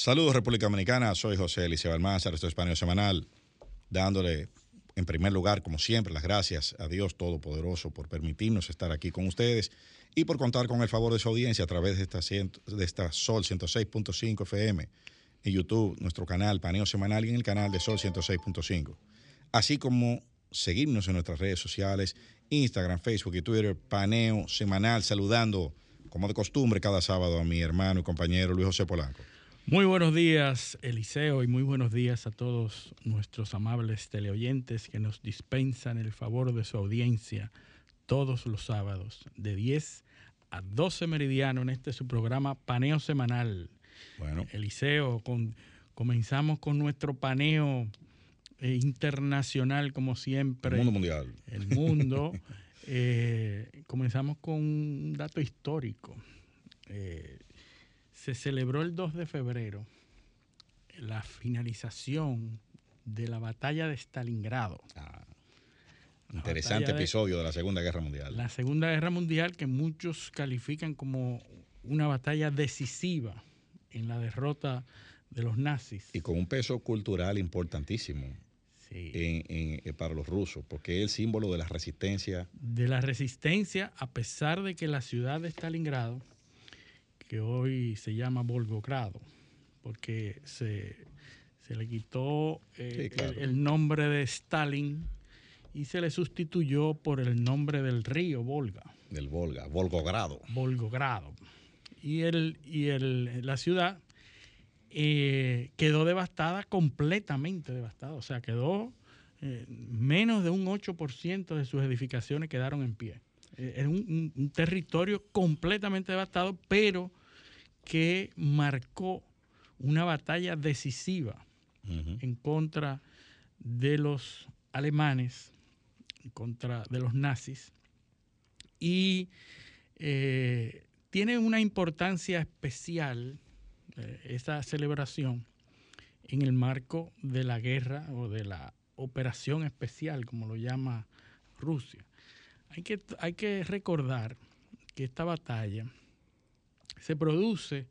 Saludos República Dominicana, soy José Eliseo Almanzar, esto es Paneo Semanal, dándole en primer lugar, como siempre, las gracias a Dios Todopoderoso por permitirnos estar aquí con ustedes y por contar con el favor de su audiencia a través de esta, de esta Sol 106.5 FM, en YouTube, nuestro canal Paneo Semanal y en el canal de Sol 106.5, así como seguirnos en nuestras redes sociales, Instagram, Facebook y Twitter, Paneo Semanal, saludando como de costumbre cada sábado a mi hermano y compañero Luis José Polanco. Muy buenos días, Eliseo, y muy buenos días a todos nuestros amables teleoyentes que nos dispensan el favor de su audiencia todos los sábados, de 10 a 12 meridiano, en este su programa Paneo Semanal. Bueno. Eliseo, con, comenzamos con nuestro paneo eh, internacional, como siempre. El mundo mundial. El mundo. eh, comenzamos con un dato histórico. Eh, se celebró el 2 de febrero la finalización de la batalla de Stalingrado. Ah, interesante episodio de la Segunda Guerra Mundial. La Segunda Guerra Mundial que muchos califican como una batalla decisiva en la derrota de los nazis. Y con un peso cultural importantísimo. En, para los rusos, porque es el símbolo de la resistencia. De la resistencia, a pesar de que la ciudad de Stalingrado que hoy se llama Volgogrado, porque se, le quitó eh, el, nombre de Stalin y se le sustituyó por el nombre del río Volga. Del Volga, Volgogrado. Volgogrado. Y, el, y el, la ciudad eh, quedó devastada, completamente devastada, o sea, quedó eh, menos de un 8% de sus edificaciones quedaron en pie. Es un, territorio completamente devastado, pero que marcó una batalla decisiva en contra de los alemanes, en contra de los nazis, y eh, tiene una importancia especial eh, esta celebración en el marco de la guerra o de la operación especial, como lo llama Rusia. Hay que, hay que recordar que esta batalla se produce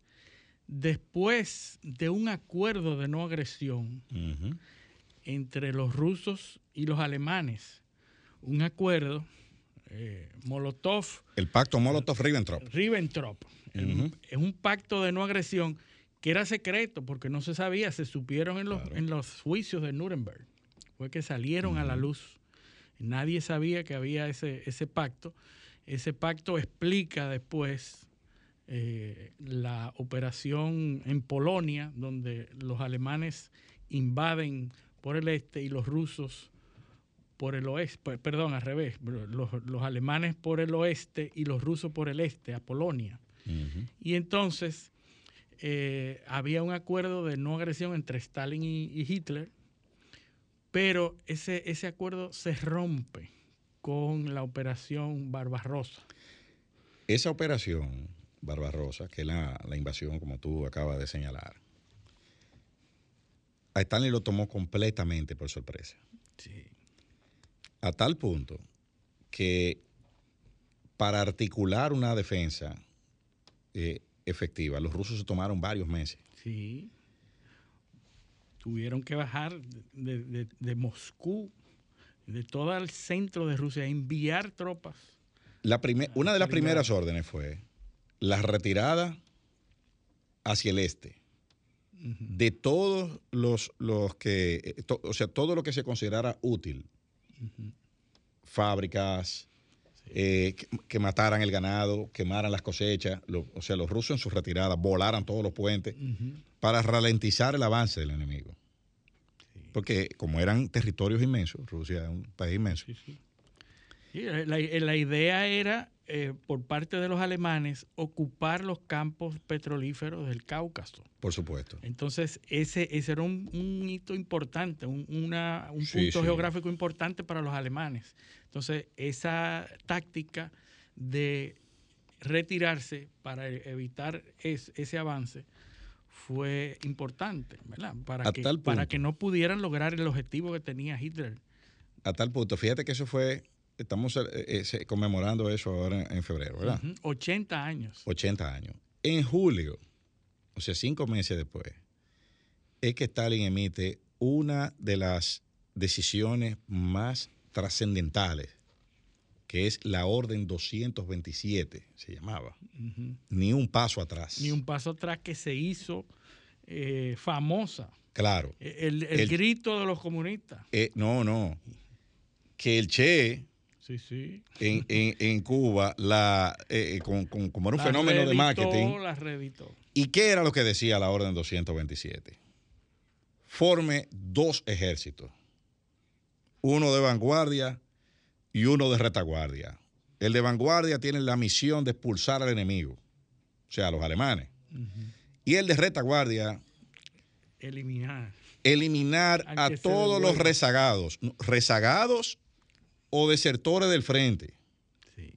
después de un acuerdo de no agresión entre los rusos y los alemanes. Un acuerdo, eh, Molotov. El pacto Molotov-Ribbentrop. Ribbentrop. Es un pacto de no agresión que era secreto porque no se sabía, se supieron en los, en los juicios de Nuremberg. Fue que salieron a la luz. Nadie sabía que había ese, ese pacto. Ese pacto explica después eh, la operación en Polonia, donde los alemanes invaden por el este y los rusos por el oeste, perdón, al revés, los, alemanes por el oeste y los rusos por el este, a Polonia. Y entonces eh, había un acuerdo de no agresión entre Stalin y, y Hitler, pero ese, ese acuerdo se rompe con la operación Barbarossa. Esa operación Barbarossa, que es la, invasión, como tú acabas de señalar, a Stanley lo tomó completamente por sorpresa. Sí. A tal punto que para articular una defensa eh, efectiva, los rusos se tomaron varios meses. Sí. Tuvieron que bajar de, Moscú, de todo el centro de Rusia, a enviar tropas. La una de las primeras órdenes fue la retirada hacia el este, de todos los, los que, eh, to- o sea, todo lo que se considerara útil, fábricas, eh, que, que mataran el ganado, quemaran las cosechas, lo- o sea, los rusos en su retirada volaran todos los puentes para ralentizar el avance del enemigo. Porque como eran territorios inmensos, Rusia es un país inmenso, Sí, sí. Sí, la, la idea era, eh, por parte de los alemanes, ocupar los campos petrolíferos del Cáucaso. por supuesto. Entonces, ese, ese era un, un hito importante, un, una- un punto geográfico importante para los alemanes. Entonces, esa táctica de retirarse para e- evitar es- ese avance fue importante, ¿verdad? Para A que, tal para que no pudieran lograr el objetivo que tenía Hitler. A tal punto, fíjate que eso fue, estamos eh, eh, conmemorando eso ahora en, en febrero, ¿verdad? Ujú, 80 años. 80 años. En julio, o sea, cinco meses después, es que Stalin emite una de las decisiones más trascendentales, que es la Orden 227, se llamaba. Ni un paso atrás. Ni un paso atrás que se hizo eh, famosa. Claro. El, el El- grito de los comunistas. Eh, no, no. Que el Che Sí, sí. en, en- en Cuba, la, eh, con- con- como era un La fenómeno de marketing, La reeditó. ¿Y qué era lo que decía la Orden 227? Forme dos ejércitos, uno de vanguardia y uno de retaguardia. El de vanguardia tiene la misión de expulsar al enemigo, o sea, a los alemanes. Y el de retaguardia, Eliminar. eliminar a todos los rezagados, rezagados o desertores del frente. Sí.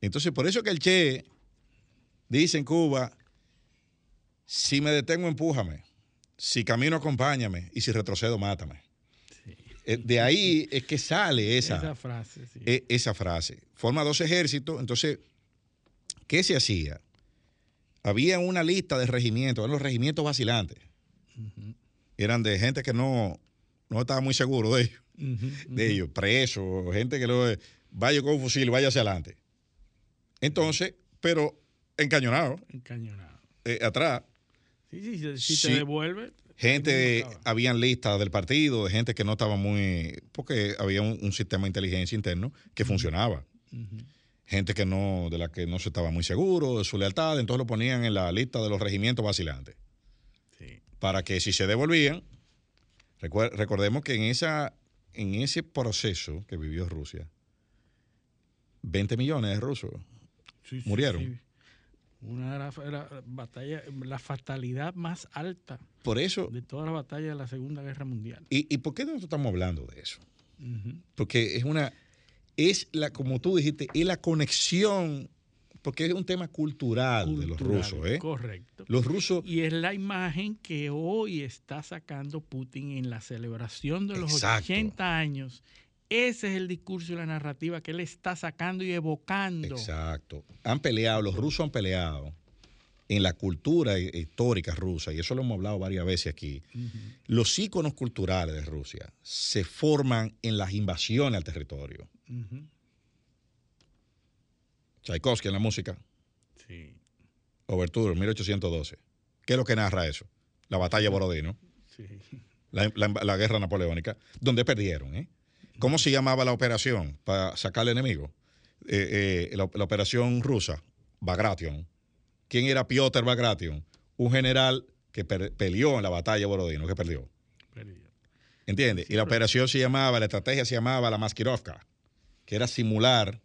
Entonces, por eso que el Che dice en Cuba, si me detengo, empújame. Si camino, acompáñame. Y si retrocedo, mátame. Eh, De ahí es que sale esa, Esa frase, sí. e- esa frase. Forma dos ejércitos. Entonces, ¿qué se hacía? Había una lista de regimientos, eran los regimientos vacilantes. Eran de gente que no, no estaba muy seguro de ellos, de ellos, presos, gente que lo vaya con un fusil, vaya hacia adelante. Entonces, pero encañonado, Encañonado. eh, atrás, Sí, sí, si, si Sí. te devuelve. Gente, habían listas del partido, de gente que no estaba muy, porque había un, un sistema de inteligencia interno que funcionaba. Gente que no, de la que no se estaba muy seguro de su lealtad, entonces lo ponían en la lista de los regimientos vacilantes. Sí. Para que si se devolvían, recuer- recordemos que en, esa, en ese proceso que vivió Rusia, 20 millones de rusos sí, Murieron. sí. Una de las la batalla, la fatalidad más alta Por eso, de todas las batallas de la Segunda Guerra Mundial. ¿y, y por qué nosotros estamos hablando de eso? Porque es una, es la, como tú dijiste, es la conexión, porque es un tema cultural, de los rusos, ¿eh? Correcto. Los rusos, Y es la imagen que hoy está sacando Putin en la celebración de los Exacto. 80 años. Ese es el discurso y la narrativa que él está sacando y evocando. exacto, han peleado, los rusos han peleado en la cultura hi- histórica rusa, y eso lo hemos hablado varias veces aquí. Los íconos culturales de Rusia se forman en las invasiones al territorio. Ujú. Tchaikovsky en la música, Sí. Overture, 1812. ¿Qué es lo que narra eso? La batalla de Borodino. Sí. la, la- la guerra napoleónica, donde perdieron. ¿eh? ¿Cómo se llamaba la operación para sacar al enemigo? Eh, eh, la, la operación rusa, Bagration. ¿Quién era Piotr Bagration? Un general que per- peleó en la batalla de Borodino, que perdió. Perdió. ¿Entiendes? Y la operación se llamaba, la estrategia se llamaba la Maskirovka, que era simular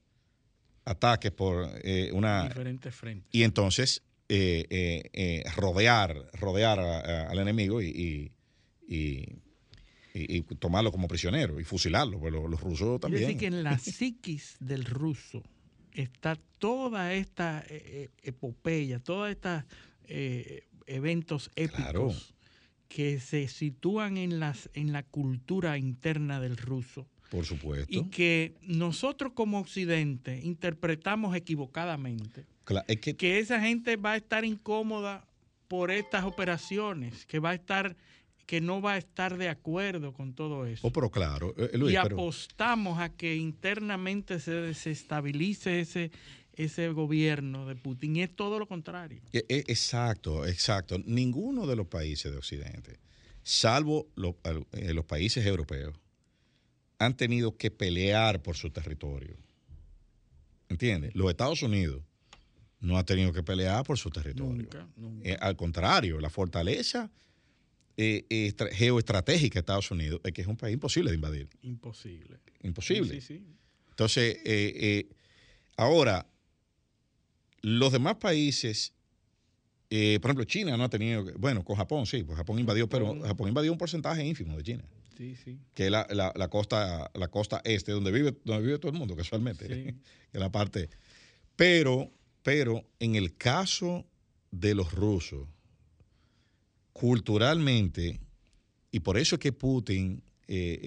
ataques por eh, una... Diferentes frentes. Y entonces rodear, rodear a- a- al enemigo y, y- y- y- y tomarlo como prisionero y fusilarlo, pues los, los rusos Es también. decir, que en la psiquis del ruso está toda esta eh, eh, epopeya, todos estos eventos épicos Claro. que se sitúan en, las, en la cultura interna del ruso Por supuesto. y que nosotros como occidente interpretamos equivocadamente es que, que esa gente va a estar incómoda por estas operaciones, que va a estar que no va a estar de acuerdo con todo eso oh, pero claro, eh, Luis, y pero- apostamos a que internamente se desestabilice ese, ese gobierno de Putin y es todo lo contrario. E- e- Exacto, exacto. Ninguno de los países de Occidente, salvo eh, los países europeos, han tenido que pelear por su territorio. ¿Entiendes? Los Estados Unidos no ha tenido que pelear por su territorio. Nunca, nunca. Eh, al contrario, la fortaleza eh, estra- geoestratégica de Estados Unidos es que es un país imposible de invadir. Imposible. Imposible. Sí, sí, sí. Entonces, eh, eh, ahora, los demás países, por ejemplo, China no ha tenido, bueno, con Japón sí, pues Japón invadió, pero Japón. Invadió un porcentaje ínfimo de China, Sí, sí. que es la, la- la costa, la costa este, donde vive, donde vive todo el mundo, casualmente, Sí. que es la parte. Pero, pero en el caso de los rusos, culturalmente, y por eso es que Putin eh,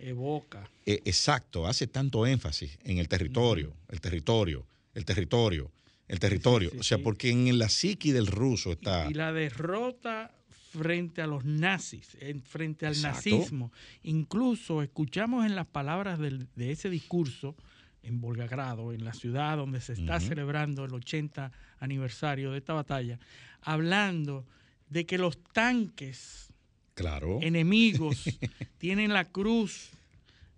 eh, Evoca. eh, exacto, hace tanto énfasis en el territorio, el territorio, el territorio, el territorio. sí, o sea, sí. porque en la psiqui del ruso está. Y, la derrota frente a los nazis, en- frente al Exacto. nazismo. Incluso escuchamos en las palabras del- de ese discurso en Volgogrado, en la ciudad donde se está celebrando el 80 aniversario de esta batalla, hablando de que los tanques claro. enemigos tienen la cruz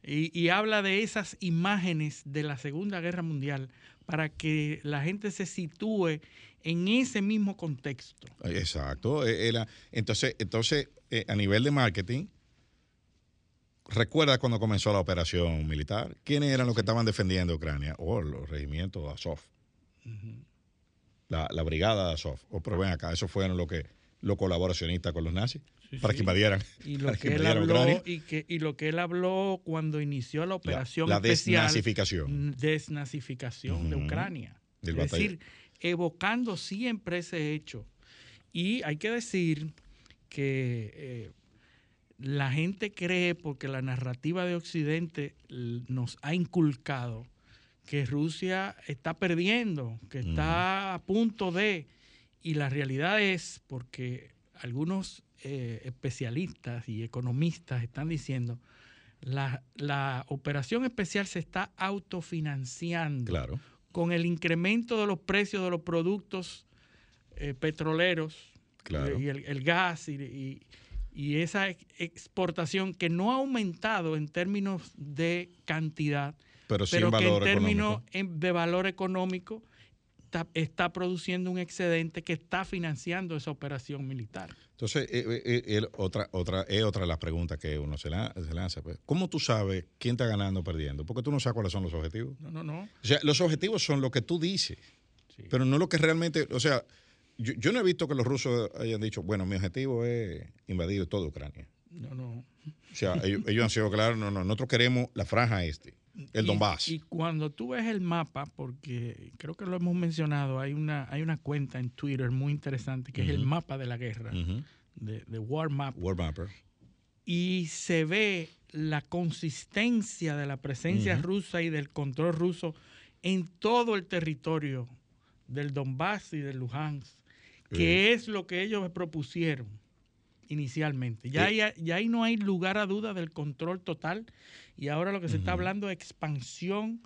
y, y habla de esas imágenes de la Segunda Guerra Mundial para que la gente se sitúe en ese mismo contexto. Exacto. eh, era- entonces, entonces eh, a nivel de marketing, ¿recuerda cuando comenzó la operación militar? ¿Quiénes eran los que estaban defendiendo Ucrania? O los regimientos Azov. la, la brigada de Azov. O pero ven acá, esos fueron los que los colaboracionistas con los nazis Sí, para que invadieran. Y lo que él habló Ucrania. y que y lo que él habló cuando inició la operación la especial, desnazificación. desnazificación de. Ucrania. Del es batallón. decir, evocando siempre ese hecho. Y hay que decir que eh, la gente cree, porque la narrativa de Occidente nos ha inculcado, que Rusia está perdiendo, que está a punto de, y la realidad es, porque algunos eh, especialistas y economistas están diciendo, la, la operación especial se está autofinanciando Claro. con el incremento de los precios de los productos eh, petroleros Claro. eh, y el, el gas y, y- y esa ex- exportación que no ha aumentado en términos de cantidad, Pero sí pero en que en términos económico. de valor económico está, está produciendo un excedente que está financiando esa operación militar. Entonces, eh, eh, eh, el- otra, otra, es otra de las preguntas que uno se, la- se lanza. Pues. ¿Cómo tú sabes quién está ganando o perdiendo? Porque tú no sabes cuáles son los objetivos. No, no, no. O sea, los objetivos son lo que tú dices, Sí. pero no lo que realmente. O sea, yo, yo no he visto que los rusos hayan dicho, bueno, mi objetivo es invadir toda Ucrania. No, no. O sea, ellos, ellos han sido claros, no, no, nosotros queremos la franja este, el Y- Donbass. Y cuando tú ves el mapa, porque creo que lo hemos mencionado, hay una, hay una cuenta en Twitter muy interesante que es el mapa de la guerra, de, de War Map, World Mapper. y se ve la consistencia de la presencia rusa y del control ruso en todo el territorio del Donbass y de Luhansk, que es lo que ellos propusieron inicialmente. Ya, Eh. ahí- ya ahí no hay lugar a duda del control total y ahora lo que se está hablando es expansión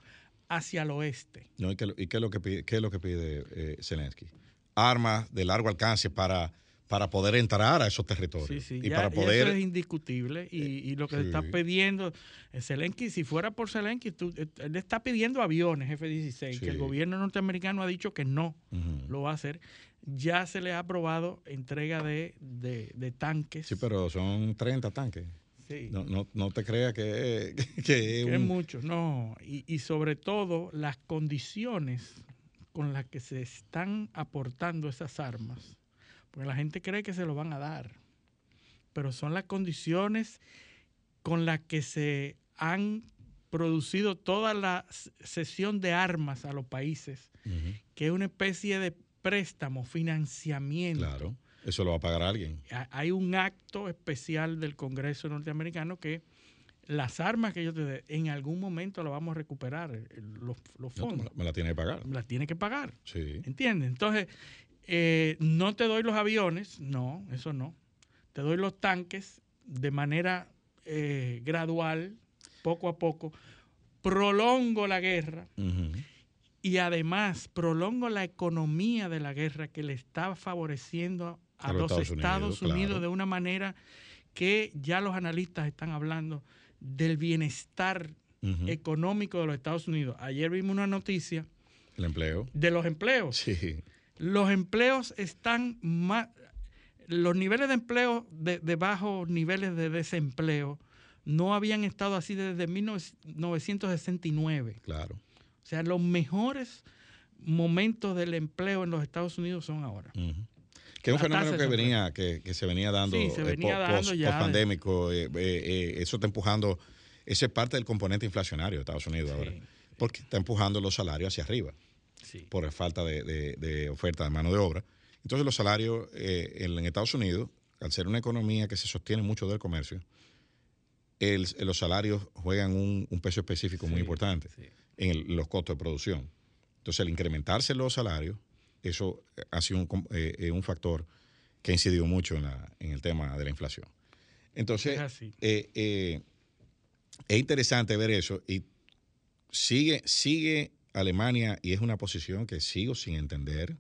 hacia el oeste. No, ¿y, qué, y qué es lo que pide, qué es lo que pide eh, Zelensky? Armas de largo alcance para, para poder entrar a esos territorios. Sí, sí, y ya- para y poder. eso es indiscutible. Y, y lo que se está sí. pidiendo, eh, Zelensky, si fuera por Zelensky, tú- eh, él está pidiendo aviones F-16, que el Sí. gobierno norteamericano ha dicho que no lo va a hacer. Ya se le ha aprobado entrega de, de- de tanques. Sí, pero son 30 tanques. Sí. No, no, no te creas que, que es Que es un- mucho, no. Y, y sobre todo las condiciones con las que se están aportando esas armas. Porque la gente cree que se lo van a dar. Pero son las condiciones con las que se han producido toda la cesión de armas a los países, que es una especie de préstamo, financiamiento. Claro, eso lo va a pagar alguien. Ha- Hay un acto especial del Congreso norteamericano que las armas que yo te dé, en algún momento las vamos a recuperar, eh, los, los me, fondos. me la tienes que pagar. Las tiene que pagar, Sí. ¿entiendes? Entonces, eh, no te doy los aviones, no, eso no. Te doy los tanques de manera eh, gradual, poco a poco. Prolongo la guerra Ujú. Y además prolongo la economía de la guerra que le está favoreciendo a, los, Estados, Unidos, de una manera que ya los analistas están hablando del bienestar económico de los Estados Unidos. Ayer vimos una noticia. El empleo. De los empleos. Sí. Los empleos están más. Los niveles de empleo de, de bajos niveles de desempleo no habían estado así desde 1969. Claro. O sea, los mejores momentos del empleo en los Estados Unidos son ahora. Que es un fenómeno que venía, que, se venía dando, sí, se venía dando ya pandémico. Eh, eh, eh, eso está empujando, ese es parte del componente inflacionario de Estados Unidos ahora. Porque está empujando los salarios hacia arriba. Por falta de, oferta de mano de obra. Entonces los salarios en, Estados Unidos, al ser una economía que se sostiene mucho del comercio, los salarios juegan un, peso específico muy importante en los costos de producción. Entonces, al incrementarse los salarios, eso ha sido un, eh, eh, un factor que ha incidido mucho en, la, en, el tema de la inflación. Entonces, eh, es interesante ver eso y sigue, sigue Alemania, y es una posición que sigo sin entender,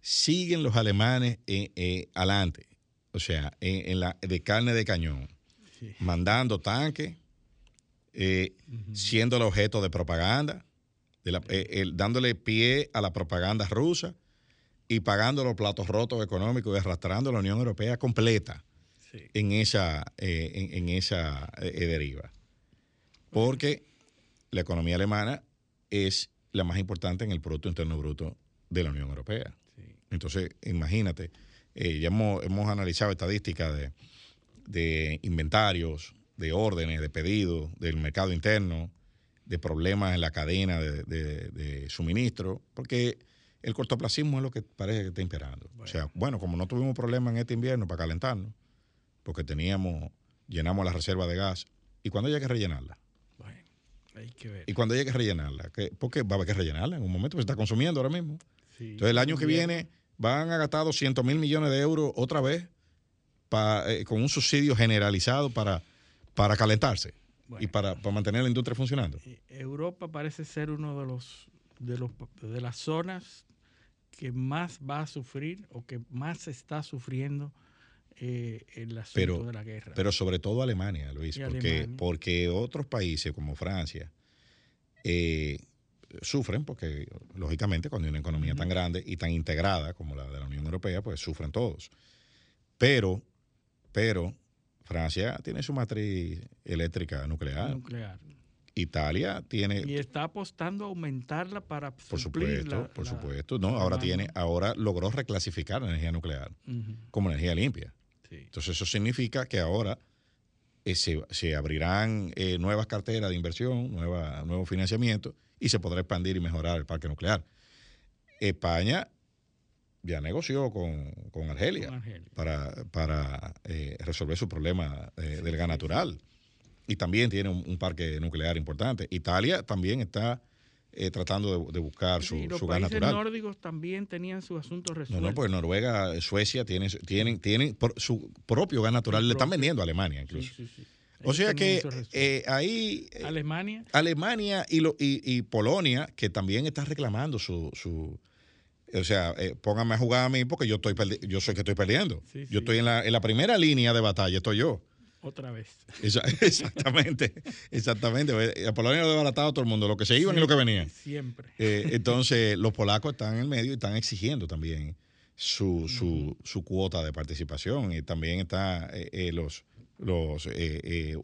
siguen los alemanes adelante, o sea, en, la, de carne de cañón, mandando tanques, siendo el objeto de propaganda, eh, dándole pie a la propaganda rusa y pagando los platos rotos económicos y arrastrando a la Unión Europea completa en esa, eh, en, esa eh, deriva. Porque la economía alemana es la más importante en el Producto Interno Bruto de la Unión Europea. Entonces, imagínate, ya hemos, hemos, analizado estadísticas de, de inventarios, de órdenes, de pedidos del mercado interno, de problemas en la cadena de, suministro, porque el cortoplacismo es lo que parece que está imperando. O sea, bueno, como no tuvimos problemas en este invierno para calentarnos, porque teníamos, llenamos la reserva de gas, ¿y cuando hay que rellenarla? Bueno, hay que ver. ¿Y cuando hay que rellenarla? porque va a haber que rellenarla en un momento, se está consumiendo ahora mismo. Entonces, el año que viene van a gastar 200 mil millones de euros otra vez eh, con un subsidio generalizado para, para calentarse y para, mantener la industria funcionando. Eh, Europa parece ser uno de los de los de las zonas que más va a sufrir o que más está sufriendo eh, el asunto de la guerra. Pero sobre todo Alemania, Luis, porque, porque otros países como Francia eh, sufren, porque lógicamente cuando hay una economía tan grande y tan integrada como la de la Unión Europea, pues sufren todos. Pero, pero Francia tiene su matriz eléctrica nuclear. Nuclear. Italia tiene y está apostando a aumentarla para por supuesto por supuesto. No ahora tiene ahora logró reclasificar la energía nuclear como energía limpia. Entonces eso significa que ahora eh, se, abrirán eh, nuevas carteras de inversión nueva, nuevo financiamiento y se podrá expandir y mejorar el parque nuclear. España ya negoció con, con Argelia, para, para eh, resolver su problema eh, del gas natural. Y también tiene un, parque nuclear importante. Italia también está eh, tratando de, buscar su, su gas natural. Los nórdicos también tenían su asunto resuelto. No, no, pues Noruega, Suecia tienen, tienen, tienen su propio gas natural. Le están vendiendo a Alemania incluso. O sea que ahí... Alemania. Alemania y, lo, y, y, Polonia, que también está reclamando su, su, o sea, eh, pónganme a jugar a mí porque yo estoy yo soy que estoy perdiendo. yo estoy en la, en la primera línea de batalla, estoy yo. Otra vez. exactamente, exactamente. A Polonia lo desbaratado todo el mundo, lo que se iban y lo que venían. Siempre. Eh, entonces, los polacos están en el medio y están exigiendo también su, su, su cuota de participación. Y también está eh, los, los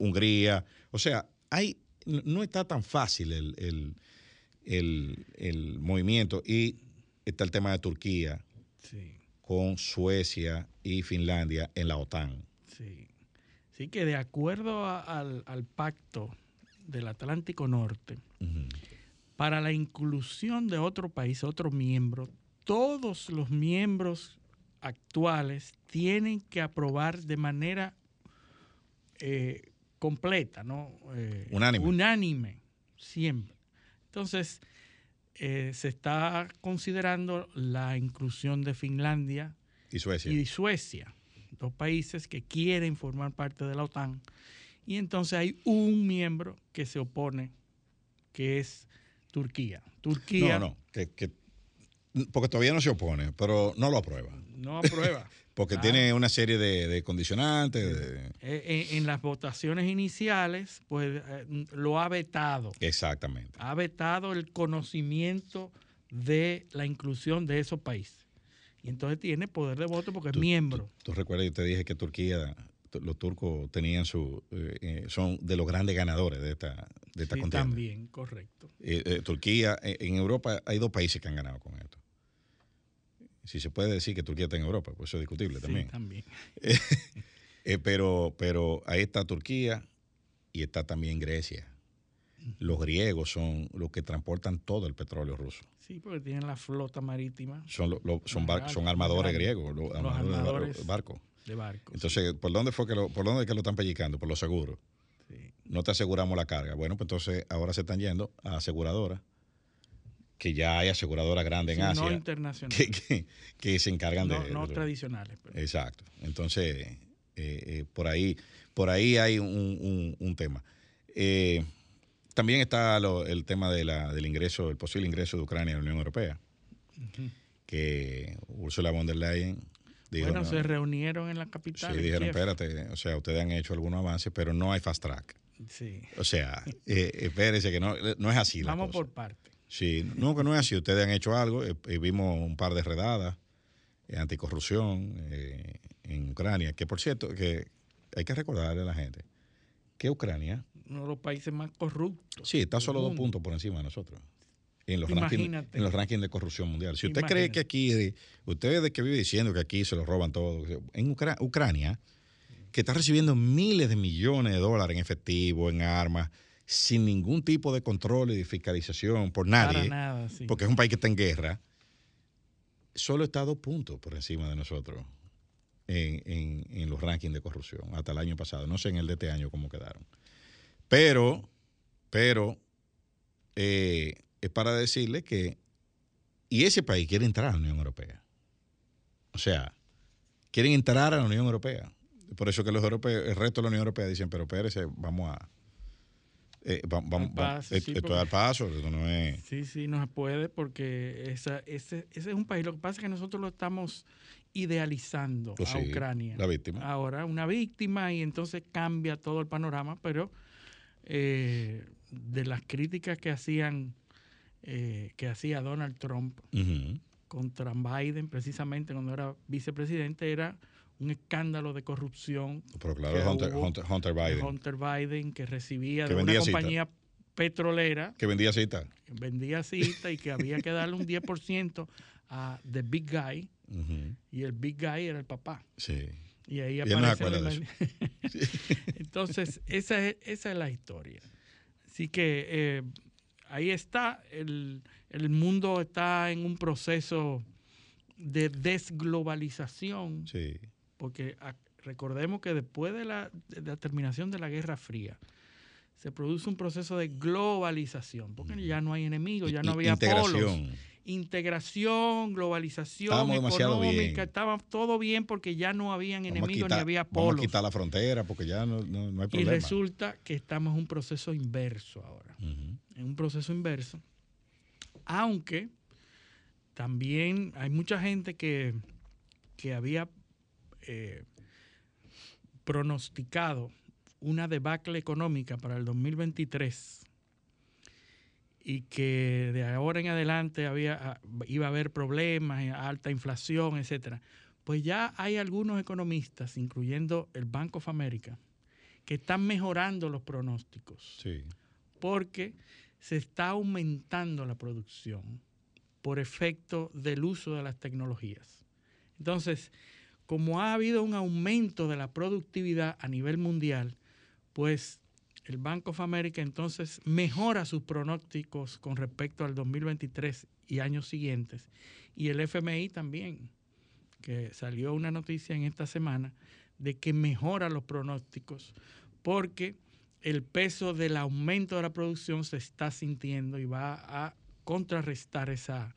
Hungría. O sea, hay, no está tan fácil el, el, el, el movimiento. Y está el tema de Turquía con Suecia y Finlandia en la OTAN. Sí, sí que de acuerdo al, pacto del Atlántico Norte, para la inclusión de otro país, otro miembro, todos los miembros actuales tienen que aprobar de manera eh, completa, ¿no? Eh, unánime. Unánime, siempre. Entonces, eh, se está considerando la inclusión de Finlandia y Suecia. y Suecia, dos países que quieren formar parte de la OTAN. Y entonces hay un miembro que se opone, que es Turquía. Turquía. No, no, que, que, porque todavía no se opone, pero no lo aprueba. No aprueba. porque tiene una serie de, de condicionantes. De... Eh, en, en, las votaciones iniciales, pues eh, lo ha vetado. Exactamente. Ha vetado el conocimiento de la inclusión de esos países. Y entonces tiene poder de voto porque es miembro. Tú, tú recuerdas, yo te dije que Turquía los turcos tenían su eh, eh, son de los grandes ganadores de esta de esta sí, contienda. También, correcto. Eh, eh, Turquía, en Europa hay dos países que han ganado con esto. Si se puede decir que Turquía está en Europa, pues eso es discutible sí, también. también. pero, pero ahí está Turquía y está también Grecia. Los griegos son los que transportan todo el petróleo ruso. Sí, porque tienen la flota marítima. Son, lo, lo, son, bar, son armadores griegos, los, los armadores, armadores de barcos. De barcos. Entonces. ¿por dónde fue que lo, por dónde que lo están pellicando? Por los seguros. Sí. No te aseguramos la carga. Bueno, pues entonces ahora se están yendo a aseguradoras, que ya hay aseguradoras grandes en Asia. No internacionales. Que, que, que, se encargan no, de. No de, tradicionales. Pero. Exacto. Entonces, eh, eh, por ahí, por ahí hay un, un, un tema. Eh, también está lo, el tema de la, del ingreso, el posible ingreso de Ucrania a la Unión Europea. Uh -huh. Que Ursula von der Leyen Dijo, bueno, no, se reunieron en la capital. Sí, dijeron, Kiev. espérate, o sea, ustedes han hecho algunos avances, pero no hay fast track. Sí. O sea, eh, espérese que no, no es así. Vamos la por parte. Sí, no, que no es así. Ustedes han hecho algo, eh, vimos un par de redadas, eh, anticorrupción en Ucrania, que por cierto, que hay que recordarle a la gente que Ucrania... Uno de los países más corruptos. Sí, está solo dos puntos por encima de nosotros en los, rankings, en los rankings de corrupción mundial. Si usted Imagínate. cree que aquí, usted de que vive diciendo que aquí se lo roban todo, en Ucra Ucrania, que está recibiendo miles de millones de dólares en efectivo, en armas, sin ningún tipo de control y de fiscalización por nadie, nada, sí. porque es un país que está en guerra, solo está a dos puntos por encima de nosotros en, en, en los rankings de corrupción, hasta el año pasado. No sé en el de este año cómo quedaron. Pero, pero, eh, es para decirle que, y ese país quiere entrar a la Unión Europea. O sea, quieren entrar a la Unión Europea. Por eso que los europeos, el resto de la Unión Europea dicen, pero espérese, vamos a... Eh, vamos, vamos, paso, esto, sí, esto es al paso, esto no es... Sí, sí, no se puede porque esa, ese, ese es un país. Lo que pasa es que nosotros lo estamos idealizando Pues a sí, Ucrania. La víctima. Ahora, una víctima y entonces cambia todo el panorama, pero eh, de las críticas que hacían eh, que hacía Donald Trump uh -huh. contra Biden, precisamente cuando era vicepresidente, era un escándalo de corrupción. Pero claro, Hunter, Hunter, Hunter, Biden. Hunter Biden, que recibía que de una compañía cita. petrolera. Que vendía cita. Que vendía cita y que había que darle un 10% a The Big Guy. Uh -huh. Y el Big Guy era el papá. Sí. Y ahí aparece. No de Entonces, esa es, esa es la historia. Así que eh, ahí está, el, el, mundo está en un proceso de desglobalización, sí. Porque recordemos que después de la, de la, terminación de la Guerra Fría, se produce un proceso de globalización, porque ya no hay enemigos, ya no había Integración. polos. Integración, globalización Estábamos económica, estaba todo bien porque ya no habían vamos enemigos quitar, ni había polos. Vamos a quitar la frontera porque ya no, no, no hay y problema. resulta que estamos en un proceso inverso ahora. Uh -huh. En un proceso inverso. Aunque también hay mucha gente que, que había eh, pronosticado una debacle económica para el 2023 y que de ahora en adelante había, iba a haber problemas, alta inflación, etcétera. Pues ya hay algunos economistas, incluyendo el Bank of America, que están mejorando los pronósticos. Sí. Porque se está aumentando la producción por efecto del uso de las tecnologías. Entonces, como ha habido un aumento de la productividad a nivel mundial, pues el Bank of America entonces mejora sus pronósticos con respecto al 2023 y años siguientes. Y el FMI también, que salió una noticia en esta semana de que mejora los pronósticos porque el peso del aumento de la producción se está sintiendo y va a contrarrestar esa,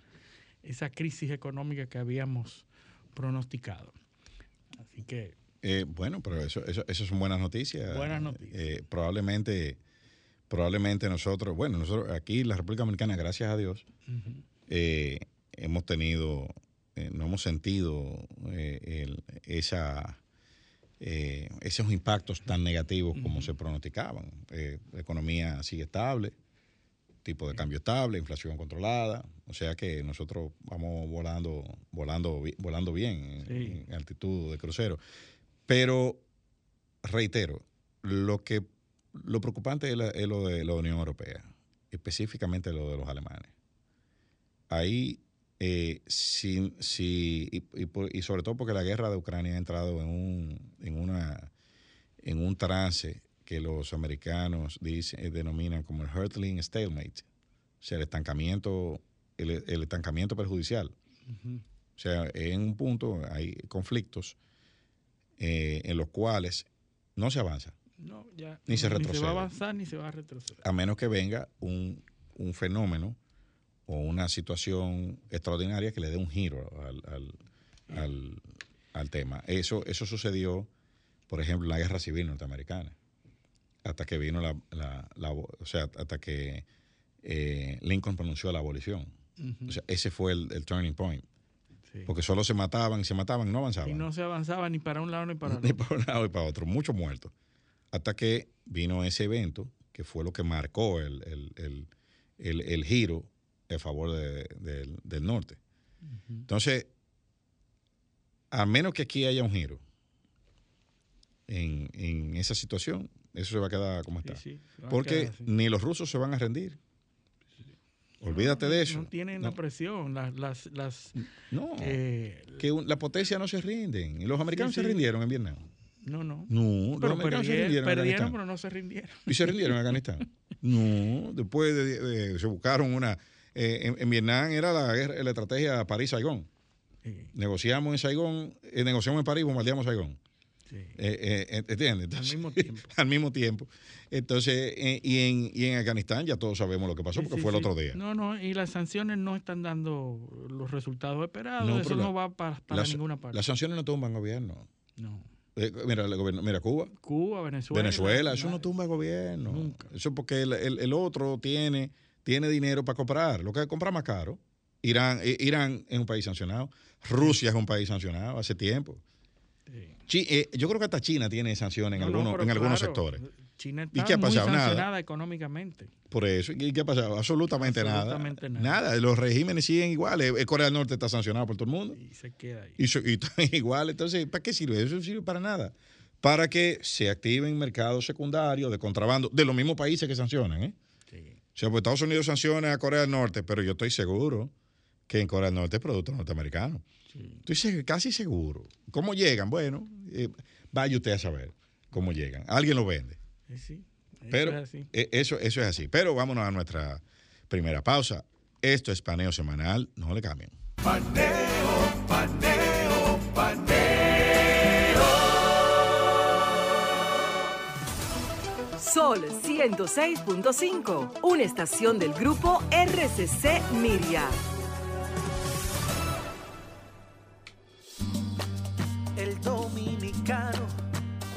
esa crisis económica que habíamos pronosticado. Así que eh, bueno, pero eso, eso, eso, son buenas noticias. Buenas noticias. Eh, probablemente, probablemente nosotros, bueno, nosotros aquí en la República Dominicana, gracias a Dios, eh, hemos tenido, eh, no hemos sentido el, esa, esos impactos tan negativos como se pronosticaban. la economía sigue estable, tipo de cambio estable, inflación controlada, o sea que nosotros vamos volando, volando, volando bien en, altitud de crucero. Pero reitero, lo que lo preocupante es, lo de la Unión Europea, específicamente lo de los alemanes. Ahí, eh, y, sobre todo porque la guerra de Ucrania ha entrado en un, en una, en un trance que los americanos dicen, eh, denominan como el hurtling stalemate, o sea, el estancamiento, el, estancamiento perjudicial. O sea, en un punto hay conflictos eh, en los cuales no se avanza. No, ya, ni se retrocede. Ni se va a avanzar ni se va a retroceder. A menos que venga un, fenómeno o una situación extraordinaria que le dé un giro al, tema. Eso, eso sucedió, por ejemplo, en la guerra civil norteamericana hasta que vino la, o sea, hasta que eh, Lincoln pronunció la abolición. O sea, ese fue el, turning point. Porque solo se mataban y se mataban, no avanzaban. Y no se avanzaba ni para un lado ni para otro. Ni para un lado ni para otro, muchos muertos. Hasta que vino ese evento, que fue lo que marcó el, giro a favor del norte. Entonces, a menos que aquí haya un giro en, en esa situación, eso se va a quedar como está. Porque ni los rusos se van a rendir. Olvídate de eso. No tienen la presión. Las, las, no, eh, que la potencia no se rinden. Y los americanos se rindieron en Vietnam. No, no. No, los americanos se rindieron. Perdieron, pero no se rindieron. Y se rindieron en Afganistán. no, después de, se buscaron una. Eh, en, Vietnam era la, la estrategia París-Saigón. Negociamos en Saigón, eh, negociamos en París, bombardeamos Saigón. Eh, eh, ¿Entiendes? al mismo tiempo. al mismo tiempo. Entonces, eh, y, en, y en Afganistán ya todos sabemos lo que pasó porque fue el otro día. No, no, y las sanciones no están dando los resultados esperados. Eso no va para, ninguna parte. Las sanciones no tumban gobierno. No. mira, mira, Cuba. Cuba, Venezuela. Venezuela, eso no tumba gobierno. Nunca. Eso porque el, el, otro tiene, tiene dinero para comprar. Lo que compra más caro. Irán, Irán es un país sancionado. Rusia es un país sancionado hace tiempo. Eh, yo creo que hasta China tiene sanciones en, algunos, en algunos sectores. China está ¿Y qué ha pasado? muy sancionada nada. económicamente. Por eso. ¿Y qué ha pasado? Absolutamente, Absolutamente nada. nada. Los regímenes siguen iguales. Corea del Norte está sancionado por todo el mundo. Y se queda ahí. Y, está igual. Entonces, ¿para qué sirve? Eso no sirve para nada. Para que se activen mercados secundarios de contrabando de los mismos países que sancionan. ¿eh? Sí. O sea, pues Estados Unidos sanciona a Corea del Norte, pero yo estoy seguro que en Corea del Norte es producto norteamericano. Estoy casi seguro. ¿Cómo llegan? Bueno, eh, vaya usted a saber cómo llegan. Alguien lo vende. Sí, eso Pero es así. Eh, eso, eso es así. Pero vámonos a nuestra primera pausa. Esto es paneo semanal. No le cambien. Paneo, paneo, paneo. Sol 106.5, una estación del grupo RCC Miria.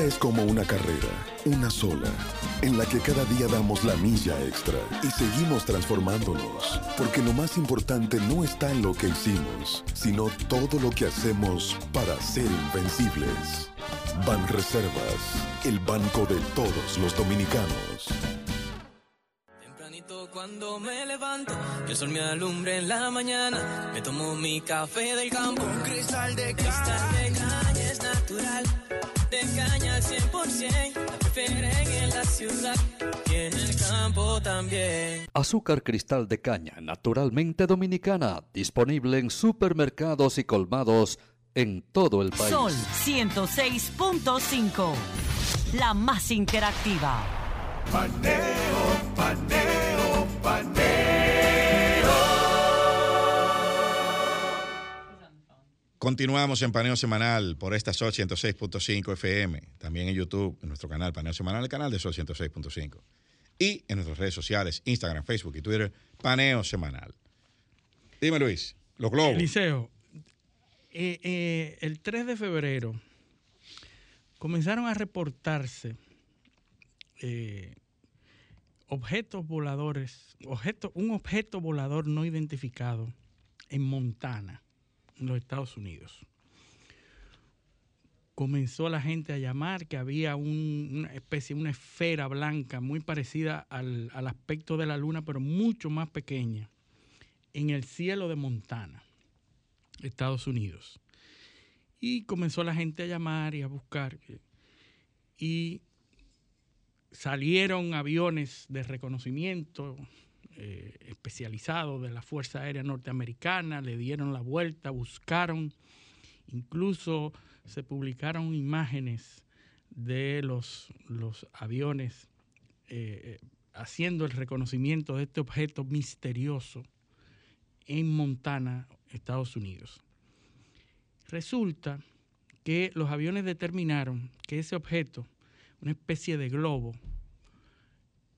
vida es como una carrera, una sola, en la que cada día damos la milla extra y seguimos transformándonos, porque lo más importante no está en lo que hicimos, sino todo lo que hacemos para ser invencibles. Ban Reservas, el banco de todos los dominicanos cuando me levanto, el sol me alumbre en la mañana. Me tomo mi café del campo. Un cristal de caña. es natural. De caña Azúcar cristal de caña, naturalmente dominicana. Disponible en supermercados y colmados en todo el país. Sol 106.5, la más interactiva. Paneo, paneo, paneo. Continuamos en Paneo Semanal por esta Sol 106.5 FM, también en YouTube, en nuestro canal Paneo Semanal, el canal de Sol 106.5. Y en nuestras redes sociales, Instagram, Facebook y Twitter, Paneo Semanal. Dime Luis, los globos. Eliseo, eh, eh, el 3 de febrero comenzaron a reportarse eh, objetos voladores, un objeto volador no identificado en Montana, los Estados Unidos. Comenzó la gente a llamar que había un- una especie, una esfera blanca muy parecida al, al aspecto de la luna, pero mucho más pequeña, en el cielo de Montana, Estados Unidos. Y comenzó la gente a llamar y a buscar. Y salieron aviones de reconocimiento eh, especializados de la Fuerza Aérea Norteamericana, le dieron la vuelta, buscaron, incluso se publicaron imágenes de los, los aviones eh, haciendo el reconocimiento de este objeto misterioso en Montana, Estados Unidos. Resulta que los aviones determinaron que ese objeto, una especie de globo,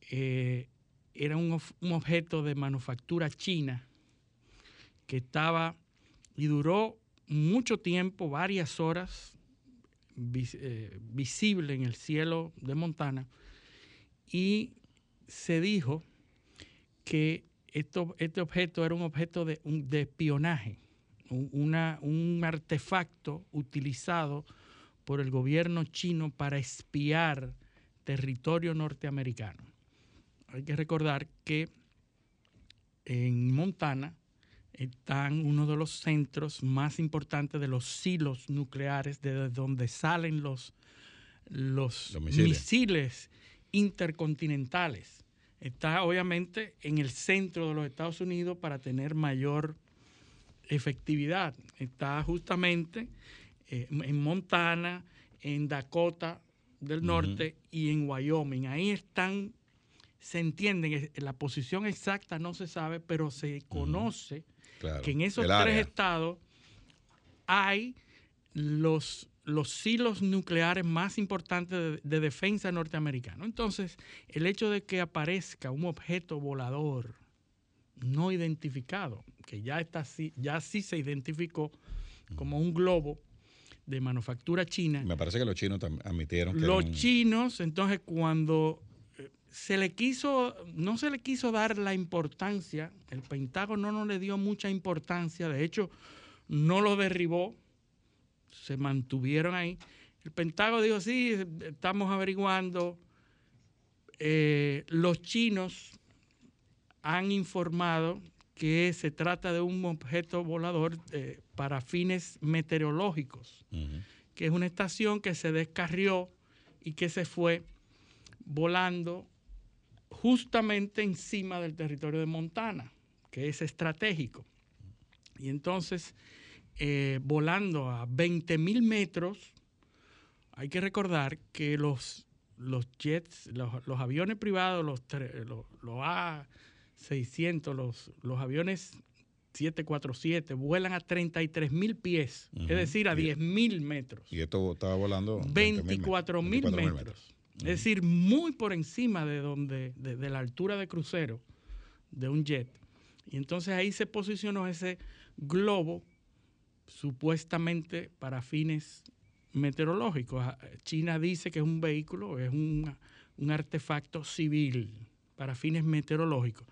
eh, era un, un objeto de manufactura china que estaba y duró mucho tiempo, varias horas, eh, visible en el cielo de Montana, y se dijo que esto, este objeto era un objeto de, espionaje, un, un artefacto utilizado por el gobierno chino para espiar territorio norteamericano. Hay que recordar que en Montana están uno de los centros más importantes de los silos nucleares, de donde salen los, los, Los misiles. misiles intercontinentales. Está obviamente en el centro de los Estados Unidos para tener mayor efectividad. Está justamente eh, en Montana, en Dakota del Norte y en Wyoming. Ahí están, se entienden, la posición exacta no se sabe, pero se conoce Claro, que en esos tres área. estados hay los, los silos nucleares más importantes de, de defensa norteamericano. Entonces, el hecho de que aparezca un objeto volador no identificado, que ya, está, ya sí se identificó como un globo de manufactura china, Me parece que los chinos admitieron que los chinos, entonces, cuando se le quiso, no se le quiso dar la importancia, el Pentágono no le dio mucha importancia, de hecho, no lo derribó, se mantuvieron ahí. El Pentágono dijo, sí, estamos averiguando. Eh, los chinos han informado que se trata de un objeto volador eh, para fines meteorológicos que es una estación que se descarrió y que se fue volando justamente encima del territorio de Montana, que es estratégico. Y entonces, eh, volando a 20 mil metros, hay que recordar que los, los jets, los, los aviones privados, los, los, los A600, los, los aviones 747, vuelan a 33 mil pies, es decir, a Y- 10 mil metros. Y esto estaba volando 24 mil 24.000 metros. Es decir, muy por encima de donde, de, la altura de crucero de un jet. Y entonces ahí se posicionó ese globo supuestamente para fines meteorológicos. Ah, China dice que es un vehículo, es un, un artefacto civil para fines meteorológicos.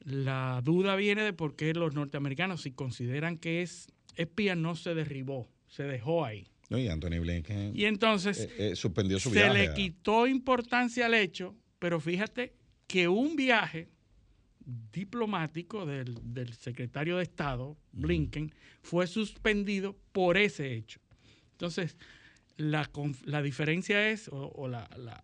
La duda viene de por qué los norteamericanos, si consideran que es espía, no se derribó, se dejó ahí. No, y Anthony Blinken Y entonces eh, eh, suspendió su se viaje. le a- quitó importancia al hecho, pero fíjate que un viaje diplomático del, del secretario de Estado, Blinken, fue suspendido por ese hecho. Entonces, la, la diferencia es, o, o la, la-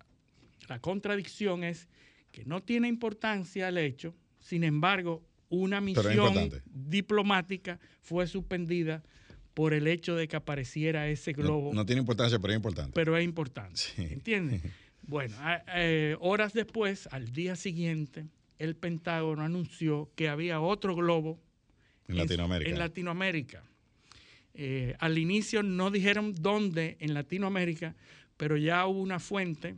la contradicción es que no tiene importancia el hecho, sin embargo, una misión diplomática fue suspendida por el hecho de que apareciera ese globo. No, tiene importancia, pero es importante. Pero es importante, ¿entiendes? bueno, eh, horas después, al día siguiente, el Pentágono anunció que había otro globo en Latinoamérica. En Latinoamérica. Eh, al inicio no dijeron dónde en Latinoamérica, pero ya hubo una fuente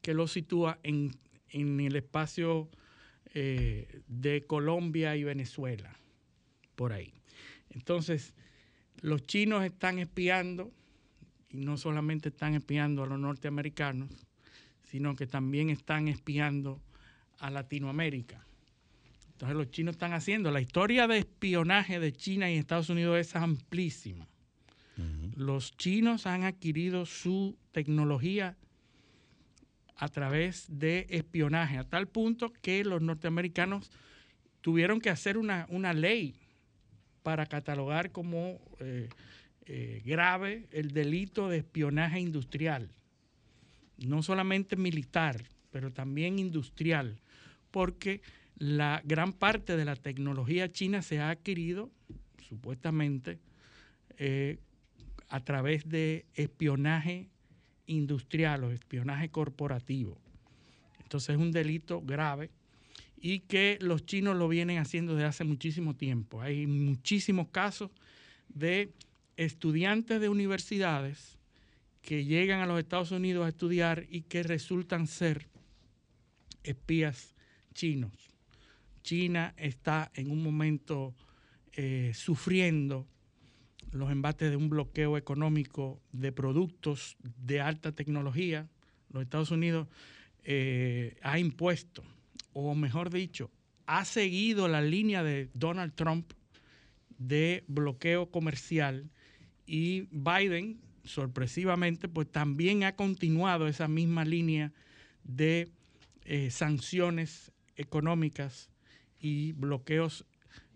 que lo sitúa en, el espacio eh, de Colombia y Venezuela, por ahí. Entonces, los chinos están espiando, y no solamente están espiando a los norteamericanos, sino que también están espiando a Latinoamérica. Entonces los chinos están haciendo. La historia de espionaje de China y Estados Unidos es amplísima. Los chinos han adquirido su tecnología a través de espionaje, a tal punto que los norteamericanos tuvieron que hacer una, ley para catalogar como eh, eh, grave el delito de espionaje industrial, no solamente militar, pero también industrial, porque la gran parte de la tecnología china se ha adquirido, supuestamente, eh, a través de espionaje industrial o espionaje corporativo. Entonces es un delito grave y que los chinos lo vienen haciendo desde hace muchísimo tiempo. Hay muchísimos casos de estudiantes de universidades que llegan a los Estados Unidos a estudiar y que resultan ser espías chinos. China está en un momento eh, sufriendo los embates de un bloqueo económico de productos de alta tecnología. Los Estados Unidos eh, ha impuesto, o mejor dicho, ha seguido la línea de Donald Trump de bloqueo comercial y Biden, sorpresivamente, pues también ha continuado esa misma línea de eh, sanciones económicas y bloqueos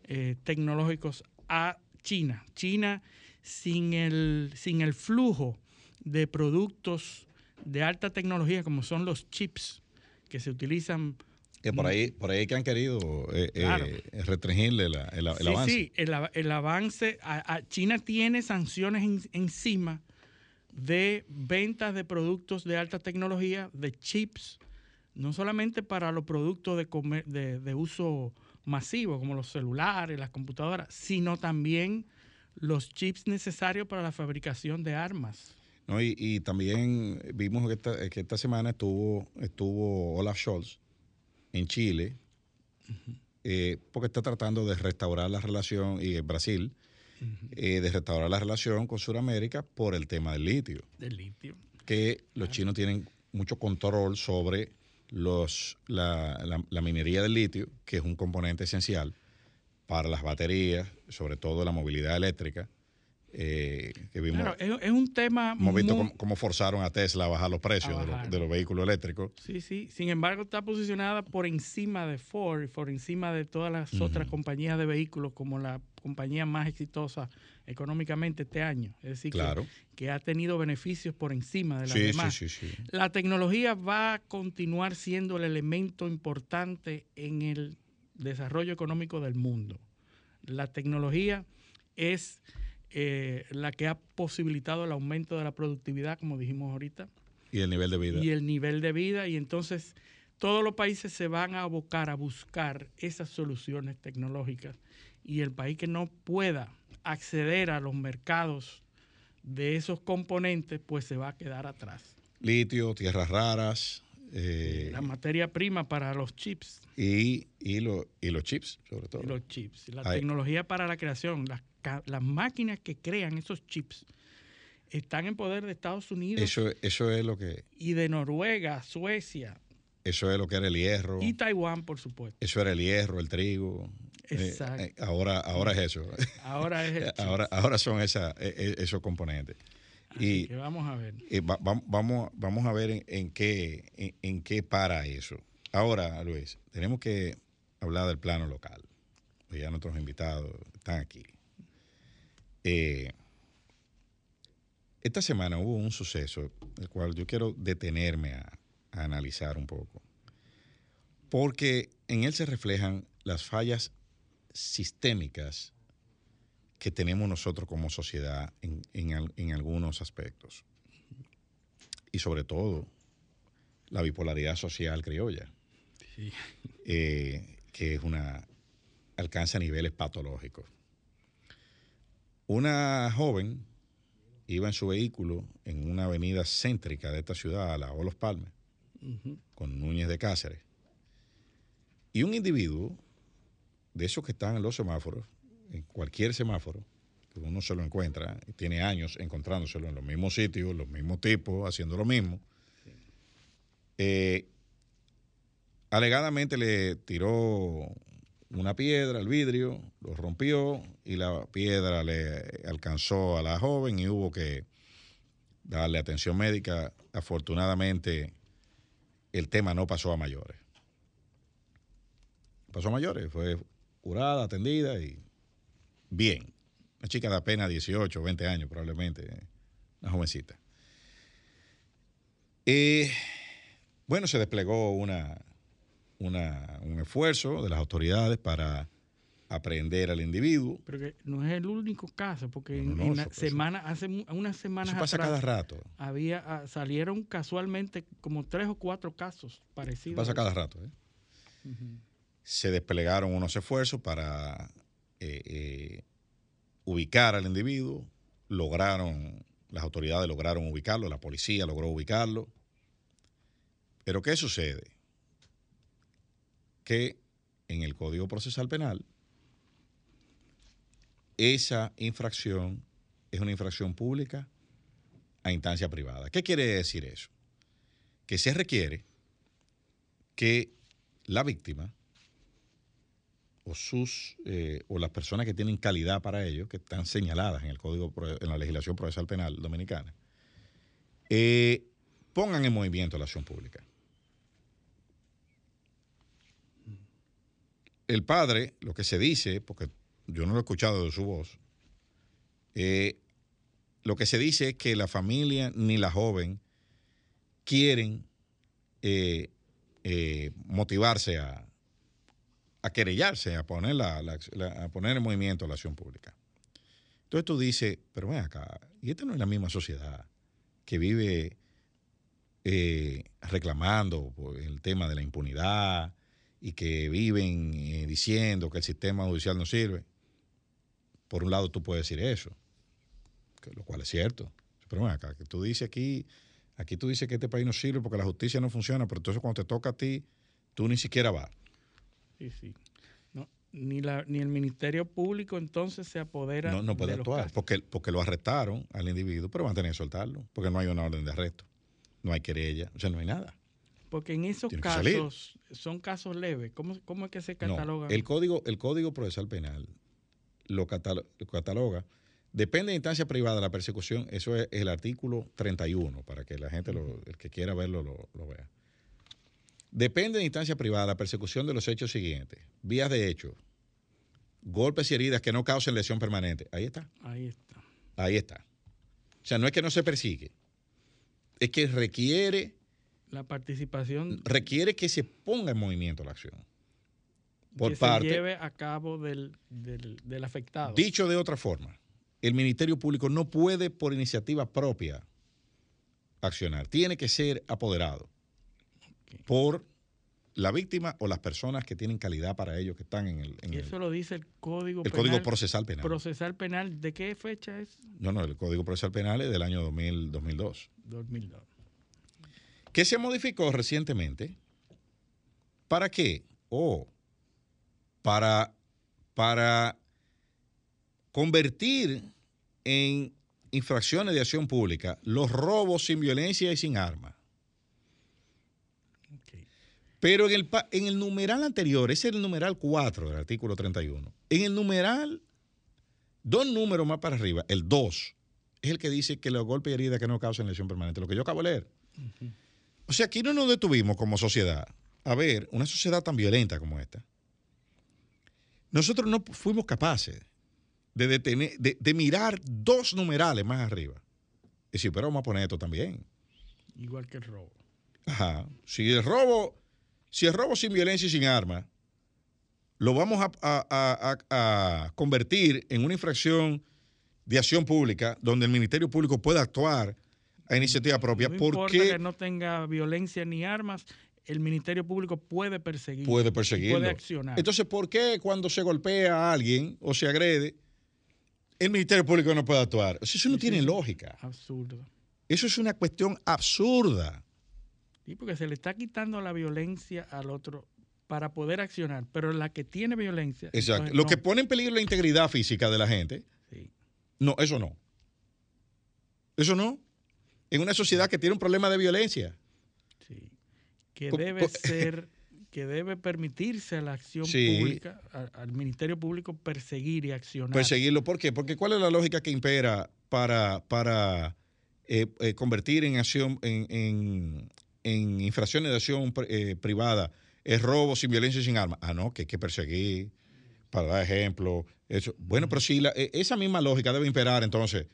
eh, tecnológicos a China. China sin el, sin el flujo de productos de alta tecnología como son los chips que se utilizan que por ahí, por ahí que han querido eh, eh, restringirle el, avance. Sí, el, avance. A, China tiene sanciones encima de ventas de productos de alta tecnología, de chips, no solamente para los productos de, de, uso masivo, como los celulares, las computadoras, sino también los chips necesarios para la fabricación de armas. No, y, también vimos que esta, que esta, semana estuvo, estuvo Olaf Scholz en Chile, eh, porque está tratando de restaurar la relación, y en Brasil, eh, de restaurar la relación con Sudamérica por el tema del litio. Del litio. Que los chinos tienen mucho control sobre los, la, la, minería del litio, que es un componente esencial para las baterías, sobre todo la movilidad eléctrica. Eh, que vimos, es, un tema. Hemos visto cómo, forzaron a Tesla a bajar los precios De, los, vehículos eléctricos. Sí, sí. Sin embargo, está posicionada por encima de Ford, por encima de todas las otras compañías de vehículos, como la compañía más exitosa económicamente este año. Es decir, que, ha tenido beneficios por encima de las demás. la tecnología va a continuar siendo el elemento importante en el desarrollo económico del mundo. La tecnología es eh, la que ha posibilitado el aumento de la productividad, como dijimos ahorita. Y el nivel de vida. Y el nivel de vida. Y entonces todos los países se van a abocar a buscar esas soluciones tecnológicas. Y el país que no pueda acceder a los mercados de esos componentes, pues se va a quedar atrás. Litio, tierras raras. Eh, la materia prima para los chips. Y, y, y los chips, sobre todo. los chips. La tecnología para la creación, las, las máquinas que crean esos chips están en poder de Estados Unidos. Eso, eso es lo que... Y de Noruega, Suecia. Eso es lo que era el hierro. Y Taiwán, por supuesto. Eso era el hierro, el trigo. Eh, Exacto. Eh, ahora, ahora es eso. Ahora es ahora, ahora son esa, e, e, esos componentes. Y vamos a ver. vamos, vamos a ver en, qué, en, qué para eso. Ahora, Luis, tenemos que hablar del plano local. Ya nuestros invitados están aquí. Eh, esta semana hubo un suceso, el cual yo quiero detenerme a, a analizar un poco, porque en él se reflejan las fallas sistémicas que tenemos nosotros como sociedad en, en, en algunos aspectos. Y sobre todo, la bipolaridad social criolla, Sí. eh, que es una alcanza niveles patológicos. Una joven iba en su vehículo en una avenida céntrica de esta ciudad, a la O Los Palmes, con Núñez de Cáceres. Y un individuo de esos que están en los semáforos, en cualquier semáforo, que uno se lo encuentra, y tiene años encontrándoselo en los mismos sitios, los mismos tipos, haciendo lo mismo, eh, alegadamente le tiró una piedra al vidrio, lo rompió y la piedra le alcanzó a la joven y hubo que darle atención médica. Afortunadamente, el tema no pasó a mayores. Pasó a mayores, fue curada, atendida y bien. Una chica de apenas 18, 20 años probablemente, una jovencita. Eh, bueno, se desplegó una, una- un esfuerzo de las autoridades para aprehender al individuo. Pero que no es el único caso, porque No, no, en, no, la eso- semana, hace unas semanas Eso pasa atrás cada rato. había, ah, salieron casualmente como tres o cuatro casos parecidos. Pasa cada rato. ¿eh? Se desplegaron unos esfuerzos para eh, eh, ubicar al individuo. Lograron, las autoridades lograron ubicarlo, la policía logró ubicarlo. Pero ¿qué sucede? Que en el Código Procesal Penal, esa infracción es una infracción pública a instancia privada. ¿Qué quiere decir eso? Que se requiere que la víctima o sus eh, o las personas que tienen calidad para ello, que están señaladas en el código en la legislación procesal penal dominicana, eh, pongan en movimiento la acción pública. El padre, lo que se dice, porque yo no lo he escuchado de su voz, eh, lo que se dice es que la familia ni la joven quieren motivarse a, a querellarse, a poner, la, a poner en movimiento la acción pública. Entonces tú dices, pero ven acá, y esta no es la misma sociedad que vive eh, reclamando por el tema de la impunidad y que viven eh, diciendo que el sistema judicial no sirve. Por un lado tú puedes decir eso, que- lo cual es cierto. Pero ven acá, que tú dices aquí, aquí tú dices que este país no sirve porque la justicia no funciona, pero entonces cuando te toca a ti, tú ni siquiera vas. Sí, sí. No, ni, la, ni el Ministerio Público entonces se apodera No, no puede de actuar porque, porque lo arrestaron al individuo, pero van a tener que soltarlo porque no hay una orden de arresto, no hay querella, o sea, no hay nada. Porque en esos casos son casos leves. ¿Cómo, cómo es que se No, catalogan? el código, el código procesal penal lo, catalo- lo cataloga. Depende de instancia privada la persecución, eso es el artículo 31, para que la gente, lo- el que quiera verlo, lo, lo vea. Depende de instancia privada la persecución de los hechos siguientes. Vías de hecho, golpes y heridas que no causen lesión permanente. Ahí está. Ahí está. Ahí está. O sea, no es que no se persigue, es que requiere, La participación requiere que se ponga en movimiento la acción. Por que parte, se lleve a cabo del, del, del afectado. Dicho de otra forma, el Ministerio Público no puede por iniciativa propia accionar, tiene que ser apoderado por la víctima o las personas que tienen calidad para ello, que están en el, en el- eso lo dice el Código el Penal. Código Procesal Penal. Procesal Penal. ¿De qué fecha es? no, no, el Código Procesal Penal es del año 2000, 2002. 2002. que se modificó recientemente. ¿Para qué? Oh, para, para convertir en infracciones de acción pública los robos sin violencia y sin arma. Pero en el, en el numeral anterior, ese es el numeral 4 del artículo 31. En el numeral, dos números más para arriba, el 2, es el que dice que los golpes y heridas que no causan lesión permanente, lo que yo acabo de leer. O sea, aquí no nos detuvimos como sociedad a ver una sociedad tan violenta como esta. Nosotros no fuimos capaces de, detener, de, de mirar dos numerales más arriba. Y decir, pero vamos a poner esto también. Igual que el robo. Ajá. Si el robo, si el robo sin violencia y sin arma lo vamos a, a- a- a convertir en una infracción de acción pública donde el Ministerio Público pueda actuar a iniciativa propia. No ¿Por importa qué que no tenga violencia ni armas, el Ministerio Público puede perseguir. puede perseguirlo? Puede accionar. Entonces, ¿por qué cuando se golpea a alguien o se agrede, el Ministerio Público no puede actuar? Eso no tiene lógica. Absurdo. Eso es una cuestión absurda. Sí, porque se le está quitando la violencia al otro para poder accionar, pero la que tiene violencia. Exacto. entonces Lo no. que pone en peligro la integridad física de la gente, Sí. no, eso no. Eso no. En una sociedad que tiene un problema de violencia. Sí. Que Co- debe ser, que debe permitirse a la acción Sí. pública, a- al Ministerio Público perseguir y accionar. Perseguirlo. ¿Por qué? Porque ¿cuál es la lógica que impera para, para eh, eh, convertir en acción, en, en- en infracciones de acción eh, privada, es robo sin violencia y sin armas? Ah, no, que hay que perseguir, para dar ejemplo. Eso. Bueno, pero si la- eh, esa misma lógica debe imperar entonces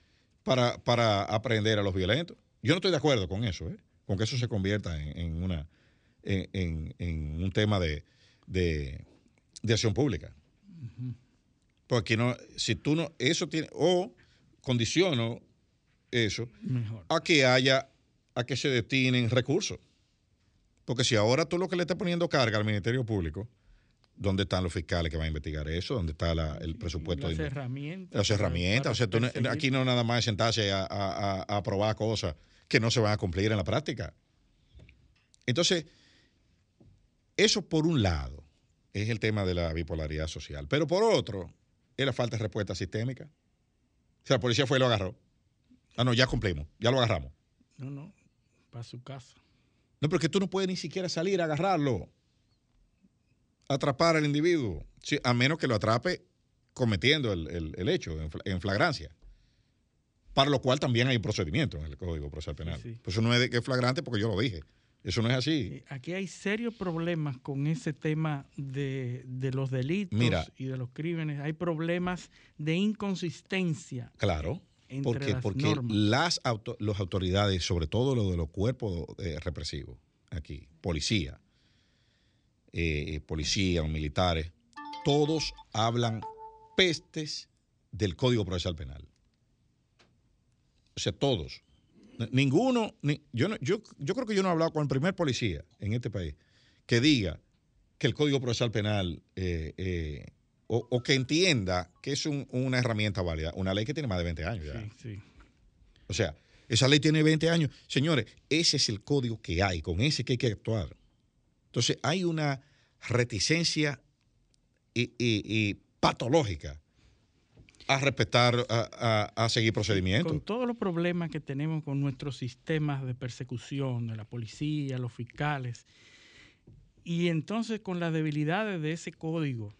para, para aprender a los violentos. Yo no estoy de acuerdo con eso, ¿eh? con que eso se convierta en, en una, en, en- un tema de, de, de acción pública. Porque no, si tú no, eso tiene, o condiciono eso Mejor. a que haya, a que se destinen recursos. Porque si ahora tú lo que le estás poniendo carga al Ministerio Público, ¿dónde están los fiscales que van a investigar eso? ¿Dónde está la- el presupuesto? Las de- herramientas. las herramientas. O sea, tú no- aquí no nada más sentarse a- a aprobar cosas que no se van a cumplir en la práctica. Entonces, eso por un lado es el tema de la bipolaridad social. Pero por otro, es la falta de respuesta sistémica. O sea, la policía fue y lo agarró. Ah, no, ya cumplimos, ya lo agarramos. No, no, para su casa. No, porque tú no puedes ni siquiera salir a agarrarlo, atrapar al individuo, Sí, a menos que lo atrape cometiendo el, el- el hecho en, fla- en flagrancia. Para lo cual también hay un procedimiento en el Código Procesal Penal. sí. Pues eso no es de que es flagrante porque yo lo dije. Eso no es así. Aquí hay serios problemas con ese tema de, de los delitos Mira. y de los crímenes. Hay problemas de inconsistencia. Claro. Entre Porque, las porque normas. las auto- las autoridades, sobre todo lo de los cuerpos eh, represivos, aquí, policía, eh, policía o militares, todos hablan pestes del Código Procesal Penal. O sea, todos. Ninguno, ni- yo, no- yo, yo creo que yo no he hablado con el primer policía en este país que diga que el Código Procesal Penal eh, eh, o, o que entienda que es un- una herramienta válida, una ley que tiene más de 20 años ya. Sí, sí. O sea, esa ley tiene 20 años. Señores, ese es el código que hay, con ese que hay que actuar. Entonces, hay una reticencia y, y- y patológica a respetar, a, a- a seguir procedimientos. Con todos los problemas que tenemos con nuestros sistemas de persecución, de la policía, los fiscales, y entonces con las debilidades de ese código,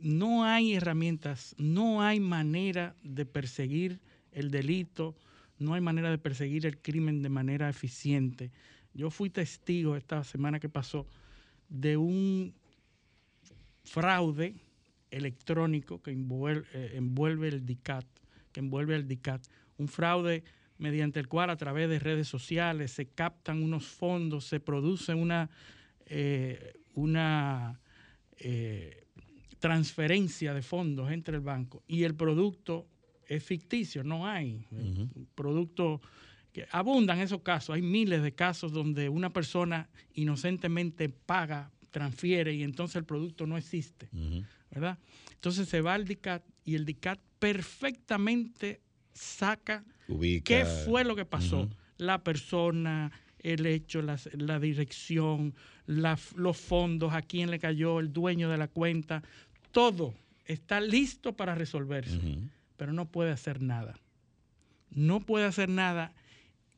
no hay herramientas, no hay manera de perseguir el delito, no hay manera de perseguir el crimen de manera eficiente. Yo fui testigo esta semana que pasó de un fraude electrónico que envuelve, eh, envuelve el DICAT, que envuelve el DICAT, un fraude mediante el cual a través de redes sociales se captan unos fondos, se produce una, eh, una eh, transferencia de fondos entre el banco y el producto es ficticio, no hay producto que abundan esos casos, hay miles de casos donde una persona inocentemente paga, transfiere y entonces el producto no existe. ¿verdad? Entonces se va al DICAT y el DICAT perfectamente saca Ubica. qué fue lo que pasó. La persona, el hecho, las- la, dirección, la- los fondos, a quién le cayó, el dueño de la cuenta, todo está listo para resolverse, pero no puede hacer nada. No puede hacer nada.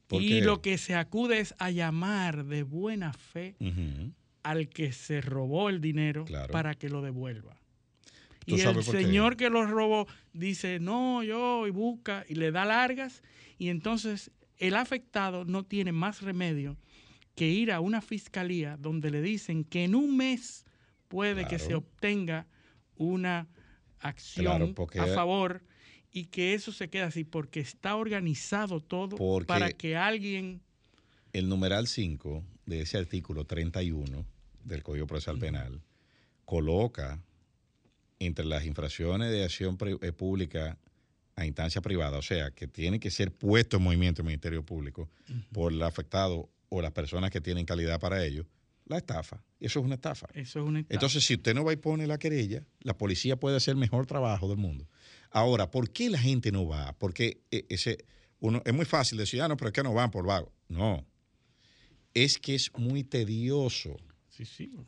¿Por Y lo que se acude es a llamar de buena fe al que se robó el dinero Claro. para que lo devuelva. ¿Tú Y el señor que lo robó dice, no, yo, y busca, y le da largas, y entonces el afectado no tiene más remedio que ir a una fiscalía donde le dicen que en un mes puede que se obtenga una acción Claro, a favor y que eso se queda así porque está organizado todo para que alguien El numeral 5 de ese artículo 31 del Código Procesal Penal coloca entre las infracciones de acción eh, pública a instancia privada, o sea, que tiene que ser puesto en movimiento el Ministerio Público por el afectado o las personas que tienen calidad para ello, la estafa. Eso es una estafa. Eso es una estafa. Entonces, si usted no va y pone la querella, la policía puede hacer el mejor trabajo del mundo. Ahora, ¿por qué la gente no va? Porque eh, ese, uno, es muy fácil decir, ah, no, pero es que no van por vago. No. Es que es muy tedioso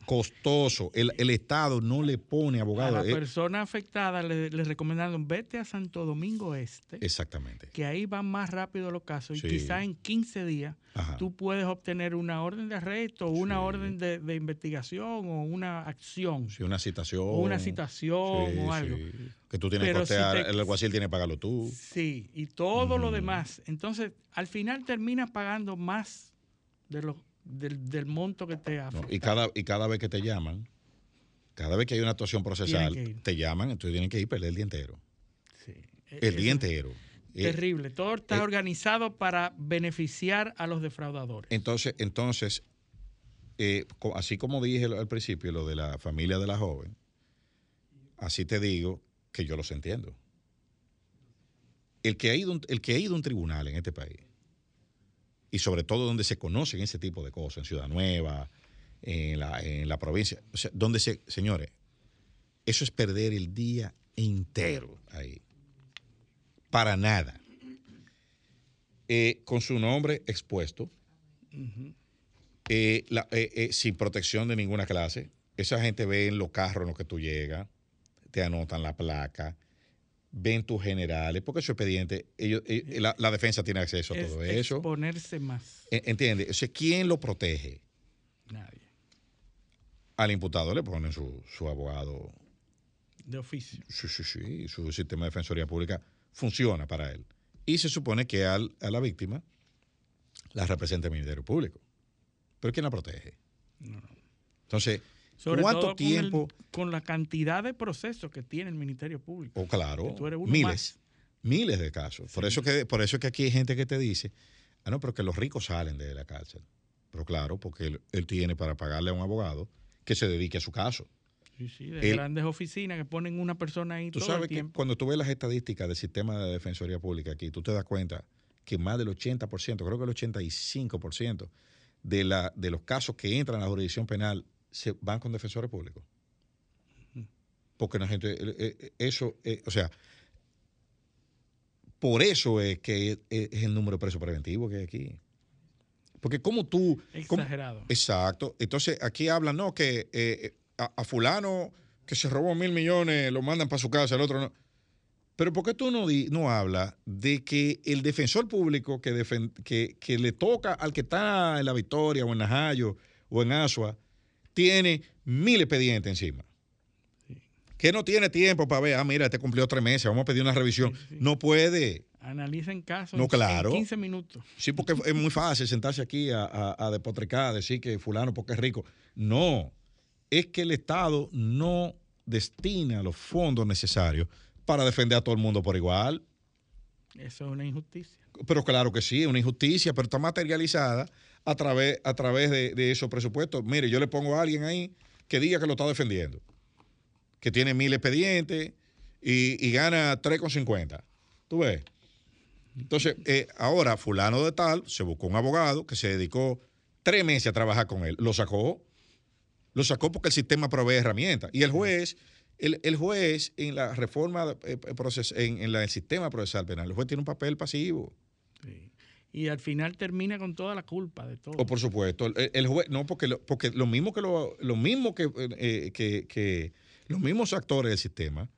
costoso. El, Estado no le pone abogado. A la eh, persona afectada le, recomendaron vete a Santo Domingo Este. Exactamente. Que ahí van más rápido los casos y quizás en 15 días tú puedes obtener una orden de arresto, una orden de, investigación o una acción. Sí, una citación. O una citación o algo. Que tú tienes que costear, el alguacil tiene que pagarlo tú. Sí, y todo lo demás. Entonces, al final terminas pagando más de lo del, monto que te afecta. y, cada, y cada vez que te llaman, cada vez que hay una actuación procesal, te llaman, entonces tienen que ir perder el día entero. Sí. El día entero. Terrible. Todo está eh, organizado para beneficiar a los defraudadores. Entonces, entonces eh, así como dije al principio, lo de la familia de la joven, así te digo que yo los entiendo. El que ha ido, el que ha ido a un tribunal en este país y sobre todo donde se conocen ese tipo de cosas, en Ciudad Nueva, en la, provincia. O sea, donde se, señores, eso es perder el día entero ahí. Para nada. Eh, con su nombre expuesto, eh, eh, sin protección de ninguna clase. Esa gente ve en los carros en los que tú llegas, te anotan la placa, ven tus generales, porque su expediente, ellos, eh, la, defensa tiene acceso a todo eso. Exponerse más. E, ¿Entiendes? O sea, ¿quién lo protege? Nadie. Al imputado le ponen su, su abogado. De oficio. Sí, sí, sí. Su sistema de defensoría pública funciona para él. Y se supone que al, a la víctima la representa el Ministerio Público. Pero ¿quién la protege? No. Entonces, ¿Cuánto tiempo? Con, la cantidad de procesos que tiene el Ministerio Público. Oh, claro. miles. Miles de casos. Por, eso que, por eso que aquí hay gente que te dice, ah, no, pero que los ricos salen de la cárcel. Pero claro, porque él, tiene para pagarle a un abogado que se dedique a su caso. Sí, sí, de grandes oficinas que ponen una persona ahí. Tú sabes que cuando tú ves las estadísticas del sistema de defensoría pública aquí, tú te das cuenta que más del 80%, creo que el 85% de, la, de los casos que entran a la jurisdicción penal se van con defensores públicos. Porque la gente, eh, eh, eso, eh, o sea, por eso es que es el número de presos preventivos que hay aquí. Porque como tú... Exagerado. exacto. Entonces aquí hablan, no, que a, fulano que se robó mil millones lo mandan para su casa, el otro no. Pero ¿por qué tú no, no hablas de que el defensor público que, que, que, le toca al que está en la Victoria o en Najayo o en Asua, tiene mil expedientes encima. Que no tiene tiempo para ver, ah, mira, te cumplió tres meses, vamos a pedir una revisión. No puede. Analicen casos no, claro. en 15 minutos. Sí, porque es muy fácil sentarse aquí a, a, a depotrecar, decir que fulano porque es rico. No, es que el Estado no destina los fondos necesarios para defender a todo el mundo por igual. Eso es una injusticia. Pero claro que sí, es una injusticia, pero está materializada a través, a través de, esos presupuestos. Mire, yo le pongo a alguien ahí que diga que lo está defendiendo, que tiene mil expedientes y, y gana 3,50. ¿Tú ves? Entonces, eh, ahora fulano de tal se buscó un abogado que se dedicó tres meses a trabajar con él. Lo sacó. Lo sacó porque el sistema provee herramientas. Y el juez, el, juez en la reforma, eh, en, en el sistema procesal penal, el juez tiene un papel pasivo y al final termina con toda la culpa de todo. O oh, por supuesto, el, juez, no, porque lo, porque lo mismo que lo, lo mismo eh, que, que, los mismos actores del sistema,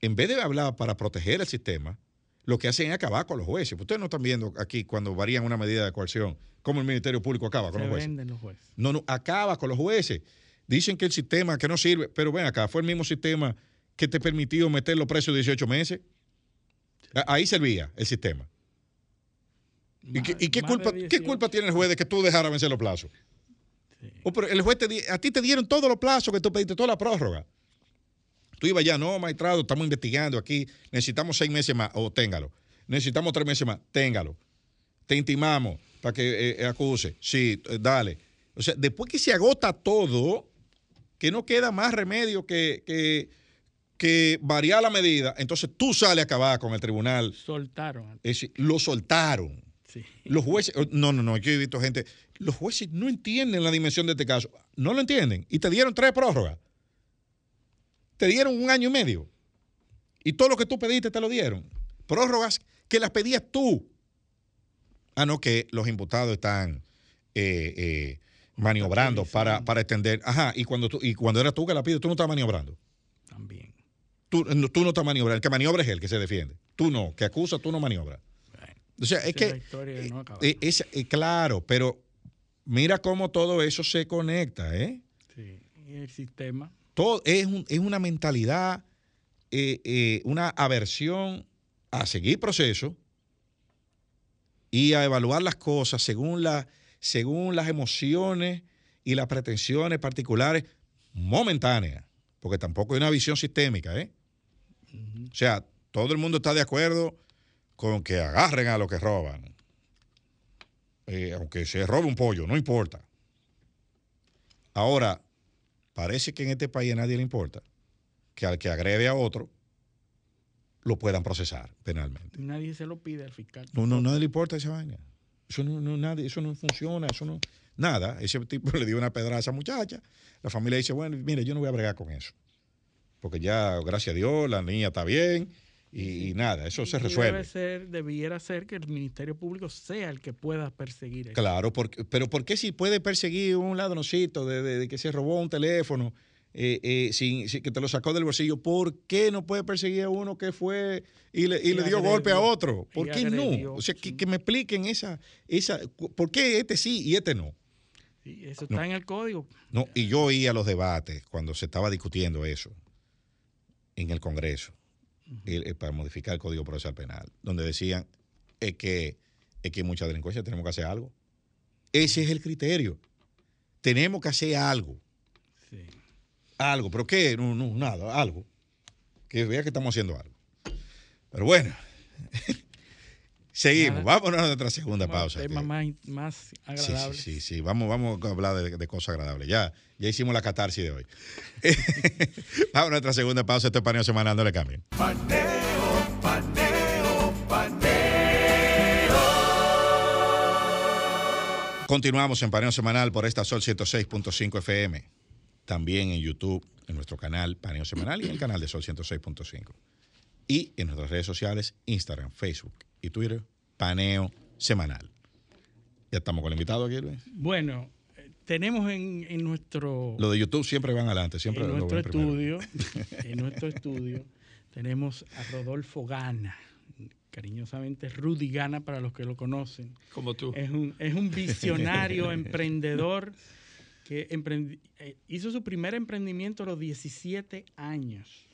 en vez de hablar para proteger el sistema, lo que hacen es acabar con los jueces. Ustedes no están viendo aquí cuando varían una medida de coerción, cómo el Ministerio Público acaba con los jueces. Venden los jueces. No, no, acaba con los jueces. Dicen que el sistema que no sirve, pero ven acá, fue el mismo sistema que te permitió meter los precios de 18 meses. Ahí servía el sistema. ¿Y, qué, culpa, qué culpa tiene el juez de que tú dejaras vencer los plazos? Oh, pero el juez te, a ti te dieron todos los plazos que tú pediste, toda la prórroga. Tú ibas ya, no, maestrado, estamos investigando aquí, necesitamos seis meses más, o téngalo. Necesitamos tres meses más, téngalo. Te intimamos para que eh, eh, acuse. Sí, eh, dale. O sea, después que se agota todo, que no queda más remedio que, que variar la medida, entonces tú sales a acabar con el tribunal. Soltaron. Es decir, lo soltaron. Sí. Los jueces, no, no, no, yo he visto gente, los jueces no entienden la dimensión de este caso, no lo entienden, y te dieron tres prórrogas, te dieron un año y medio, y todo lo que tú pediste te lo dieron, prórrogas que las pedías tú. Ah, no, que los imputados están eh, eh, maniobrando para, para extender, ajá, y cuando, tú, y cuando era tú que la pides, tú no estás maniobrando. También. Tú, no, tú no estás maniobrando, el que maniobra es él que se defiende, tú no, que acusa, tú no maniobras. O sea, es que. Eh, es, eh, claro, pero mira cómo todo eso se conecta, ¿eh? Sí, y el sistema. Todo es, un, es una mentalidad, eh, una aversión a seguir proceso y a evaluar las cosas según, la, según las emociones y las pretensiones particulares momentáneas, porque tampoco hay una visión sistémica, ¿eh? O sea, todo el mundo está de acuerdo con que agarren a lo que roban. Eh, aunque se robe un pollo, no importa. Ahora, parece que en este país a nadie le importa que al que agrede a otro lo puedan procesar penalmente. Nadie se lo pide al fiscal. No, no, nadie le importa esa vaina. Eso no, no, nadie, eso no funciona, eso no. Nada. Ese tipo le dio una pedrada a esa muchacha. La familia dice, bueno, mire, yo no voy a bregar con eso. Porque ya, gracias a Dios, la niña está bien y, nada, eso se resuelve. Debe ser, debiera ser que el Ministerio Público sea el que pueda perseguir eso. Claro, porque, pero ¿por qué si puede perseguir un ladroncito de, de, que se robó un teléfono eh, eh, sin, que te lo sacó del bolsillo? ¿Por qué no puede perseguir a uno que fue y le, y le dio golpe a otro? ¿Por qué no? O sea, que, que, me expliquen esa, esa, ¿por qué este sí y este no? Sí, eso está en el código. No, y yo oía los debates cuando se estaba discutiendo eso en el Congreso para modificar el Código Procesal Penal, donde decían es que, es que mucha delincuencia tenemos que hacer algo. Ese es el criterio. Tenemos que hacer algo. Sí. Algo, pero ¿qué? No, no, nada, algo. Que vea que estamos haciendo algo. Pero bueno, seguimos. Vámonos a nuestra segunda pausa. Tema más, más agradable. Sí, sí, sí, Vamos, vamos a hablar de, de, cosas agradables. Ya, ya hicimos la catarsis de hoy. vamos a nuestra segunda pausa. Este es paneo semanal, no le cambien. Paneo, paneo, paneo. Continuamos en paneo semanal por esta Sol 106.5 FM. También en YouTube, en nuestro canal Paneo Semanal y en el canal de Sol 106.5. Y en nuestras redes sociales, Instagram, Facebook y Twitter, Paneo Semanal. Ya estamos con el invitado aquí, Luis. Bueno, tenemos en, en, nuestro... Lo de YouTube siempre van adelante, siempre En nuestro estudio, en nuestro estudio, tenemos a Rodolfo Gana, cariñosamente Rudy Gana para los que lo conocen. Como tú. Es un, es un visionario, emprendedor, que emprendi eh, hizo su primer emprendimiento a los 17 años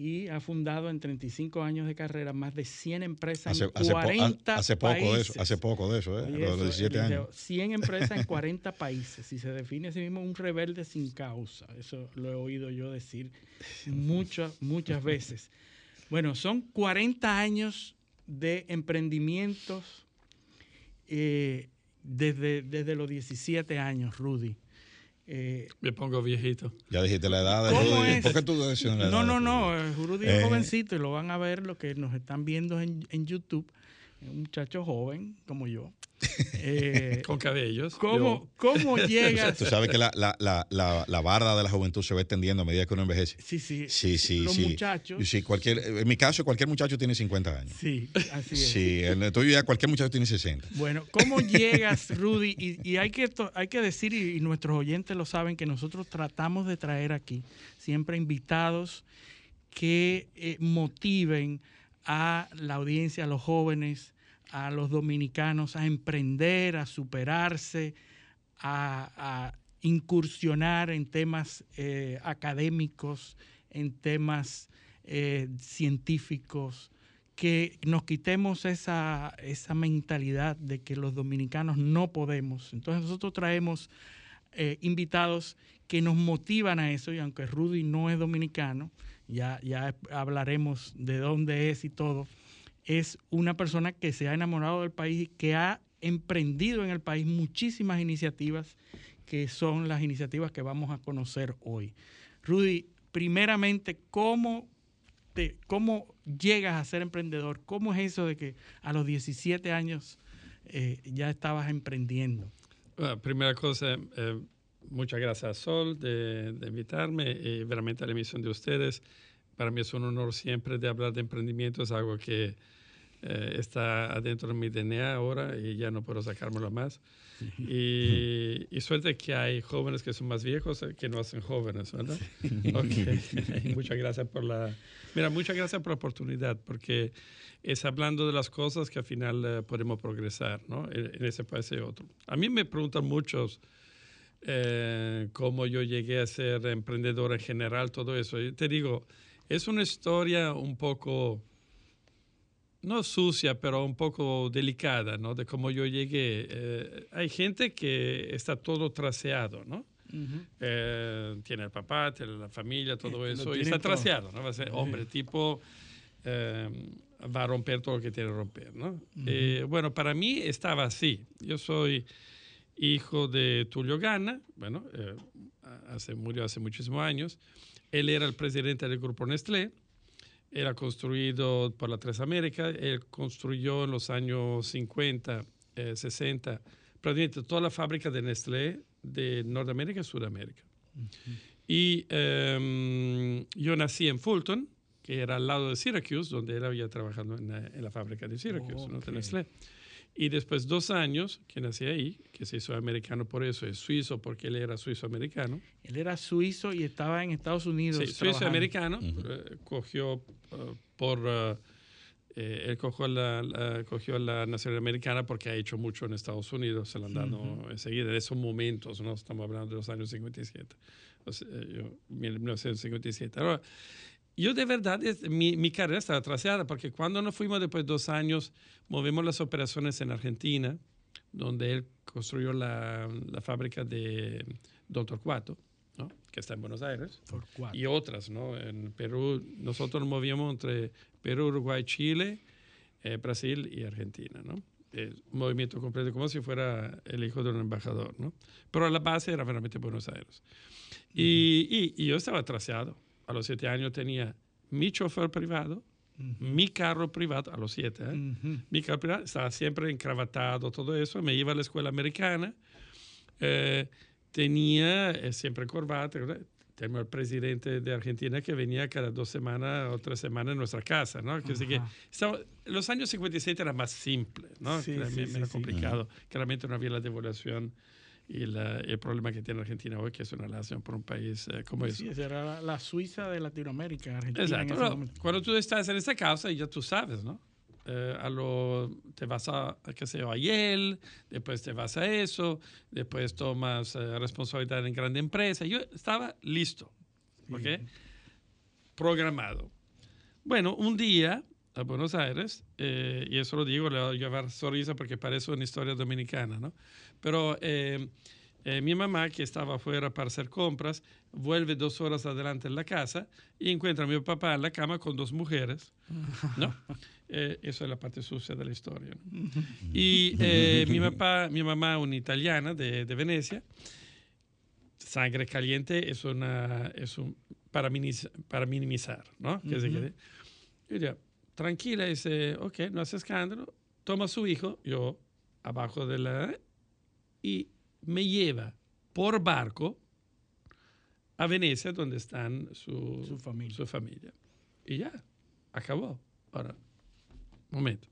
y ha fundado en 35 años de carrera más de 100 empresas hace, en 40 hace, poco países. de eso, hace poco de eso, ¿eh? Oye, los eso, 17 años. 100 empresas en 40 países y se define a sí mismo un rebelde sin causa. Eso lo he oído yo decir muchas, muchas veces. Bueno, son 40 años de emprendimientos eh, desde, desde los 17 años, Rudy. Eh, Me pongo viejito. Ya dijiste la edad de ¿Cómo Rudy. es? ¿Por qué tú decías la edad? No, de no, Rudy? no. eh, Rudy es Eh. jovencito y lo van a ver lo que nos están viendo en, en YouTube. Un muchacho joven como yo. Eh, Con cabellos. ¿cómo, ¿Cómo llegas? Tú sabes que la, la, la, la, la barda de la juventud se va extendiendo a medida que uno envejece. Sí, sí. Sí, sí, Los sí. muchachos. Sí, cualquier, en mi caso, cualquier muchacho tiene 50 años. Sí, así es. Sí, en el tuyo ya cualquier muchacho tiene 60. Bueno, ¿cómo llegas, Rudy? Y, y hay, que, hay que decir, y, y nuestros oyentes lo saben, que nosotros tratamos de traer aquí siempre invitados que eh, motiven a la audiencia, a los jóvenes, a los dominicanos a emprender, a superarse, a, incursionar en temas eh, académicos, en temas eh, científicos, que nos quitemos esa, esa mentalidad de que los dominicanos no podemos. Entonces nosotros traemos eh, invitados que nos motivan a eso, y aunque Rudy no es dominicano, ya, ya hablaremos de dónde es y todo, es una persona que se ha enamorado del país y que ha emprendido en el país muchísimas iniciativas que son las iniciativas que vamos a conocer hoy. Rudy, primeramente, ¿cómo, te, ¿cómo llegas a ser emprendedor? ¿Cómo es eso de que a los 17 años eh, ya estabas emprendiendo? Primera cosa, eh, muchas gracias Sol de, de, invitarme y veramente a la emisión de ustedes. Para mí es un honor siempre de hablar de emprendimiento, es algo que eh, está adentro de mi DNA ahora y ya no puedo sacármelo más. Y, y, suerte que hay jóvenes que son más viejos que no hacen jóvenes, ¿verdad? Okay. muchas gracias por la... Mira, muchas gracias por la oportunidad, porque es hablando de las cosas que al final uh, podemos progresar, ¿no? En, en, ese país y otro. A mí me preguntan muchos eh, cómo yo llegué a ser emprendedor en general, todo eso. Yo te digo, es una historia un poco no sucia, pero un poco delicada, ¿no? De cómo yo llegué. Eh, hay gente que está todo traseado, ¿no? Uh -huh. eh, tiene el papá, tiene la familia, todo eh, eso, y está todo. traseado, ¿no? Va a ser hombre, tipo, va a romper todo lo que tiene que romper, ¿no? Uh -huh. bueno, para mí estaba así. Yo soy hijo de Tulio Gana, bueno, eh, hace, murió hace muchísimos años. Él era el presidente del grupo Nestlé era construido por la Tres Américas. Él construyó en los años 50, eh, 60, prácticamente toda la fábrica de Nestlé de Norteamérica y Sudamérica. Uh -huh. Y um, yo nací en Fulton, que era al lado de Syracuse, donde él había trabajado en la, en la fábrica de Syracuse, oh, okay. ¿no? de Nestlé. Y después dos años que nací ahí, que se hizo americano por eso, es suizo porque él era suizo-americano. Él era suizo y estaba en Estados Unidos. Sí, suizo-americano. Uh -huh. uh, cogió uh, por... Eh, él cogió la, la, cogió la nacionalidad americana porque ha hecho mucho en Estados Unidos, se la han dado -huh. enseguida, en esos momentos, ¿no? Estamos hablando de los años 57, o sea, yo, 1957. Ahora, yo de verdad, mi, mi, carrera estaba traseada porque cuando nos fuimos después de dos años, movimos las operaciones en Argentina, donde él construyó la, la fábrica de Don Torcuato, ¿no? que está en Buenos Aires, Torcuato. y otras, ¿no? En Perú, nosotros nos movíamos entre Perú, Uruguay, Chile, eh, Brasil y Argentina, ¿no? Un movimiento completo, como si fuera el hijo de un embajador, ¿no? Pero la base era realmente Buenos Aires. Uh -huh. y, y, y yo estaba traseado a los siete años tenía mi chofer privado, uh -huh. mi carro privado, a los siete, ¿eh? uh -huh. mi carro privado, estaba siempre encravatado, todo eso, me iba a la escuela americana, eh, tenía eh, siempre corbata, tenemos el presidente de Argentina que venía cada dos semanas o tres semanas en nuestra casa, ¿no? -huh. que estaba, los años 57 era más simple, ¿no? Sí, era, sí, era sí, complicado, claramente no había la devaluación y la, el problema que tiene Argentina hoy, que es una relación por un país eh, como sí, eso. Sí, era la, la, Suiza de Latinoamérica, Argentina. Exacto. Cuando tú estás en esta casa, ya tú sabes, ¿no? Eh, a lo, te vas a, qué sé yo, a Yale, después te vas a eso, después tomas eh, responsabilidad en grande empresa. Yo estaba listo, sí. ¿ok? Programado. Bueno, un día a Buenos Aires, eh, y eso lo digo, le voy a llevar sonrisa porque parece una historia dominicana, ¿no? Pero eh, eh, mi mamá, que estaba afuera para hacer compras, vuelve dos horas adelante en la casa y encuentra a mi papá en la cama con dos mujeres, ¿no? eso es la parte sucia de la historia. ¿no? Y mi, papá, mi mamá, una italiana de, de Venecia, sangre caliente es, una, es un, para, minimizar, para minimizar, ¿no? Uh -huh. se quede. Tranquila, dice, ok, no hace escándalo, toma a su hijo, yo abajo de la... y me lleva por barco a Venecia, donde están su, su, familia. su familia. Y ya, acabó. Ahora, momento.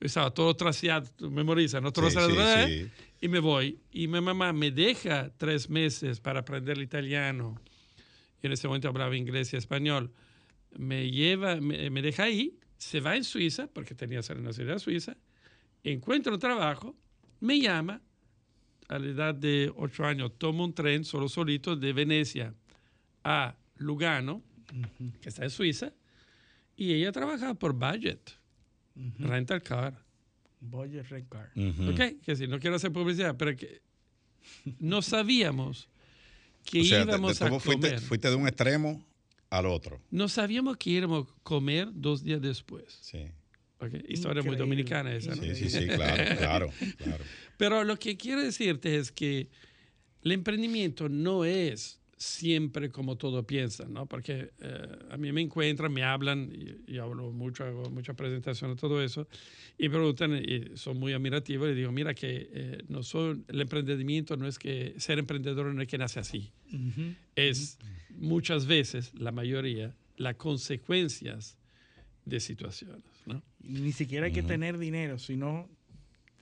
Estaba todo traseado, memoriza, ¿no? Todo sí, sí, sí. Y me voy. Y mi mamá me deja tres meses para aprender el italiano. Y en ese momento hablaba inglés y español. Me lleva, me, me deja ahí, se va en Suiza, porque tenía que la ciudad suiza, encuentra un trabajo, me llama, a la edad de ocho años, tomo un tren solo solito de Venecia a Lugano, uh -huh. que está en Suiza, y ella trabaja por Budget, uh -huh. Rental Car. Budget Rent Car. Uh -huh. Ok, que si no quiero hacer publicidad, pero que no sabíamos que o sea, íbamos de, de, a fuiste, comer. Fuiste de un extremo al otro. No sabíamos que íbamos a comer dos días después. Sí. Okay. Historia muy dominicana esa, ¿no? Sí, sí, sí, claro, claro, claro. Pero lo que quiero decirte es que el emprendimiento no es siempre como todo piensan, ¿no? Porque eh, a mí me encuentran, me hablan, y, y, hablo mucho, hago mucha presentación todo eso, y preguntan, y son muy admirativos, y digo, mira que eh, no son, el emprendimiento no es que ser emprendedor no es que nace así, uh -huh. es uh -huh. muchas veces, la mayoría, las consecuencias de situaciones, ¿no? Ni siquiera hay que uh -huh. tener dinero, sino...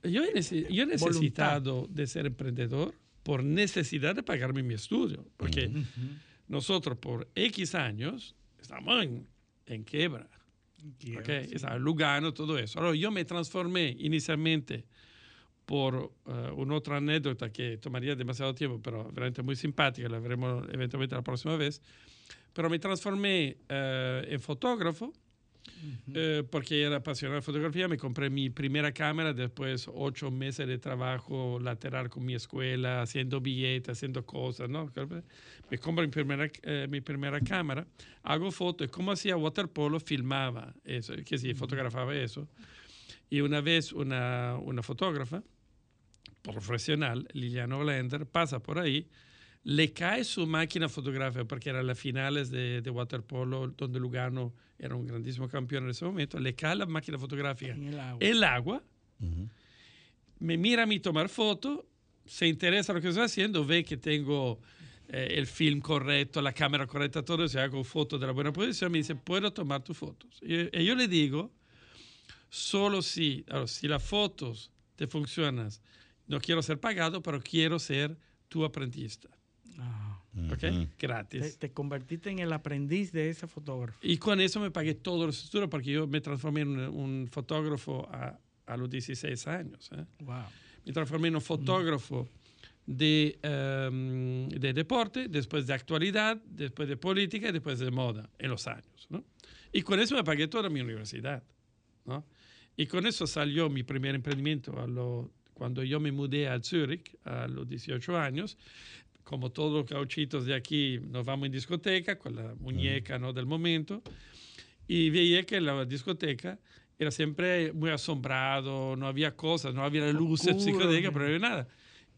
Yo he, yo he necesitado voluntad. de ser emprendedor por necesidad de pagarme mi estudio, porque uh -huh. nosotros por X años estamos en, en quiebra. Yeah, okay? sí. Lugano, todo eso. Ahora, yo me transformé inicialmente por uh, una otra anécdota que tomaría demasiado tiempo, pero veramente muy simpática, la veremos eventualmente la próxima vez. Pero me transformé uh, en fotógrafo Uh -huh. eh, porque era apasionado de fotografía, me compré mi primera cámara después ocho meses de trabajo lateral con mi escuela, haciendo billetes, haciendo cosas, ¿no? Me compro mi primera, eh, mi primera cámara, hago fotos, como hacía waterpolo, filmaba eso, que sí, uh -huh. fotografaba eso. Y una vez una, una fotógrafa profesional, Liliana Blender, pasa por ahí, le cae su máquina fotográfica porque era las finales de, de, waterpolo donde Lugano era un grandísimo campeón en ese momento, le cae la máquina fotográfica en el agua, el agua uh -huh. me mira a mí tomar foto, se interesa lo que estoy haciendo, ve que tengo eh, el film correcto, la cámara correcta, todo eso, hago fotos de la buena posición, me dice, ¿puedo tomar tus fotos? Y, y yo le digo, solo si, ahora, si las fotos te funcionan, no quiero ser pagado, pero quiero ser tu aprendista. Ah. ¿Ok? Uh -huh. Gratis. Te, te, convertiste en el aprendiz de ese fotógrafo. Y con eso me pagué todos los estudios porque yo me transformé en un, un fotógrafo a, a, los 16 años. ¿eh? Wow. Me transformé en un fotógrafo de, um, de deporte, después de actualidad, después de política y después de moda en los años. ¿no? Y con eso me pagué toda mi universidad. ¿no? Y con eso salió mi primer emprendimiento a lo, cuando yo me mudé a Zurich a los 18 años como todos los gauchitos de aquí, nos vamos en discoteca con la muñeca ¿no? del momento y veía que la discoteca era siempre muy asombrado, no había cosas, no había luces psicodélicas, pero no había nada.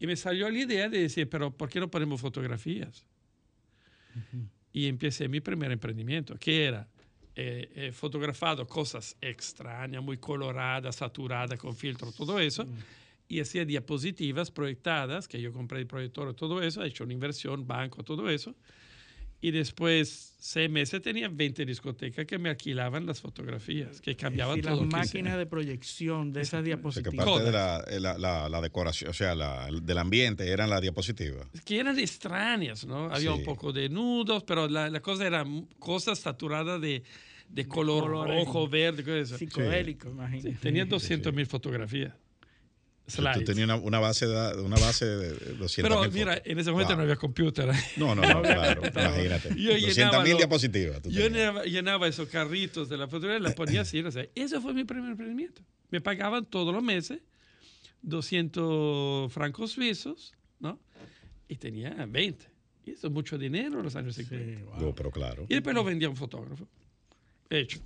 Y me salió la idea de decir, pero ¿por qué no ponemos fotografías? Uh -huh. Y empecé mi primer emprendimiento, que era eh, eh, fotografado cosas extrañas, muy coloradas, saturadas, con filtro, todo eso. Uh -huh y hacía diapositivas proyectadas, que yo compré el proyector, todo eso, he hecho una inversión, banco, todo eso. Y después, seis meses, tenía 20 discotecas que me alquilaban las fotografías, que cambiaban y todo. las máquinas de proyección de esas diapositivas. O sea, que parte de la, la, la, la, decoración, o sea, la, del ambiente eran las diapositivas. Que eran extrañas, ¿no? Había sí. un poco de nudos, pero la, la cosa era cosas saturadas de, de color de rojo, verde, cosas Psicodélico, sí. imagínate. Sí, tenía 200 mil fotografías. Slides. Tú tenías una, una, base de, una base de 200 Pero mira, en ese momento wow. no había computer. No, no, no, claro, imagínate. Yo 200 mil diapositivas. Yo llenaba, llenaba, esos carritos de la fotografía y las ponía así. O sea, ese fue mi primer emprendimiento. Me pagaban todos los meses 200 francos suizos, ¿no? Y tenía 20. Y eso es mucho dinero en los años 50. Sí, wow. no, pero claro. Y después lo vendía a un fotógrafo. Hecho.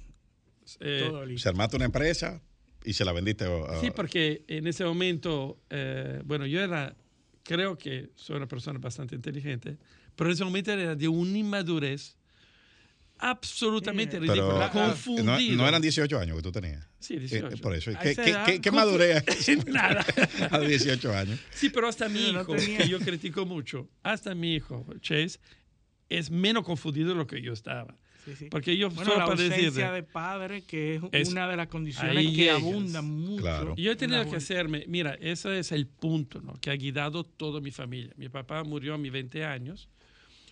Eh, se armaste una empresa, y se la vendiste a, Sí, porque en ese momento, eh, bueno, yo era, creo que soy una persona bastante inteligente, pero en ese momento era de una inmadurez absolutamente ridícula, pero, confundido. No, no, eran 18 años que tú tenías. Sí, 18. Eh, por eso. ¿Qué, qué, qué, qué madurez? Nada. a 18 años. Sí, pero hasta mi hijo, no que yo critico mucho, hasta mi hijo, Chase, es menos confundido de lo que yo estaba. Sí, sí. Porque yo bueno, solo la ausencia decir de padre, que es, es una de las condiciones que abundan mucho. Claro. Yo he tenido que hacerme, mira, ese es el punto ¿no? que ha guiado toda mi familia. Mi papá murió a mis 20 años.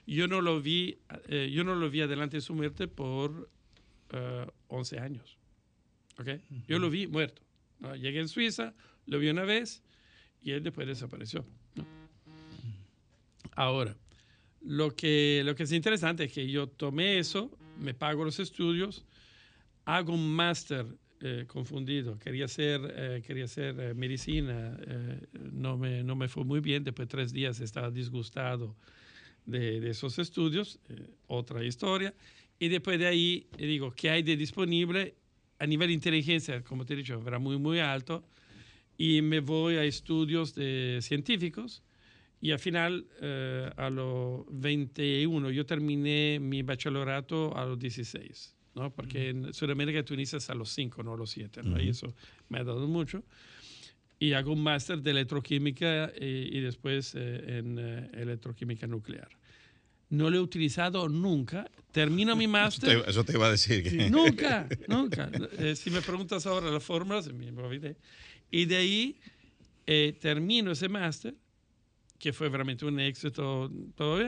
Yo no lo vi, eh, yo no lo vi adelante de su muerte por uh, 11 años. ¿Okay? Uh -huh. Yo lo vi muerto. ¿no? Llegué en Suiza, lo vi una vez y él después desapareció. ¿no? Ahora, lo que, lo que es interesante es que yo tomé eso, me pago los estudios, hago un máster eh, confundido. Quería hacer, eh, quería hacer eh, medicina, no, me, no me fue muy bien. Después de tres días estaba disgustado de, de esos estudios, otra historia. Y después de ahí digo, ¿qué hay de disponible? A nivel de inteligencia, como te he dicho, era muy, muy alto. Y me voy a estudios de científicos y al final, eh, a los 21, yo terminé mi bachillerato a los 16, ¿no? Porque en Sudamérica tú inicias a los 5, no a los 7, ¿no? Y eso me ha dado mucho. Y hago un máster de electroquímica y, y después eh, en eh, electroquímica nuclear. No lo he utilizado nunca. Termino mi máster. Eso te, iba a decir. Que... Nunca, nunca. Eh, si me preguntas ahora las fórmulas, me olvidé. Y de ahí eh, termino ese máster, que fue realmente un éxito, todo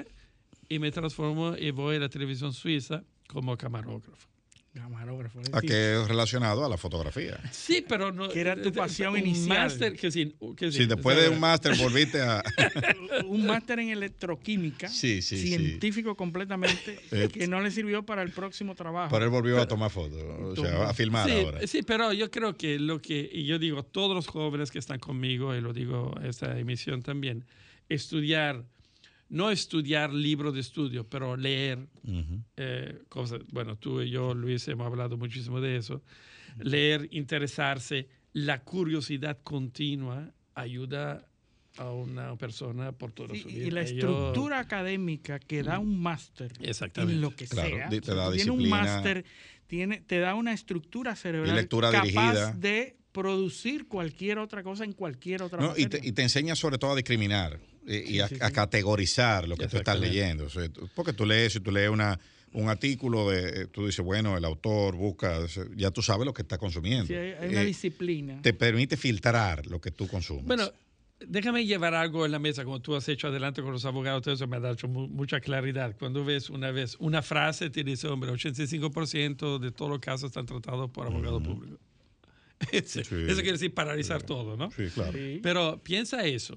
y me transformo y voy a la televisión suiza como camarógrafo. Camarógrafo. ¿A qué es relacionado a la fotografía? Sí, pero no. Que era tu pasión un inicial. máster que sí, que sí, Si después o sea, de un máster volviste a... un máster en electroquímica, Sí, sí, sí. científico completamente, Eh, que no le sirvió para el próximo trabajo. Pero él volvió a tomar fotos, o sea, a filmar sí, ahora. Sí, pero yo creo que lo que, y yo digo, todos los jóvenes que están conmigo, y lo digo esta emisión también, estudiar, no estudiar libros de estudio, pero leer eh, cosas. Bueno, tú y yo, Luis, hemos hablado muchísimo de eso. Leer, interesarse, la curiosidad continua ayuda a una persona por toda Sí, su vida. y la yo- estructura académica que da un máster Exactamente. en lo que Claro, sea. te da Tiene un máster, tiene, te da una estructura cerebral lectura capaz dirigida. de producir cualquier otra cosa en cualquier otra No, y, te, y te enseña sobre todo a discriminar eh, y a, sí, a sí. categorizar lo que tú estás leyendo. O sea, tú- porque tú lees, si tú lees una, un artículo, de, eh, tú dices, bueno, el autor busca, ya tú sabes lo que está consumiendo. Sí, hay, una Eh, disciplina. te permite filtrar lo que tú consumes. Bueno, déjame llevar algo en la mesa, como tú has hecho adelante con los abogados, todo eso me ha dado mu- mucha claridad. Cuando ves una vez una frase, te dice, hombre, 85% de todos los casos están tratados por abogado público. Eso eso quiere decir paralizar todo, ¿no? sí, claro. Sí. Pero piensa eso.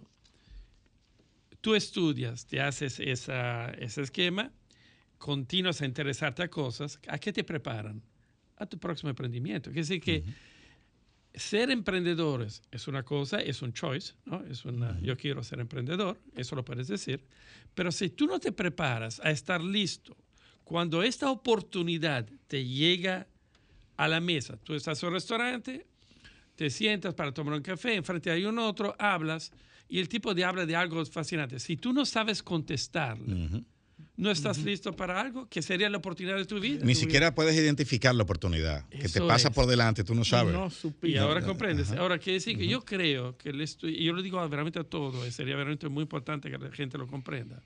Tú estudias, te haces esa, ese esquema, continúas a interesarte a cosas, ¿a qué te preparan? A tu próximo emprendimiento. Quiere decir que ser emprendedores es una cosa, es un choice, ¿no? Es una, yo quiero ser emprendedor, eso lo puedes decir, pero si tú no te preparas a estar listo cuando esta oportunidad te llega a la mesa, tú estás en un restaurante, te sientas para tomar un café, enfrente hay un otro, hablas y el tipo de habla de algo fascinante. Si tú no sabes contestarle, Ujú. no estás listo para algo que sería la oportunidad de tu vida. Ni siquiera puedes identificar la oportunidad que te Eso pasa es. por delante, tú no sabes. No Y supiste. ahora comprendes. Ahora, quiere decir que yo creo que el y yo lo digo realmente a todo, y sería realmente muy importante que la gente lo comprenda,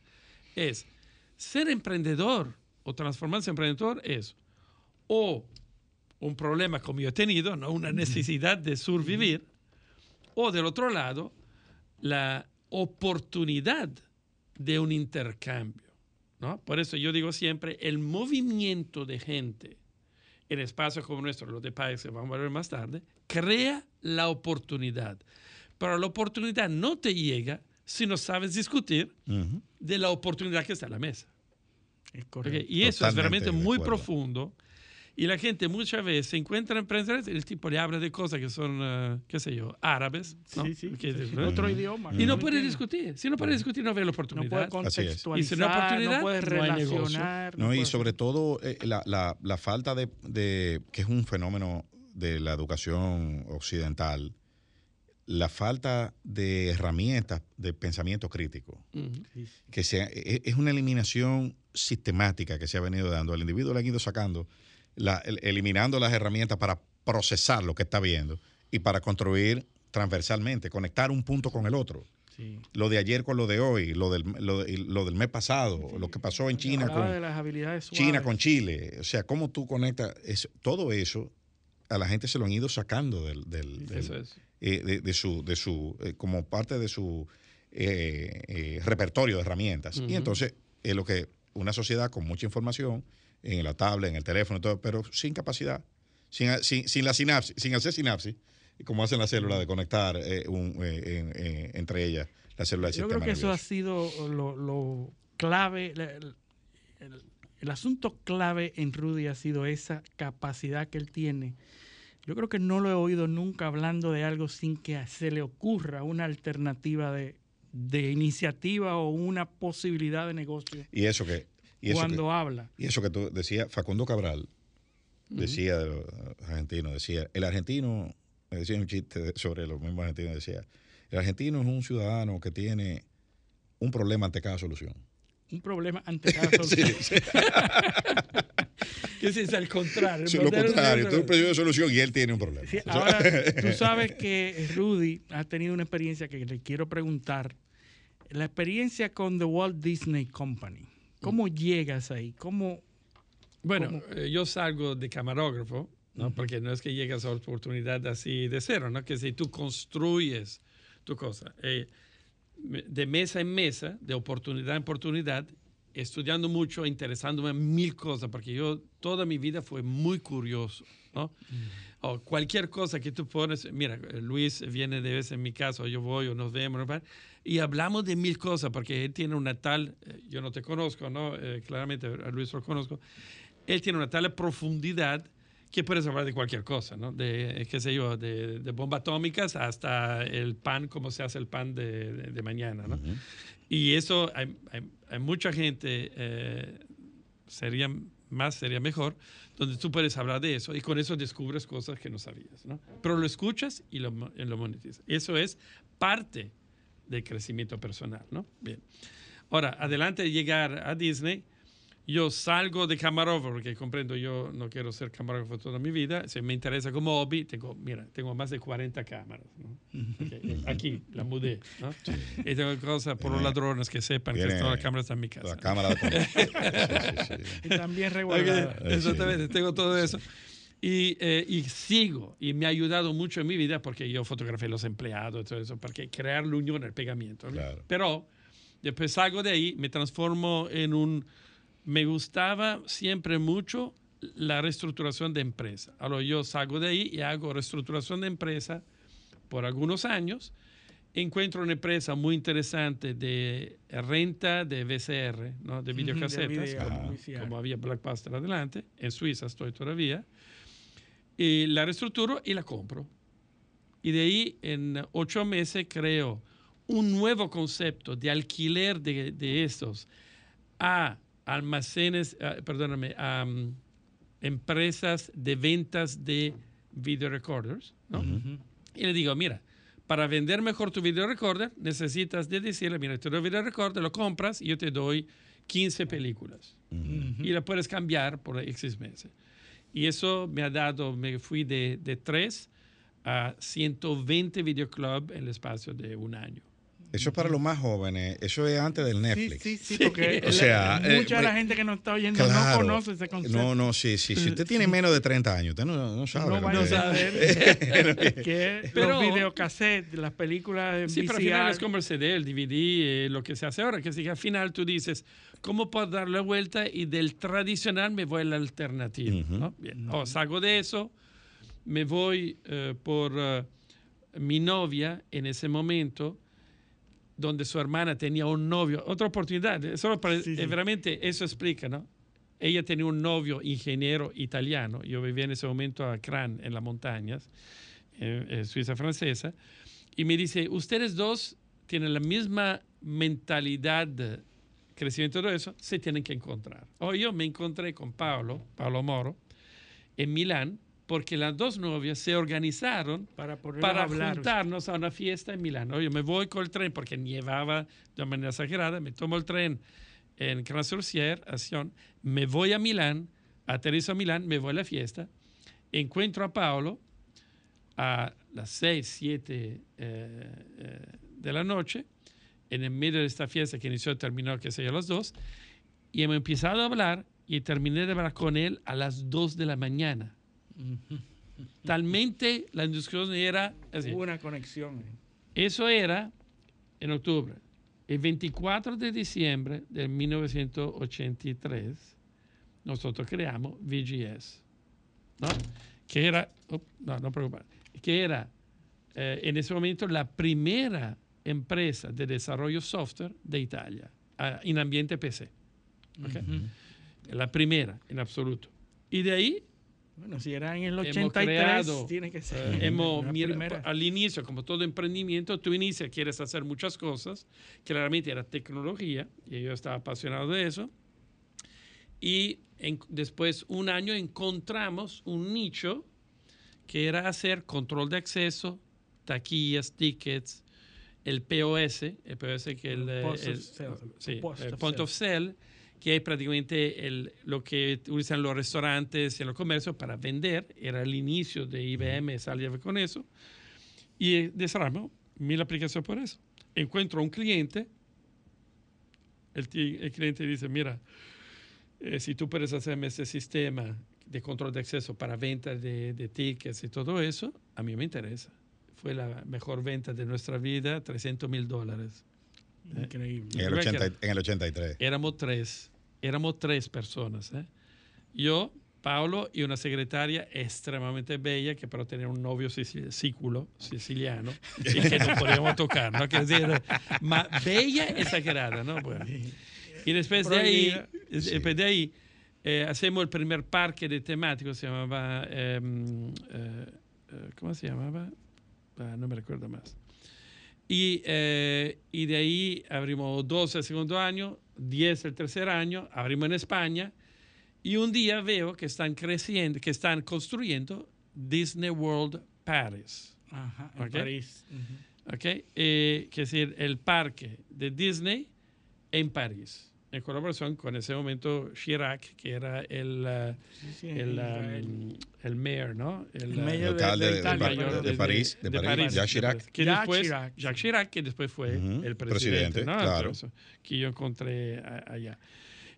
es ser emprendedor o transformarse en emprendedor es o un problema como yo he tenido, ¿no? una necesidad de sobrevivir, o del otro lado, la oportunidad de un intercambio. ¿no? Por eso yo digo siempre, el movimiento de gente en espacios como nuestro, los de países que vamos a ver más tarde, crea la oportunidad. Pero la oportunidad no te llega si no sabes discutir de la oportunidad que está en la mesa. Y eso es realmente muy profundo. Y la gente muchas veces se encuentra en prensa, el tipo le habla de cosas que son, eh, qué sé yo, árabes. ¿no? Sí, sí, ¿no? otro idioma. Y no ¿me puede discutir. Si no puede discutir, no ve la No oportunidad. puede Así es. contextualizar, Y si no oportunidad, no puede no relacionar. No, y puede- sobre todo eh, la, la- la falta de, de- que es un fenómeno de la educación occidental, la falta de herramientas de pensamiento crítico, que sea, e- es una eliminación sistemática que se ha venido dando. Al individuo le han ido sacando, la- el- eliminando las herramientas para procesar lo que está viendo y para construir transversalmente, conectar un punto con el otro. Sí. Lo de ayer con lo de hoy, lo del, lo de- lo del mes pasado, lo que pasó en China con, de las habilidades China con Chile. O sea, cómo tú conectas eso- todo eso, a la gente se lo han ido sacando del, del- del- Eso es. eh, de, de su, de su eh, como parte de su eh, eh, repertorio de herramientas. Y entonces es lo que una sociedad con mucha información en la tablet, en el teléfono, todo, pero sin capacidad, sin, sin, sin la sinapsis, sin hacer sinapsis, como hacen las células de conectar eh, un- eh, en- eh, entre ellas las células del Yo creo que eso ha sido lo, lo clave, la- el, el- el asunto clave en Rudy ha sido esa capacidad que él tiene. Yo creo que no lo he oído nunca hablando de algo sin que se le ocurra una alternativa de, de iniciativa o una posibilidad de negocio Y eso que... Y eso que- cuando habla. Y eso que tú decías, Facundo Cabral, decía de los argentinos, decía, el argentino, me decía un chiste sobre los mismos argentinos, decía, el argentino es un ciudadano que tiene un problema ante cada solución. Un problema ante cada solución. Sí, sí. que es al contrario. Sí, lo contrario, tú pides solución y él tiene un problema. Sí, ahora, tú sabes que Rudy ha tenido una experiencia que le quiero preguntar. La experiencia con The Walt Disney Company. ¿Cómo llegas ahí? ¿Cómo, Bueno, cómo- eh, yo salgo de camarógrafo, ¿no? porque no es que llegas a oportunidad así de cero, ¿no? que si tú construyes tu cosa. Eh, de mesa en mesa, de oportunidad en oportunidad, estudiando mucho, interesándome en mil cosas, porque yo toda mi vida fue muy curioso, ¿no? O cualquier cosa que tú pones, mira, Luis viene de vez en mi casa, o yo voy, o nos vemos, y hablamos de mil cosas, porque él tiene una tal, eh, yo no te conozco, ¿no? Eh, claramente a Luis lo conozco, él tiene una tal profundidad que puedes hablar de cualquier cosa, ¿no? De, eh, qué sé yo, de, de bombas atómicas hasta el pan, cómo se hace el pan de, de- de mañana, ¿no? Y eso, hay, hay- hay mucha gente, eh, sería más, sería mejor, donde tú puedes hablar de eso y con eso descubres cosas que no sabías, ¿no? Pero lo escuchas y lo, lo monetizas. Eso es parte del crecimiento personal, ¿no? Bien. Ahora, adelante de llegar a Disney, yo salgo de camarógrafo, porque comprendo, yo no quiero ser camarógrafo toda mi vida. Si me interesa como hobby, tengo, mira, tengo más de 40 cámaras. ¿no? Ok, Aquí, la mudé. ¿no? Y tengo cosas por los ladrones que sepan que todas las cámaras están en mi casa. La cámara de. Sí, sí, sí. y también regular. Exactamente, tengo todo eso. Y, eh, y sigo, y me ha ayudado mucho en mi vida porque yo fotografié los empleados todo eso, porque crear la unión, el pegamiento. ¿no? Claro. Pero después salgo de ahí, me transformo en un... Me gustaba siempre mucho la reestructuración de empresa. Ahora yo salgo de ahí y hago reestructuración de empresa por algunos años. Encuentro una empresa muy interesante de renta de VCR, ¿no? de de videocasetas, video, como, como había Blackbuster adelante. En Suiza estoy todavía. Y la reestructuro y la compro. Y de ahí en ocho meses creo un nuevo concepto de alquiler de, de estos a almacenes, ah, perdóname, mm, empresas de ventas de video recorders. ¿no? Y le digo, mira, para vender mejor tu video recorder necesitas de decirle, mira, te doy video recorder, lo compras y yo te doy 15 películas. Y la puedes cambiar por X meses. Y eso me ha dado, me fui de, de 3 a 120 videoclub en el espacio de un año. Eso es para los más jóvenes. Eso es antes del Sí, Netflix. sí, sí, porque O sea, la- eh, mucha de la eh, gente que nos está oyendo no conoce ese concepto. No, no, sí, sí. Si usted tiene menos de 30 años, usted no, no sabe. No van a que- saber que Pero- los videocassettes, las películas en Sí, pero al final es VCR, como el CD, el DVD, eh, lo que se hace ahora, que que al final tú dices, ¿cómo puedo dar la vuelta? Y del tradicional me voy al alternativo. ¿no? Bien. Oh, salgo de eso, me voy eh, por eh, mi novia en ese momento, donde su hermana tenía un novio, otra oportunidad, solo para, Sí, sí. eh, veramente eso explica, ¿no? Ella tenía un novio ingeniero italiano, yo vivía en ese momento a Cran, en las montañas, eh, eh, Suiza francesa, y me dice, ustedes dos tienen la misma mentalidad de crecimiento todo eso, se tienen que encontrar. O yo me encontré con Pablo, Pablo Moro, en Milán, porque las dos novias se organizaron para, para a juntarnos a una fiesta en Milán. Oye, me voy con el tren porque nevaba de manera exagerada, me tomo el tren en Crasurcier, a Sion, me voy a Milán, aterrizo a Milán, me voy a la fiesta, encuentro a Paolo a las 6, 7 de la noche, en el medio de esta fiesta que inició y terminó, que sé yo, a las 2, y hemos empezado a hablar y terminé de hablar con él a las 2 de la mañana. Talmente la discusión era así. Hubo una conexión. eh. Eso era en octubre. El 24 de diciembre de 1983, nosotros creamos VGS, ¿no? que era, no, no preocupar, que era eh, en ese momento la primera empresa de desarrollo software de Italia en ambiente PC. La primera en absoluto. Y de ahí Bueno, si era en el hemos 83, creado, tiene que eh, ser. hemos, la mira, al inicio, como todo emprendimiento, tú inicias, quieres hacer muchas cosas, claramente era tecnología, y yo estaba apasionado de eso, y en- después, un año, encontramos un nicho que era hacer control de acceso, taquillas, tickets, el POS, el POS que el, el- sí, el of point of sale, que es prácticamente el, lo que usan los restaurantes y los comercios para vender. Era el inicio de IBM, salía con eso. Y desarmó mil aplicaciones por eso. Encuentro un cliente, el, el cliente dice, mira, eh, si tú puedes hacerme este sistema de control de acceso para venta de, de tickets y todo eso, a mí me interesa. Fue la mejor venta de nuestra vida, 300 mil dólares. Increíble. En el, 80 en el 83. Éramos tres, éramos tres personas. ¿eh? Yo, Paolo y una secretaria extremadamente bella que pero tenía un novio sículo, siciliano y que no podíamos tocar, ¿no? Quiero decir, ma bella exagerada, ¿no? Bueno. Y después de ahí, es- después de ahí eh, hacemos el primer parque de temático, se llamaba, em, eh, eh, ¿cómo se llamaba? Ah, no me recuerdo más. Y, eh, y de ahí abrimos 12 el segundo año, 10 el tercer año, abrimos en España. Y un día veo que están creciendo, que están construyendo Disney World Paris. Ajá, en. París. Ujú. ¿ok? Eh, que es decir, el parque de Disney en París, en colaboración con ese momento Chirac, que era el, uh, sí, el, Israel. um, el mayor, ¿no? El, El uh, mayor El de, de- Italia, de- mayor de París, de, París, Jacques Chirac. Que Jacques después, Chirac, Jacques sí. Chirac, que después fue Ujú, el presidente, presidente, ¿no? claro. Que yo encontré a- allá.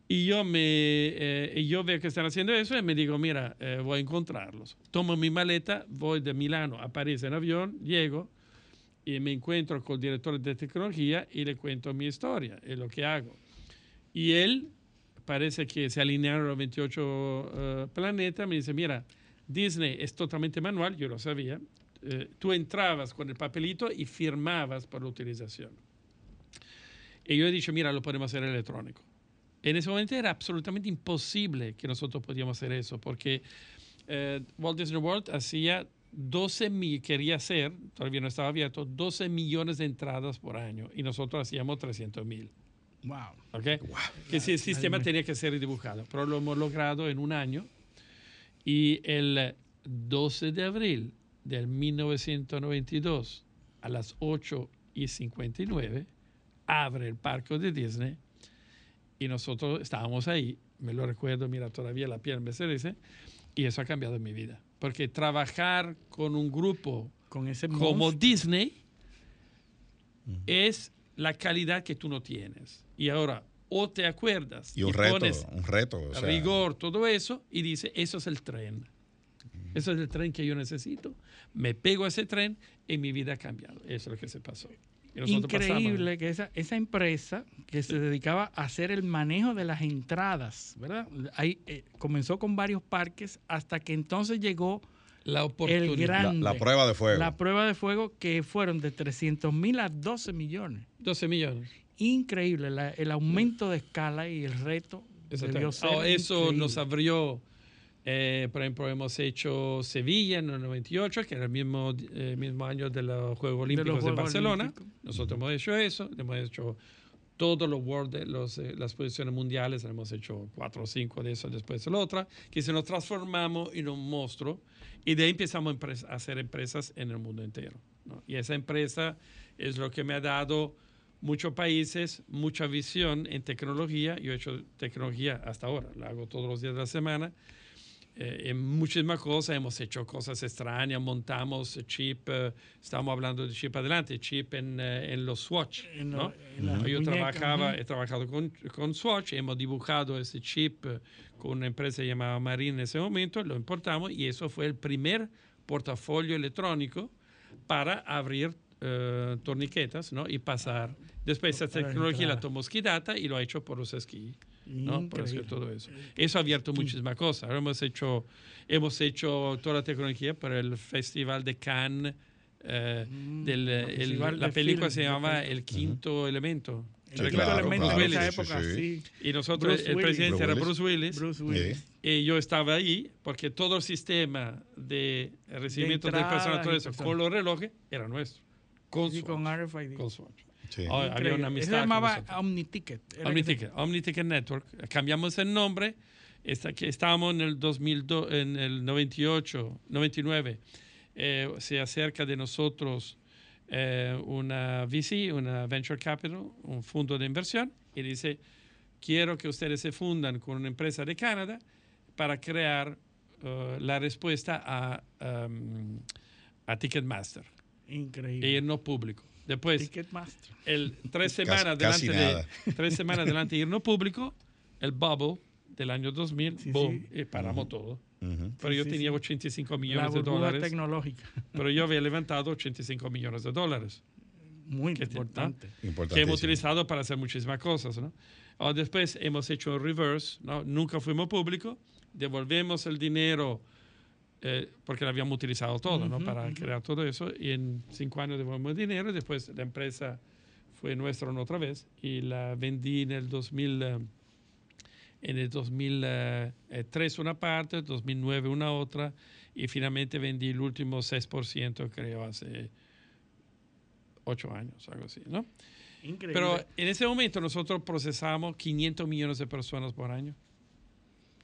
Y yo, me, eh, y yo veo que están haciendo eso y me digo, mira, eh, voy a encontrarlos. Tomo mi maleta, voy de Milano a París en avión, llego y me encuentro con el director de tecnología y le cuento mi historia y lo que hago. Y él parece que se alinearon los 28 eh, planetas. Me dice, mira, Disney es totalmente manual, yo lo sabía. Eh, tú entrabas con el papelito y firmabas por la utilización. Y yo he dicho, mira, lo podemos hacer electrónico. En ese momento era absolutamente imposible que nosotros podíamos hacer eso, porque eh, Walt Disney World hacía 12 mil, quería hacer, todavía no estaba abierto, 12 millones de entradas por año y nosotros hacíamos 300 mil. Wow. ¿ok? Que si el sistema tenía que ser dibujado, pero lo hemos logrado en un año. Y el 12 de abril del 1992, a las 8 y 59, abre el parque de Disney y nosotros estábamos ahí. Me lo recuerdo, mira, todavía la piel me se dice. Y eso ha cambiado mi vida. Porque trabajar con un grupo Con ese como. Disney es la calidad que tú no tienes. Y ahora, o te acuerdas Y un reto, pones un reto. o sea, rigor, todo eso, y dice, eso es el tren. Eso es el tren que yo necesito. Me pego a ese tren y mi vida ha cambiado. Eso es lo que se pasó. Y nosotros Increíble pasamos. que esa, esa empresa que se dedicaba a hacer el manejo de las entradas, ¿verdad? Ahí eh, comenzó con varios parques hasta que entonces llegó la el oportunidad. grande. La, la prueba de fuego. La prueba de fuego que fueron de 300 mil a 12 millones. 12 millones. Increíble la- el aumento de escala y el reto debió ser Oh, eso increíble. nos abrió, eh, por ejemplo, hemos hecho Sevilla en el 98, que era el mismo, eh, mismo año de los Juegos Olímpicos de, Juegos Barcelona. Olímpicos. Nosotros hemos hecho eso, hemos hecho todos los World, los, eh, las posiciones mundiales, hemos hecho cuatro o cinco de eso después de la otra, que se nos transformamos en un monstruo y de ahí empezamos a hacer empresas en el mundo entero. ¿no? Y esa empresa es lo que me ha dado muchos países, mucha visión en tecnología. Yo he hecho tecnología hasta ahora, la hago todos los días de la semana. Eh, en muchísimas cosas hemos hecho cosas extrañas, montamos chip, eh, estamos hablando de chip adelante, chip en, eh, en los Swatch. En ¿no? en las Yo muñecas, trabajaba, ujú. he trabajado con, con Swatch, hemos dibujado ese chip eh, con una empresa llamada Marin en ese momento, lo importamos y eso fue el primer portafolio electrónico para abrir eh, torniquetas ¿no? y pasar. Después esa tecnología la entrar. tomó Skidata y lo ha hecho por los esquí. ¿no? Por eso Increíble. todo eso. Eso ha abierto muchísimas cosas. Ahora hemos hecho, hemos hecho toda la tecnología para el Festival de Cannes. eh, del, eh, el- la de película film, se de llama film. El Quinto Elemento. El Sí, quinto claro, elemento claro, en esa época, sí, sí. Y nosotros, Bruce el Willis. presidente Bruce era. Bruce Willis. Bruce Willis. Sí. Y yo estaba ahí porque todo el sistema de recibimiento de, entradas personas, todo y eso, con los relojes, era nuestro. Con Sí, Swatch. con RFID. Con Swatch. Sí. Había una amistad se llamaba. OmniTicket. Se- OmniTicket, OmniTicket Network. Cambiamos el nombre. Que estábamos en el 2002, en el 98, 99. eh, se acerca de nosotros eh, una VC, una Venture Capital, un fondo de inversión, y dice, quiero que ustedes se fundan con una empresa de Canadá para crear uh, la respuesta a, um, a Ticketmaster. Increíble. Y no público. Después, Ticketmaster. el, tres, semanas casi delante de, tres semanas delante de ir no público, el bubble del año 2000, Sí, boom, sí. y paramos todo. Ujú. Pero Sí, yo sí, tenía sí. 85 La millones de burbuja dólares. tecnológica. Pero yo había levantado 85 millones de dólares. Muy que te- importante. ¿no? que hemos utilizado para hacer muchísimas cosas. ¿no? O después hemos hecho un reverse, ¿no? nunca fuimos público, devolvemos el dinero eh, porque lo habíamos utilizado todo ¿no? para crear todo eso y en cinco años devolvemos el dinero y después la empresa fue nuestra otra vez y la vendí en el 2000. eh, en el 2003 una parte, 2009 una otra y finalmente vendí el último 6% creo hace ocho años, algo así, ¿no? Increíble. Pero en ese momento nosotros procesamos 500 millones de personas por año.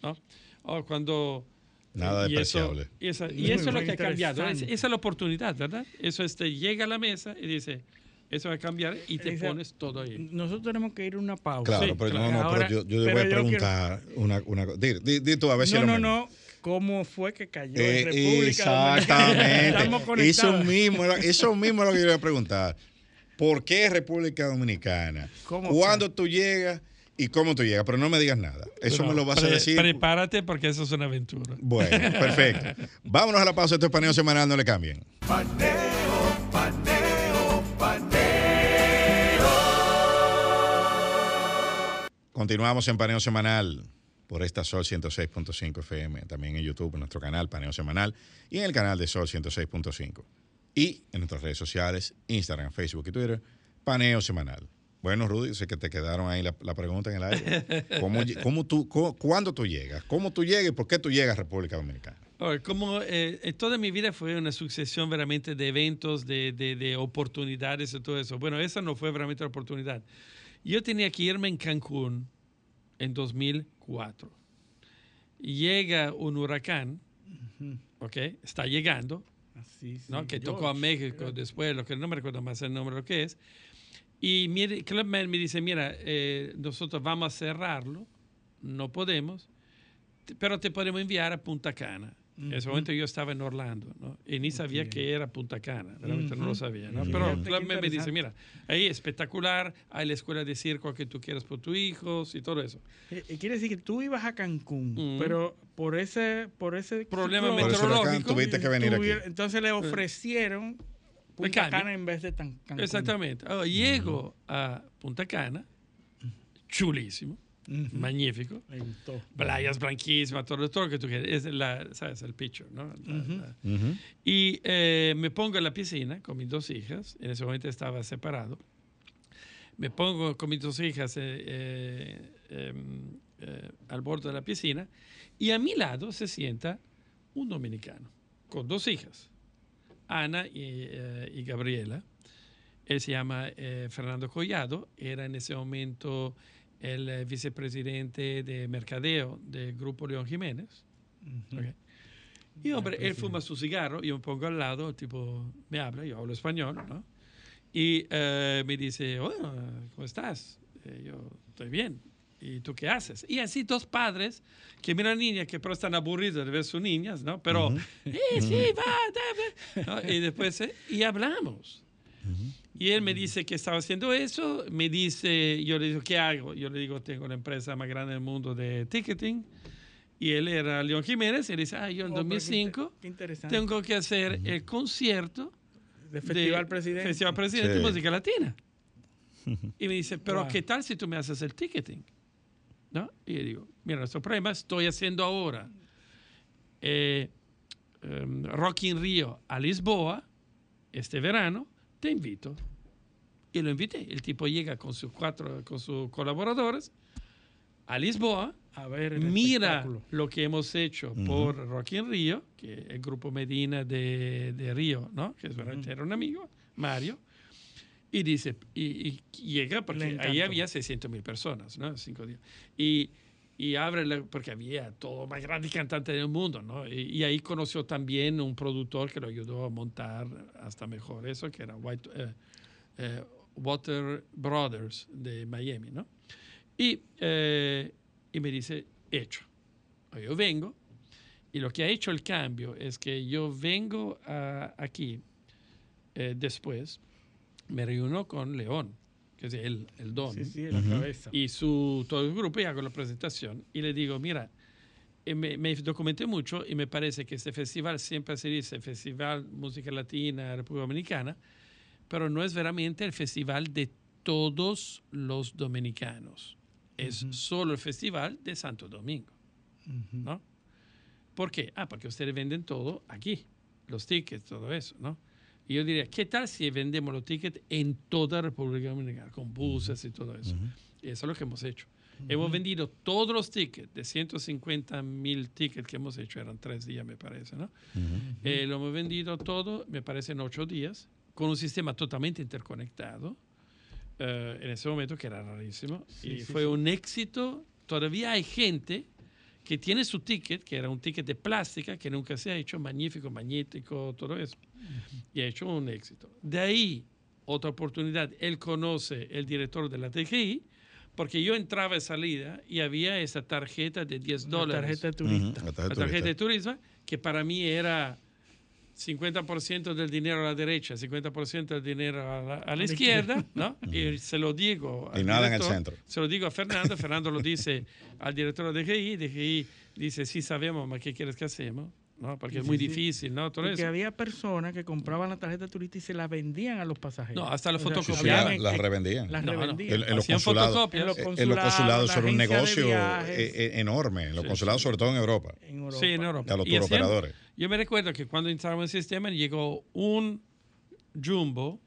¿no? O cuando... Nada y eso- despreciable. Y, esa- y Muy, eso es lo que ha cambiado. Es- esa es la oportunidad, ¿verdad? Eso es, te llega a la mesa y dice, eso va a cambiar y te Esa- pones todo ahí. Nosotros tenemos que ir a una pausa. Claro, Sí, pero claro. no, no, Ahora, pero yo, yo pero voy a quiero- preguntar una, una cosa. Di, di- di tú, a ver si No, lo no, mismo. no. ¿Cómo fue que cayó en Eh, República Dominicana? Estamos exactamente. Eso mismo, eso mismo es lo que yo le voy a preguntar. ¿Por qué República Dominicana? ¿Cómo ¿Cuándo tú llegas y cómo tú llegas? Pero no me digas nada. Eso Pero me lo vas a decir. Prepárate porque eso es una aventura. Bueno, perfecto. Vámonos a la pausa. Esto es paneo semanal, no le cambien. Paneo, paneo, paneo. Continuamos en paneo semanal por esta Sol 106.5 FM, también en YouTube, en nuestro canal Paneo Semanal y en el canal de Sol 106.5. Y en nuestras redes sociales, Instagram, Facebook y Twitter, Paneo Semanal. Bueno, Rudy, sé que te quedaron ahí la, la pregunta en el aire. ¿Cómo, cómo tú, cómo- ¿Cuándo tú llegas? ¿Cómo tú llegas y por qué tú llegas a República Dominicana? Como eh, toda mi vida fue una sucesión realmente de eventos, de, de- de oportunidades y todo eso. Bueno, esa no fue realmente la oportunidad. Yo tenía que irme en Cancún en 2004. Llega un huracán, ¿ok? Está llegando, Así, sí, ¿no? que tocó a. México después, lo que no me recuerdo más el nombre, lo que es. Y mire, Clubman me dice, mira, eh, nosotros vamos a cerrarlo, no podemos, pero te podemos enviar a Punta Cana. En ese momento yo estaba en Orlando, ¿no? Y ni sabía que era Punta Cana, realmente no lo sabía, ¿no? Pero Clubman me dice, mira, ahí espectacular, hay la escuela de circo que tú quieras por tus hijos y todo eso. Eh, eh, Quiere decir que tú ibas a Cancún, Mm. pero por ese, por ese Problema ciclón, Por ese huracán meteorológico, tuviste que venir aquí. Entonces le ofrecieron Punta cambio. Cana en vez de tan, Cancún. Exactamente. Ahora, llego a Punta Cana, chulísimo, Ujú. magnífico. Le gustó. playas blanquísimas, todo, todo lo que tú quieras. Es la, ¿sabes? El picture, ¿no? La- Ujú. la- Ujú. Y eh, me pongo en la piscina con mis dos hijas. En ese momento estaba separado. Me pongo con mis dos hijas eh, eh, em, eh, al borde de la piscina y a mi lado se sienta un dominicano con dos hijas, Ana y, eh, y Gabriela. Él se llama eh, Fernando Collado, era en ese momento el eh, vicepresidente de mercadeo del Grupo León Jiménez. Ok. Y hombre, él fuma su cigarro, yo me pongo al lado, tipo, me habla, yo hablo español, ¿no? Y eh, me dice, bueno, ¿cómo estás? Yo estoy bien. ¿Y tú qué haces? Y así dos padres que miran niñas que pero están aburridos de ver sus niñas, ¿no? Pero, eh, sí, va, da, va", ¿no? Y después, eh, y hablamos. Y él me dice que estaba haciendo eso, me dice, yo le digo, ¿qué hago? Yo le digo, tengo la empresa más grande del mundo de ticketing. Y él era León Jiménez, y él dice, ah, yo en Oh, pero qué 2005 inter- qué tengo que hacer el concierto de Festival de Presidente. Festival Presidente Sí. de Música Latina. Y me dice, pero Wow. ¿qué tal si tú me haces el ticketing? ¿No? Y yo digo, mira, nuestro problema estoy haciendo ahora eh, em, Rock in Rio a Lisboa este verano, te invito. Y lo invité. El tipo llega con sus cuatro, con sus colaboradores a Lisboa, A ver, el mira lo que hemos hecho por Rock in Rio, que es el grupo Medina de, de Río, ¿no? Que es verdad, era un amigo, Mario. Y dice, y, y llega, Le porque ahí había 600 mil personas, ¿no? Cinco días. Y, y abre, la- porque había todo más grande cantante del mundo, ¿no? Y, y ahí conoció también un productor que lo ayudó a montar hasta mejor eso, que era White, eh, eh, Water Brothers de Miami, ¿no? Y, eh, y me dice, hecho. Yo vengo y lo que ha hecho el cambio es que yo vengo a- aquí después, me reúno con León, que es el, el don, Sí, sí, la cabeza. y su, todo el grupo y hago la presentación y le digo, mira, eh, me, me documenté mucho y me parece que este festival siempre se dice Festival Música Latina República Dominicana, pero no es veramente el festival de todos los dominicanos. Es solo el festival de Santo Domingo. ¿no? ¿Por qué? Ah, porque ustedes venden todo aquí, los tickets, todo eso, ¿no? Y yo diría, ¿qué tal si vendemos los tickets en toda República Dominicana, con buses y todo eso? Y eso es lo que hemos hecho. Hemos vendido todos los tickets, de 150 mil tickets que hemos hecho, eran tres días, me parece, ¿no? Eh, lo hemos vendido todo, me parece, en ocho días, con un sistema totalmente interconectado, eh, en ese momento que era rarísimo. y sí, fue sí. un éxito. Todavía hay gente que tiene su ticket, que era un ticket de plástica, que nunca se ha hecho, magnífico, magnético, todo eso. Y ha hecho un éxito. De ahí, otra oportunidad, él conoce el director de la TGI, porque yo entraba y salida y había esa tarjeta de 10 La dólares. tarjeta de turista. Ujú, la La tarjeta tarjeta de turista. turismo, que para mí era 50% del dinero a la derecha, 50% del dinero a la, a la izquierda, ¿no? Y se lo digo Y al nada en el director, centro. Se lo digo a Fernando, Fernando lo dice al director de DGI, DGI dice, sí sabemos, ¿ma qué quieres que hacemos? ¿No? Porque es muy sí, difícil, ¿no? Todo Porque eso. había personas que compraban la tarjeta de turista y se la vendían a los pasajeros. No, hasta la O sea, fotocopia. Sí, habían la- en- las en- revendían. Las No, no. revendían. En, en los Hacían consulados, fotocopias. En los eh, en los consulados, consulados la son un negocio eh, eh, enorme, en los Sí, consulados, sí. sobre todo en Europa. en Europa. Sí, en Europa. A los turoperadores. Yo me recuerdo que cuando entramos en el sistema llegó un jumbo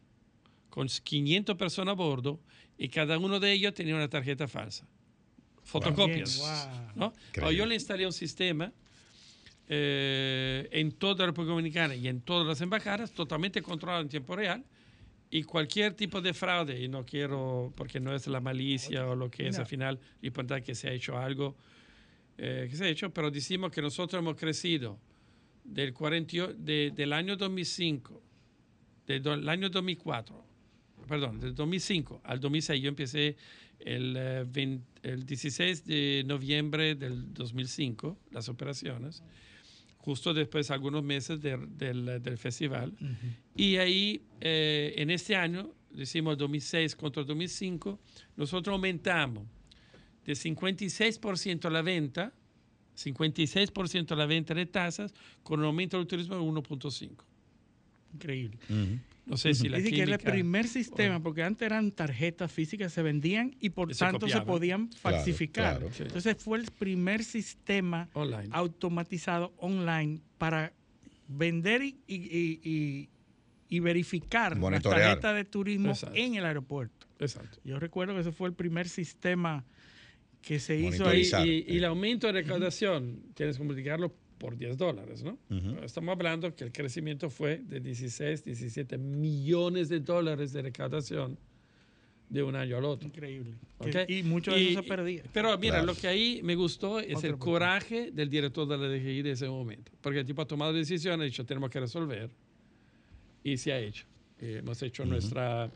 con 500 personas a bordo y cada uno de ellos tenía una tarjeta falsa. Fotocopias. Wow. ¿no? Yo le instalé un sistema eh, en toda la República Dominicana y en todas las embajadas, totalmente controlado en tiempo real. Y cualquier tipo de fraude, y no quiero, porque no es la malicia o lo que es Mira. al final, es que se ha hecho algo eh, que se ha hecho, pero decimos que nosotros hemos crecido del, 48 de- del año 2005, del do- el año 2004, perdón, del 2005 al 2006, yo empecé el, eh, 20 el 16 de noviembre del 2005, las operaciones, justo después, algunos meses de- del, del festival. Y ahí, eh, en este año, decimos 2006 contra 2005, nosotros aumentamos de 56% la venta, 56% la venta de tasas, con un aumento del turismo de 1.5. Increíble. Ujú. No sé si la Dice que era el primer sistema, porque antes eran tarjetas físicas, se vendían y por tanto se podían Claro, falsificar. claro. Sí. Entonces fue el primer sistema Online. automatizado online para vender y, y- y- y- verificar las tarjetas de turismo Exacto. en el aeropuerto. Exacto. Yo recuerdo que ese fue el primer sistema que se hizo ahí. Y- y el aumento de recaudación, tienes que multiplicarlo por 10 dólares, ¿no? Ujú. Estamos hablando que el crecimiento fue de 16, 17 millones de dólares de recaudación de un año al otro. Increíble. ¿ok? Que- Y mucho de Y- eso se perdía. Pero mira, Claro. lo que ahí me gustó es Otra el coraje del director de la DGI de ese momento. Porque el tipo ha tomado decisiones, ha dicho, tenemos que resolver. Y se ha hecho. Eh, hemos hecho nuestra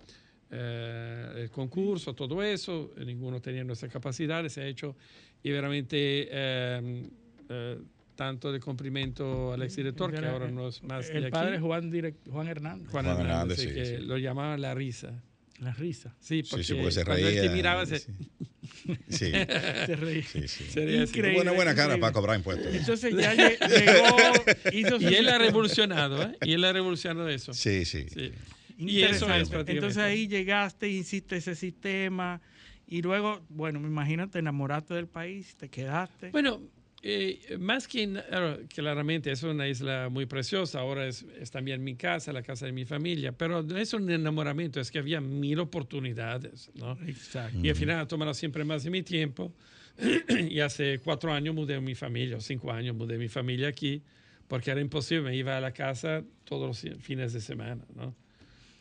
eh, el concurso, todo eso. eh, Ninguno tenía nuestras capacidades, se ha hecho. Y veramente, eh, eh, tanto de cumplimiento al exdirector, que ahora no es más de el aquí. padre Juan, direct- Juan Hernández. Juan Juan Hernández, Hernández, sí, que sí. lo llamaban la risa. La risa. Sí, porque, sí, porque se cuando él reía. te miraba, se, Se reía. sí, sí. sería así. Increíble. Buena, buena cara increíble. para cobrar impuestos. Entonces ya lle- llegó, hizo Y él ha revolucionado, ¿eh? Y él ha revolucionado eso. Sí, sí. Sí. Y eso es. Entonces ahí llegaste, hiciste ese sistema y luego, bueno, me imagino te enamoraste del país, te quedaste. Bueno, eh, más que claramente es una isla muy preciosa, ahora es, es también mi casa, la casa de mi familia, pero no es un enamoramiento, es que había mil oportunidades, ¿no? Exacto. Y al final ha tomado siempre más de mi tiempo. y hace cuatro años mudé mi familia, o cinco años mudé mi familia aquí, porque era imposible, me iba a la casa todos los fines de semana, ¿no?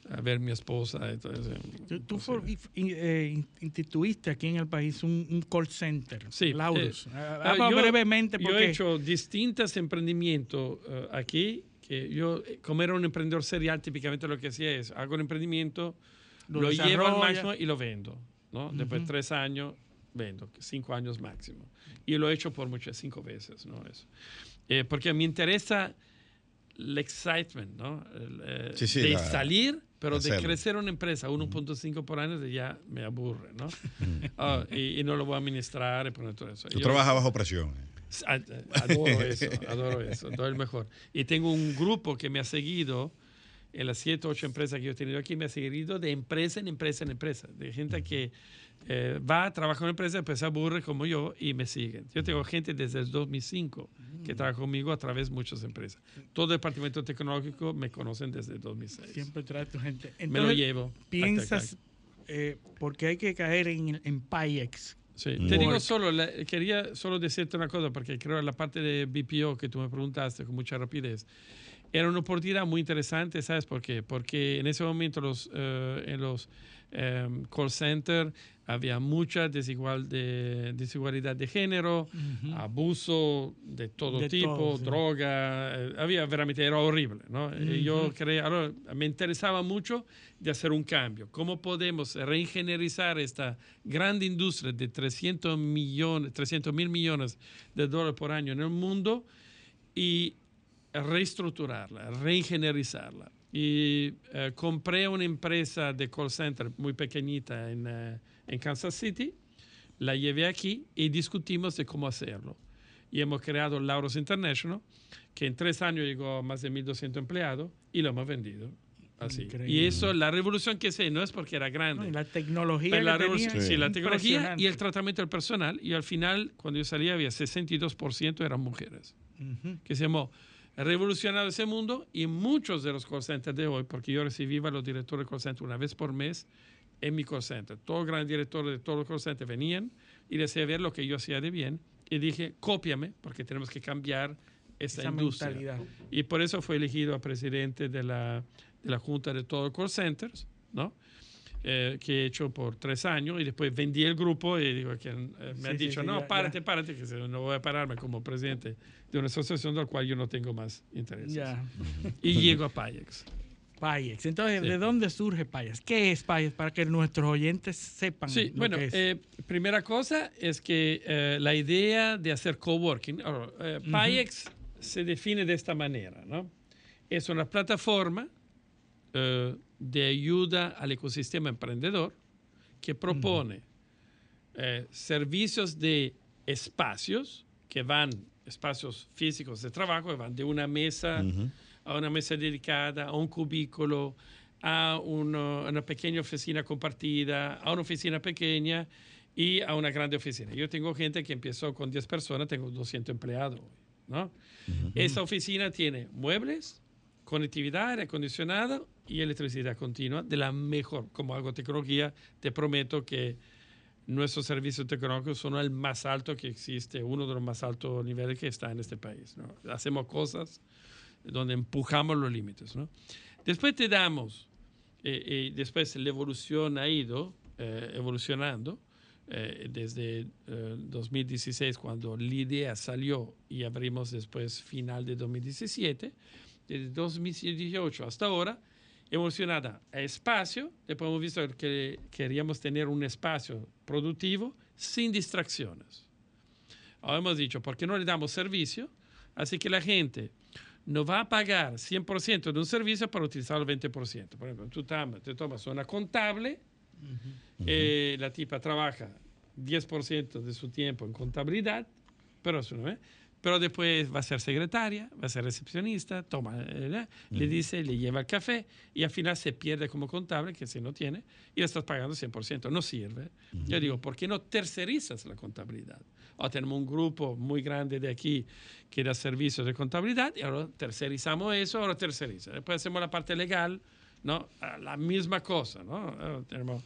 A ver mi esposa. Entonces, tú, tú for, eh, instituiste aquí en el país un, un call center, sí, Laurus. Eh, Habla yo, brevemente. Porque... Yo he hecho distintos emprendimientos uh, aquí. Que yo, como era un emprendedor serial, típicamente lo que hacía es, hago un emprendimiento, lo, lo llevo al máximo y lo vendo. ¿no? Después de uh -huh. tres años, vendo, cinco años máximo. Y lo he hecho por muchas, cinco veces. ¿no? Eso. Eh, porque me interesa el excitement, ¿no? El, eh, sí, sí, de la, salir, pero de hacerlo. crecer una empresa 1.5 por año ya me aburre, ¿no? oh, y, y, no lo voy a administrar y poner todo eso. Tú trabajas bajo presión. Adoro eso, adoro eso, todo el mejor. Y tengo un grupo que me ha seguido en las 7 o 8 empresas que yo he tenido aquí, me ha seguido de empresa en empresa en empresa, de gente que eh, va, trabaja en una empresa, pues se aburre como yo y me siguen. Yo tengo gente desde el 2005 que trabaja conmigo a través de muchas empresas. Todo el departamento tecnológico me conocen desde el 2006. Siempre trae tu gente. Entonces, me lo llevo. ¿Piensas, eh, porque hay que caer en, en PAIEX? Sí. Mm. Te digo solo, la, quería solo decirte una cosa, porque creo que la parte de BPO que tú me preguntaste con mucha rapidez, era una oportunidad muy interesante, ¿sabes por qué? Porque en ese momento los, uh, en los um, call centers había mucha desigual de, desigualdad de género, uh -huh. abuso de todo De tipo, todo, sí. droga, eh, había veramente, era horrible, ¿no? Y yo creía, ahora, me interesaba mucho de hacer un cambio. ¿Cómo podemos reingenierizar esta gran industria de 300 millones, 300 mil millones de dólares por año en el mundo y reestructurarla, reingenierizarla? Y eh, compré una empresa de call center muy pequeñita en, eh, en Kansas City, la llevé aquí y discutimos de cómo hacerlo. Y hemos creado Lauros International, que en tres años llegó a más de 1.200 empleados y lo hemos vendido. Así. Increíble. Y eso, la revolución que sé, no es porque era grande. No, y la tecnología. Pero la tenía, revolución, sí, la tecnología y el tratamiento del personal. Y al final, cuando yo salía, había 62% eran mujeres. Ujú. Que se llamó revolucionado ese mundo y muchos de los call centers de hoy, porque yo recibía a los directores de call center una vez por mes en mi call center. Todos los grandes directores de todos los call centers venían y les ver lo que yo hacía de bien y dije, cópiame porque tenemos que cambiar esta Esa industria. mentalidad. Y por eso fue elegido a presidente de la, de la Junta de todos los call centers, ¿no? Eh, que he hecho por tres años y después vendí el grupo y digo que eh, me Sí, han sí, dicho, sí, no, ya- párate, ya. párate, que no voy a pararme como presidente de una asociación del cual yo no tengo más interés. Ya. Y llego a Payex. Payex. Entonces, Sí. ¿de dónde surge Payex? ¿Qué es Payex? Para que nuestros oyentes sepan Sí, lo bueno, que es. eh, primera cosa es que eh, la idea de hacer coworking, ahora, eh, Ujú. Payex se define de esta manera, ¿no? Es una plataforma de ayuda al ecosistema emprendedor que propone eh, servicios de espacios que van, espacios físicos de trabajo, que van de una mesa a una mesa dedicada, a un cubículo, a uno- una pequeña oficina compartida, a una oficina pequeña y a una grande oficina. Yo tengo gente que empezó con 10 personas, tengo 200 empleados ¿no? Esa oficina tiene muebles, conectividad, aire acondicionado y electricidad continua de la mejor. Como hago tecnología, te prometo que nuestros servicios tecnológicos son el más alto que existe, uno de los más altos niveles que está en este país. ¿no? Hacemos cosas donde empujamos los límites. ¿no? Después te damos, eh, eh, después la evolución ha ido eh, evolucionando eh, desde eh, 2016 cuando la idea salió y abrimos después final de 2017, desde 2018 hasta ahora, evolucionada a espacio, después hemos visto que queríamos tener un espacio productivo sin distracciones. Ahora hemos dicho, ¿por qué no le damos servicio? Así que la gente no va a pagar 100% de un servicio para utilizar el 20%. Por ejemplo, tú te tomas una contable, eh, la tipa trabaja 10% de su tiempo en contabilidad, pero, eso no es. Pero después va a ser secretaria, va a ser recepcionista, toma, eh, le dice, le lleva el café y al final se pierde como contable, que si no tiene, y le estás pagando 100%, no sirve. Yo digo, ¿por qué no tercerizas la contabilidad? O tenemos un grupo muy grande de aquí que da servicios de contabilidad y ahora tercerizamos eso, ahora terceriza. Después hacemos la parte legal, ¿no? Ah, La misma cosa, ¿no? Eh, Tenemos,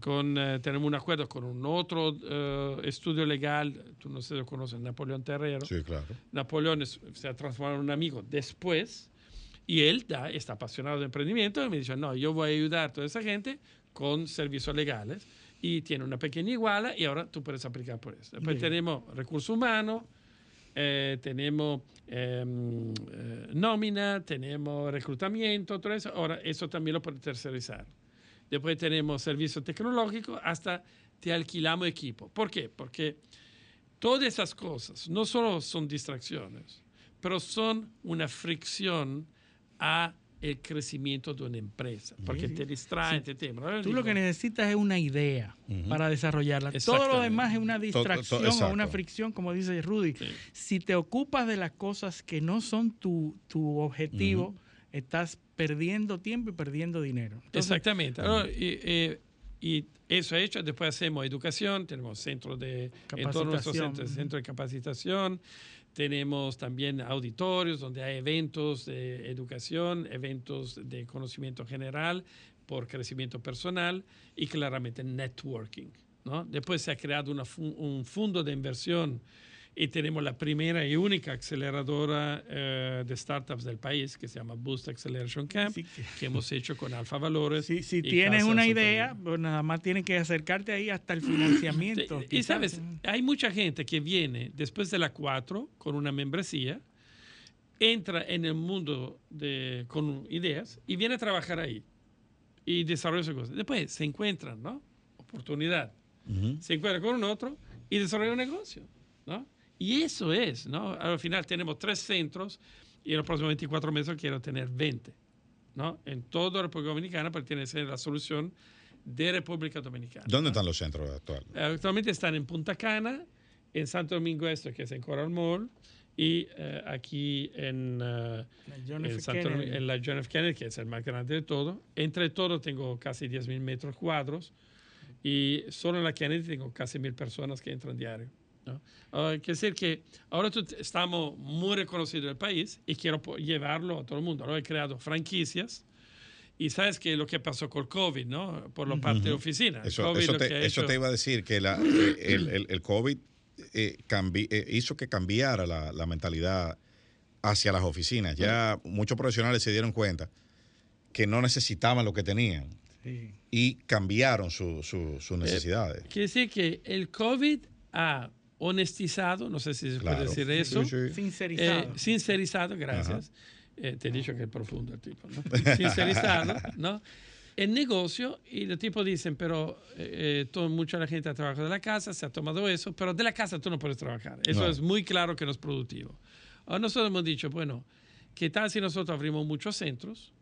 con, eh, tenemos un acuerdo con un otro eh, estudio legal, tú no sé si lo conoces, Napoleón Terrero. Sí, claro. Napoleón es- se ha transformado en un amigo después Y él da, está apasionado de emprendimiento y me dice, no, yo voy a ayudar a toda esa gente con servicios legales y tiene una pequeña iguala y ahora tú puedes aplicar por eso. Después Bien. tenemos recursos humanos, eh, tenemos em, eh, nómina, tenemos reclutamiento, todo eso. Ahora, eso también lo puedes tercerizar. Después tenemos servicio tecnológico, hasta te alquilamos equipo. ¿Por qué? Porque todas esas cosas no solo son distracciones, pero son una fricción a el crecimiento de una empresa, porque Sí. te distraen, Sí. te temen. Tú lo que necesitas es una idea Ujú. para desarrollarla. Todo lo demás es una To- to- distracción o una fricción, como dice Rudy. Si te ocupas de las cosas que no son tu, tu objetivo, estás perdiendo tiempo y perdiendo dinero. Entonces, Exactamente. Ahora, y, eh, y eso hecho, después hacemos educación, tenemos centros de, en todos nuestros Capacitación. centros, centros de capacitación, tenemos también auditorios donde hay eventos de educación, eventos de conocimiento general por crecimiento personal y claramente networking. ¿no? Después se ha creado una un fondo de inversión y tenemos la primera y única aceleradora eh, de startups del país que se llama Boost Acceleration Camp, que hemos hecho con Alfa Valores. Si, si y tienes una idea, pues nada más tienes que acercarte ahí hasta el financiamiento. Sí, Y quizás. sabes, hay mucha gente que viene después de la 4 con una membresía, entra en el mundo de, con ideas y viene a trabajar ahí y desarrolla sus cosas. Después se encuentran, ¿no? Oportunidad. Se encuentra con un otro y desarrolla un negocio, ¿no? Y eso es, ¿no? Al final tenemos tres centros y en los próximos 24 meses quiero tener 20, ¿no? En toda la República Dominicana, que ser la solución de República Dominicana. ¿Dónde están los centros actuales? Eh, Actualmente están en Punta Cana, en Santo Domingo Este, que es en Coral Mall, y eh, aquí en, eh, John en. Santo en la John F. Kennedy, que es el más grande de todo. Entre todo tengo casi 10.000 metros cuadros y solo en la Kennedy tengo casi mil personas que entran diario. ¿No? Ah, quiere decir que ahora estamos muy reconocidos en el país y quiero llevarlo a todo el mundo. Ahora he creado franquicias. Y sabes que lo que pasó con el COVID, ¿no? Por la parte de Ujú. oficina. El Eso, COVID eso lo te, que ha eso hecho- te iba a decir, que la- eh, el, el- el COVID eh, cambi- eh, hizo que cambiara la, la mentalidad hacia las oficinas. Ya muchos profesionales se dieron cuenta que no necesitaban lo que tenían Sí. y cambiaron su- su- sus Eh, necesidades. Quiere decir que el COVID ha honestizado, no sé si se Claro. puede decir eso. sí, sí. Sincerizado. Eh, sincerizado, gracias. Eh, te he dicho que es profundo el tipo, ¿no? Sincerizado, ¿no? El negocio, y los tipos dicen, pero eh, todo, mucha la gente ha trabajado de la casa, se ha tomado eso, pero de la casa tú no puedes trabajar. Eso No. es muy claro que no es productivo. Ahora nosotros hemos dicho, bueno, ¿qué tal si nosotros abrimos muchos centros?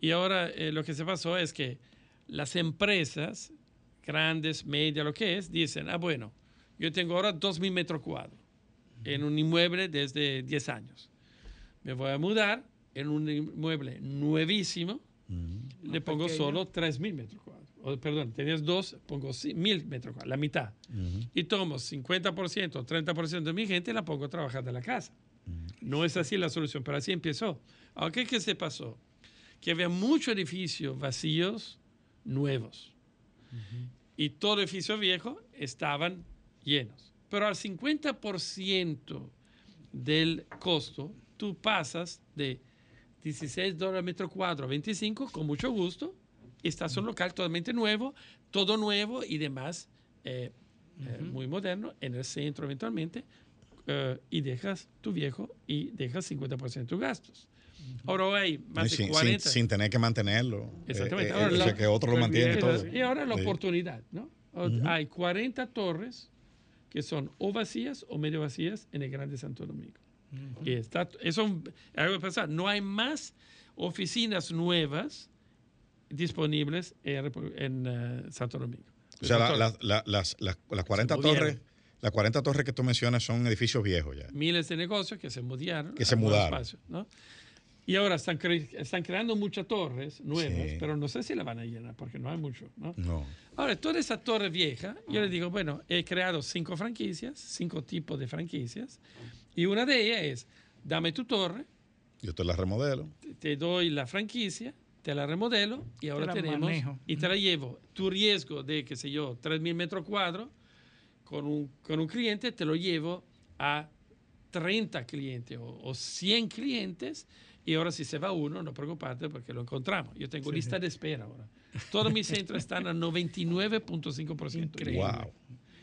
Y ahora eh, lo que se pasó es que las empresas, grandes, medias, lo que es, dicen, ah, bueno, yo tengo ahora 2.000 metros cuadrados en un inmueble desde 10 años. Me voy a mudar en un inmueble nuevísimo, le pongo pequeño. solo 3.000 metros cuadrados. O, perdón, tenías dos, pongo 1.000 metros cuadrados, la mitad. Y tomo 50% o 30% de mi gente y la pongo a trabajar de la casa. No es así la solución, pero así empezó. Ahora, ¿qué, qué se pasó? Que había muchos edificios vacíos nuevos. Y todo edificio viejo estaban llenos. Pero al 50% del costo, tú pasas de 16 dólares metro cuadrado a 25 con mucho gusto. Estás en un local totalmente nuevo, todo nuevo y demás, eh, eh, muy moderno, en el centro eventualmente, eh, y dejas tu viejo y dejas 50% de tus gastos. Ahora hay más de sin, sin- 40. sin tener que mantenerlo. Exactamente. Eh, eh, Ahora o sea, la- que otro lo mantiene todo. Y ahora la Sí. oportunidad, ¿no? O- Hay 40 torres que son o vacías o medio vacías en el Grande Santo Domingo. Y está, eso es algo pensar. No hay más oficinas nuevas disponibles en, eh, Santo Domingo. O sea, la- Son la- la- las, las, las 40 movieron. torres, las 40 torres que tú mencionas son edificios viejos ya. miles de negocios que se mudaron. Que se mudaron. espacios, ¿no? Y ahora están, cre- están creando muchas torres nuevas, Sí. pero no sé si la van a llenar porque no hay mucho. ¿no? No. Ahora, toda esa torre vieja, yo le digo, bueno, he creado cinco franquicias, cinco tipos de franquicias, y una de ellas es, dame tu torre, Yo te la remodelo. te- te doy la franquicia, te la remodelo, y ahora la tenemos, manejo. y te la llevo. Tu riesgo de, qué sé yo, 3.000 metros cuadrados, con un, con un cliente, te lo llevo a 30 clientes o, o 100 clientes, Y ahora si se va uno, no preocupate porque lo encontramos. Yo tengo lista de espera ahora. Todos mis centros están a 99.5%. Wow.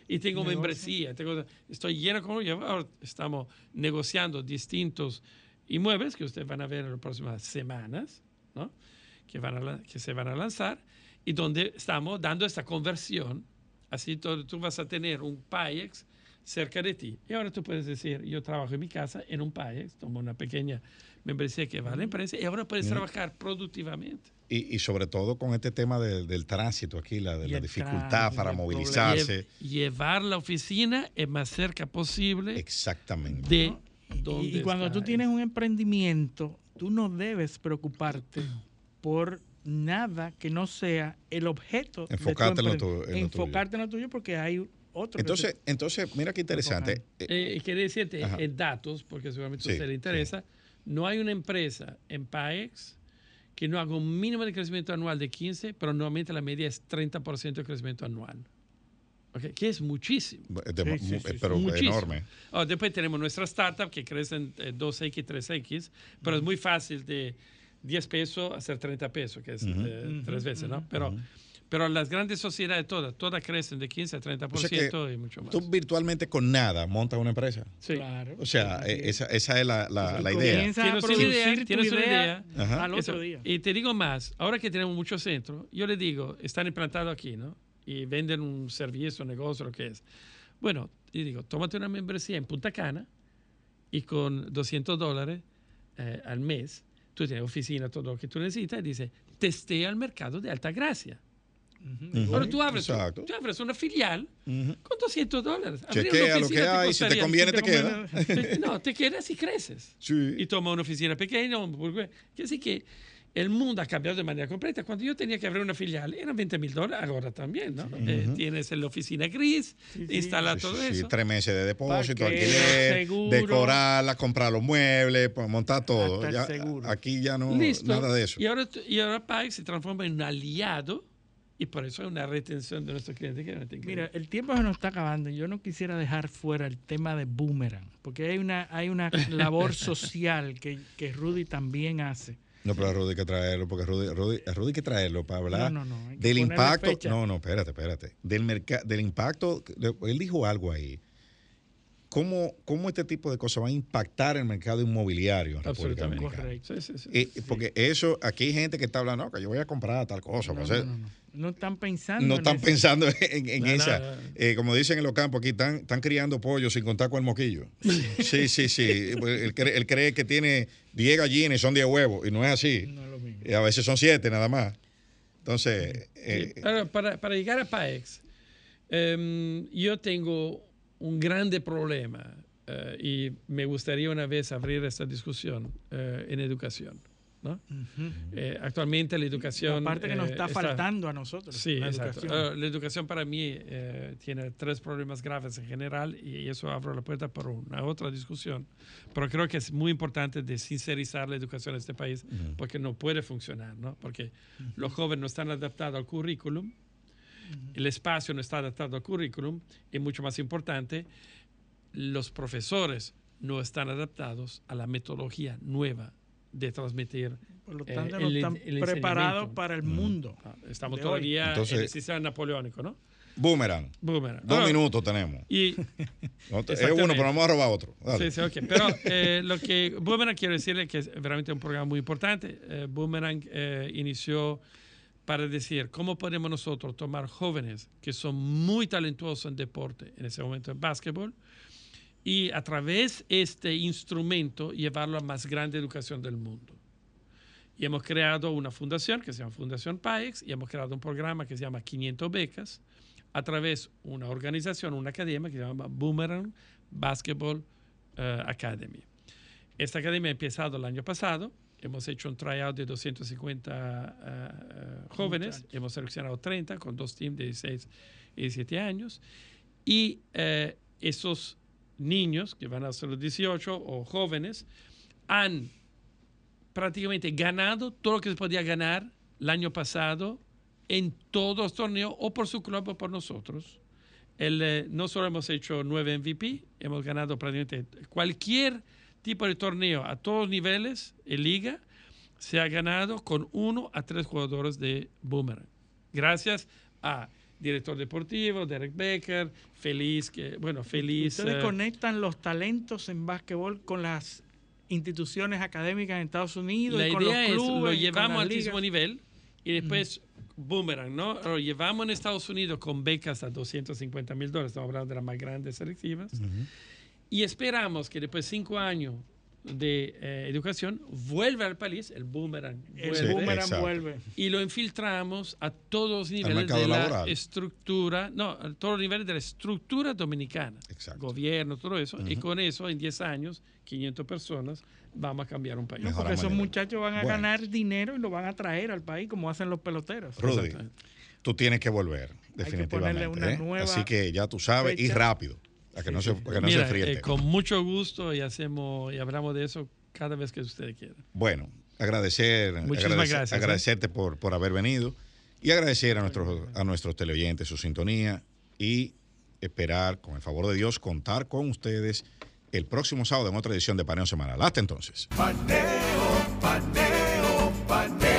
Y tengo membresía, tengo, estoy lleno con ahora estamos negociando distintos inmuebles que ustedes van a ver en las próximas semanas, ¿no? que, van a, que se van a lanzar, y donde estamos dando esta conversión. Así tú, tú vas a tener un PAEX cerca de ti. Y ahora tú puedes decir, yo trabajo en mi casa en un PAEX, tomo una pequeña membresía que va a la empresa y ahora puedes trabajar productivamente. Y, y, sobre todo con este tema de, del tránsito aquí, la, de la dificultad para movilizarse. llevar la oficina es más cerca posible. Exactamente. De y, y, cuando tú tienes un emprendimiento, tú no debes preocuparte por nada que no sea el objeto. Enfocarte de en, lo, en Enfocarte en lo tuyo porque hay otro. Entonces, entonces mira qué interesante. Eh, quería decirte en datos, porque seguramente a usted le interesa. Sí. No hay una empresa en PAEX que no haga un mínimo de crecimiento anual de 15, pero normalmente la media es 30% de crecimiento anual. Okay, que es muchísimo. De, sí, sí, sí, pero muchísimo. enorme. Oh, después tenemos nuestra startup que crece en 2X, 3X, pero es muy fácil de 10 pesos hacer 30 pesos, que es uh -huh. eh, tres veces, ¿no? Pero, uh -huh. Pero las grandes sociedades todas, todas crecen de 15 a 30% o sea y mucho más. Tú virtualmente con nada montas una empresa. Sí. Claro. O sea, esa, esa, es la, la, la idea. Tienes una idea, tienes una idea Ajá. al otro día. Y te digo más, ahora que tenemos muchos centros, yo le digo, están implantados aquí, ¿no? Y venden un servicio, un negocio, lo que es. Bueno, y digo, tómate una membresía en Punta Cana y con 200 dólares eh, al mes, tú tienes oficina, todo lo que tú necesitas, y dice, testea el mercado de alta gracia. Uh -huh. Ahora tú abres, tú, tú abres, una filial uh -huh. con 200 200 dólares. Chequea lo que hay, si te conviene, te, te queda. no, te quedas y creces. Sí. Y toma una oficina pequeña. Quiere decir que el mundo ha cambiado de manera completa. Cuando yo tenía que abrir una filial, eran 20 mil dólares, ahora también, ¿no? Uh -huh. eh, tienes la oficina gris, sí, sí. instala sí, todo eso. tres meses de depósito, alquiler, decorarla, comprar los muebles, pues, montar todo. Ya, aquí ya no, Listo. nada de eso. Y ahora, y ahora Pax se transforma en un aliado y por eso hay una retención de nuestros clientes que no Mira, el tiempo se nos está acabando. Yo no quisiera dejar fuera el tema de Boomerang, porque hay una, hay una labor social que, que Rudy también hace. No, pero a Rudy hay que traerlo, porque a Rudy, a Rudy, a Rudy hay que traerlo para hablar no, no, no, del impacto. No, no, espérate, espérate. Del, del impacto, él dijo algo ahí. ¿Cómo, ¿Cómo este tipo de cosas va a impactar el mercado inmobiliario en República Dominicana? Correcto. Sí, sí, sí, eh, porque eso, aquí hay gente que está hablando, que yo voy a comprar tal cosa. No, pues, no, no, no, están pensando. No en están eso. pensando en, en esa. Eh, como dicen en los campos, aquí están, están criando pollos sin contar con el moquillo. sí, sí, sí. Pues, él, cree, él cree que tiene 10 gallinas y son 10 huevos, y no es así. No es lo mismo. a veces son 7 nada más. Entonces. Eh, para, para, para, llegar a PAEX, um, yo tengo un grande problema. Uh, y me gustaría una vez abrir esta discusión uh, en educación. ¿No? Uh -huh. eh, actualmente la educación... La parte que nos está, está faltando a nosotros. Sí, la exacto. Educación. la educación para mí eh, tiene tres problemas graves en general y eso abre la puerta para una otra discusión. Pero creo que es muy importante de sincerizar la educación en este país -huh. porque no puede funcionar, ¿no? Porque los jóvenes no están adaptados al currículum, el espacio no está adaptado al currículum y mucho más importante, los profesores no están adaptados a la metodología nueva de transmitir. Por lo tanto, eh, el, no están el preparados para el mundo. Mm. Estamos todavía Entonces, en el sistema napoleónico, ¿no? Boomerang. Boomerang. Dos Ahora, minutos tenemos. Y, no, es uno, pero vamos a robar otro. Dale. Sí, sí, ok. Pero eh, lo que Boomerang quiero decirle que es realmente un programa muy importante. Eh, Boomerang eh, inició para decir cómo podemos nosotros tomar jóvenes que son muy talentuosos en deporte, en ese momento en básquetbol, y a través de este instrumento llevarlo a más grande educación del mundo. Y hemos creado una fundación que se llama Fundación PAEX y hemos creado un programa que se llama 500 becas a través de una organización, una academia que se llama Boomerang Basketball uh, Academy. Esta academia ha empezado el año pasado. Hemos hecho un tryout de 250 uh, uh, jóvenes. Muchachos. Hemos seleccionado 30 con dos teams de 16 y 17 años. Y eh, esos niños que van a ser los 18 o jóvenes han prácticamente ganado todo lo que se podía ganar el año pasado en todos los torneos o por su club o por nosotros. El, eh, no solo hemos hecho nueve MVP, hemos ganado prácticamente cualquier tipo de torneo a todos niveles en liga se ha ganado con uno a tres jugadores de Boomerang. Gracias a director deportivo, Derek Becker, feliz que, bueno, feliz. Ustedes eh, conectan los talentos en básquetbol con las instituciones académicas en Estados Unidos la y con idea los es clubes. lo y con llevamos al mismo nivel y después boomerang, ¿no? Lo llevamos en Estados Unidos con becas a 250 mil dólares, estamos hablando de las más grandes selectivas, y esperamos que después de cinco años de eh, educación vuelva al país, el boomerang El vuelve, boomerang exacto. vuelve. y lo infiltramos a todos los niveles de la laboral. estructura, no, a todos los niveles de la estructura dominicana, Exacto. gobierno, todo eso, y con eso en 10 años, 500 personas, vamos a cambiar un país. Mejor. Porque esos muchachos van a Bueno. ganar dinero y lo van a traer al país como hacen los peloteros. Rudy, tú tienes que volver, que definitivamente. ponerle una ¿eh? nueva Así que ya tú sabes, y rápido, para que no, se, para que no Mira, se friete. eh, con mucho gusto y hacemos y hablamos de eso cada vez que ustedes quieran. Bueno, agradecer, Muchísimas agradecer- gracias, ¿eh? agradecerte por, por haber venido y agradecer a nuestros, a nuestros teleoyentes su sintonía y esperar, con el favor de Dios, contar con ustedes el próximo sábado en otra edición de Paneo Semanal. Hasta entonces. Paneo, paneo, paneo.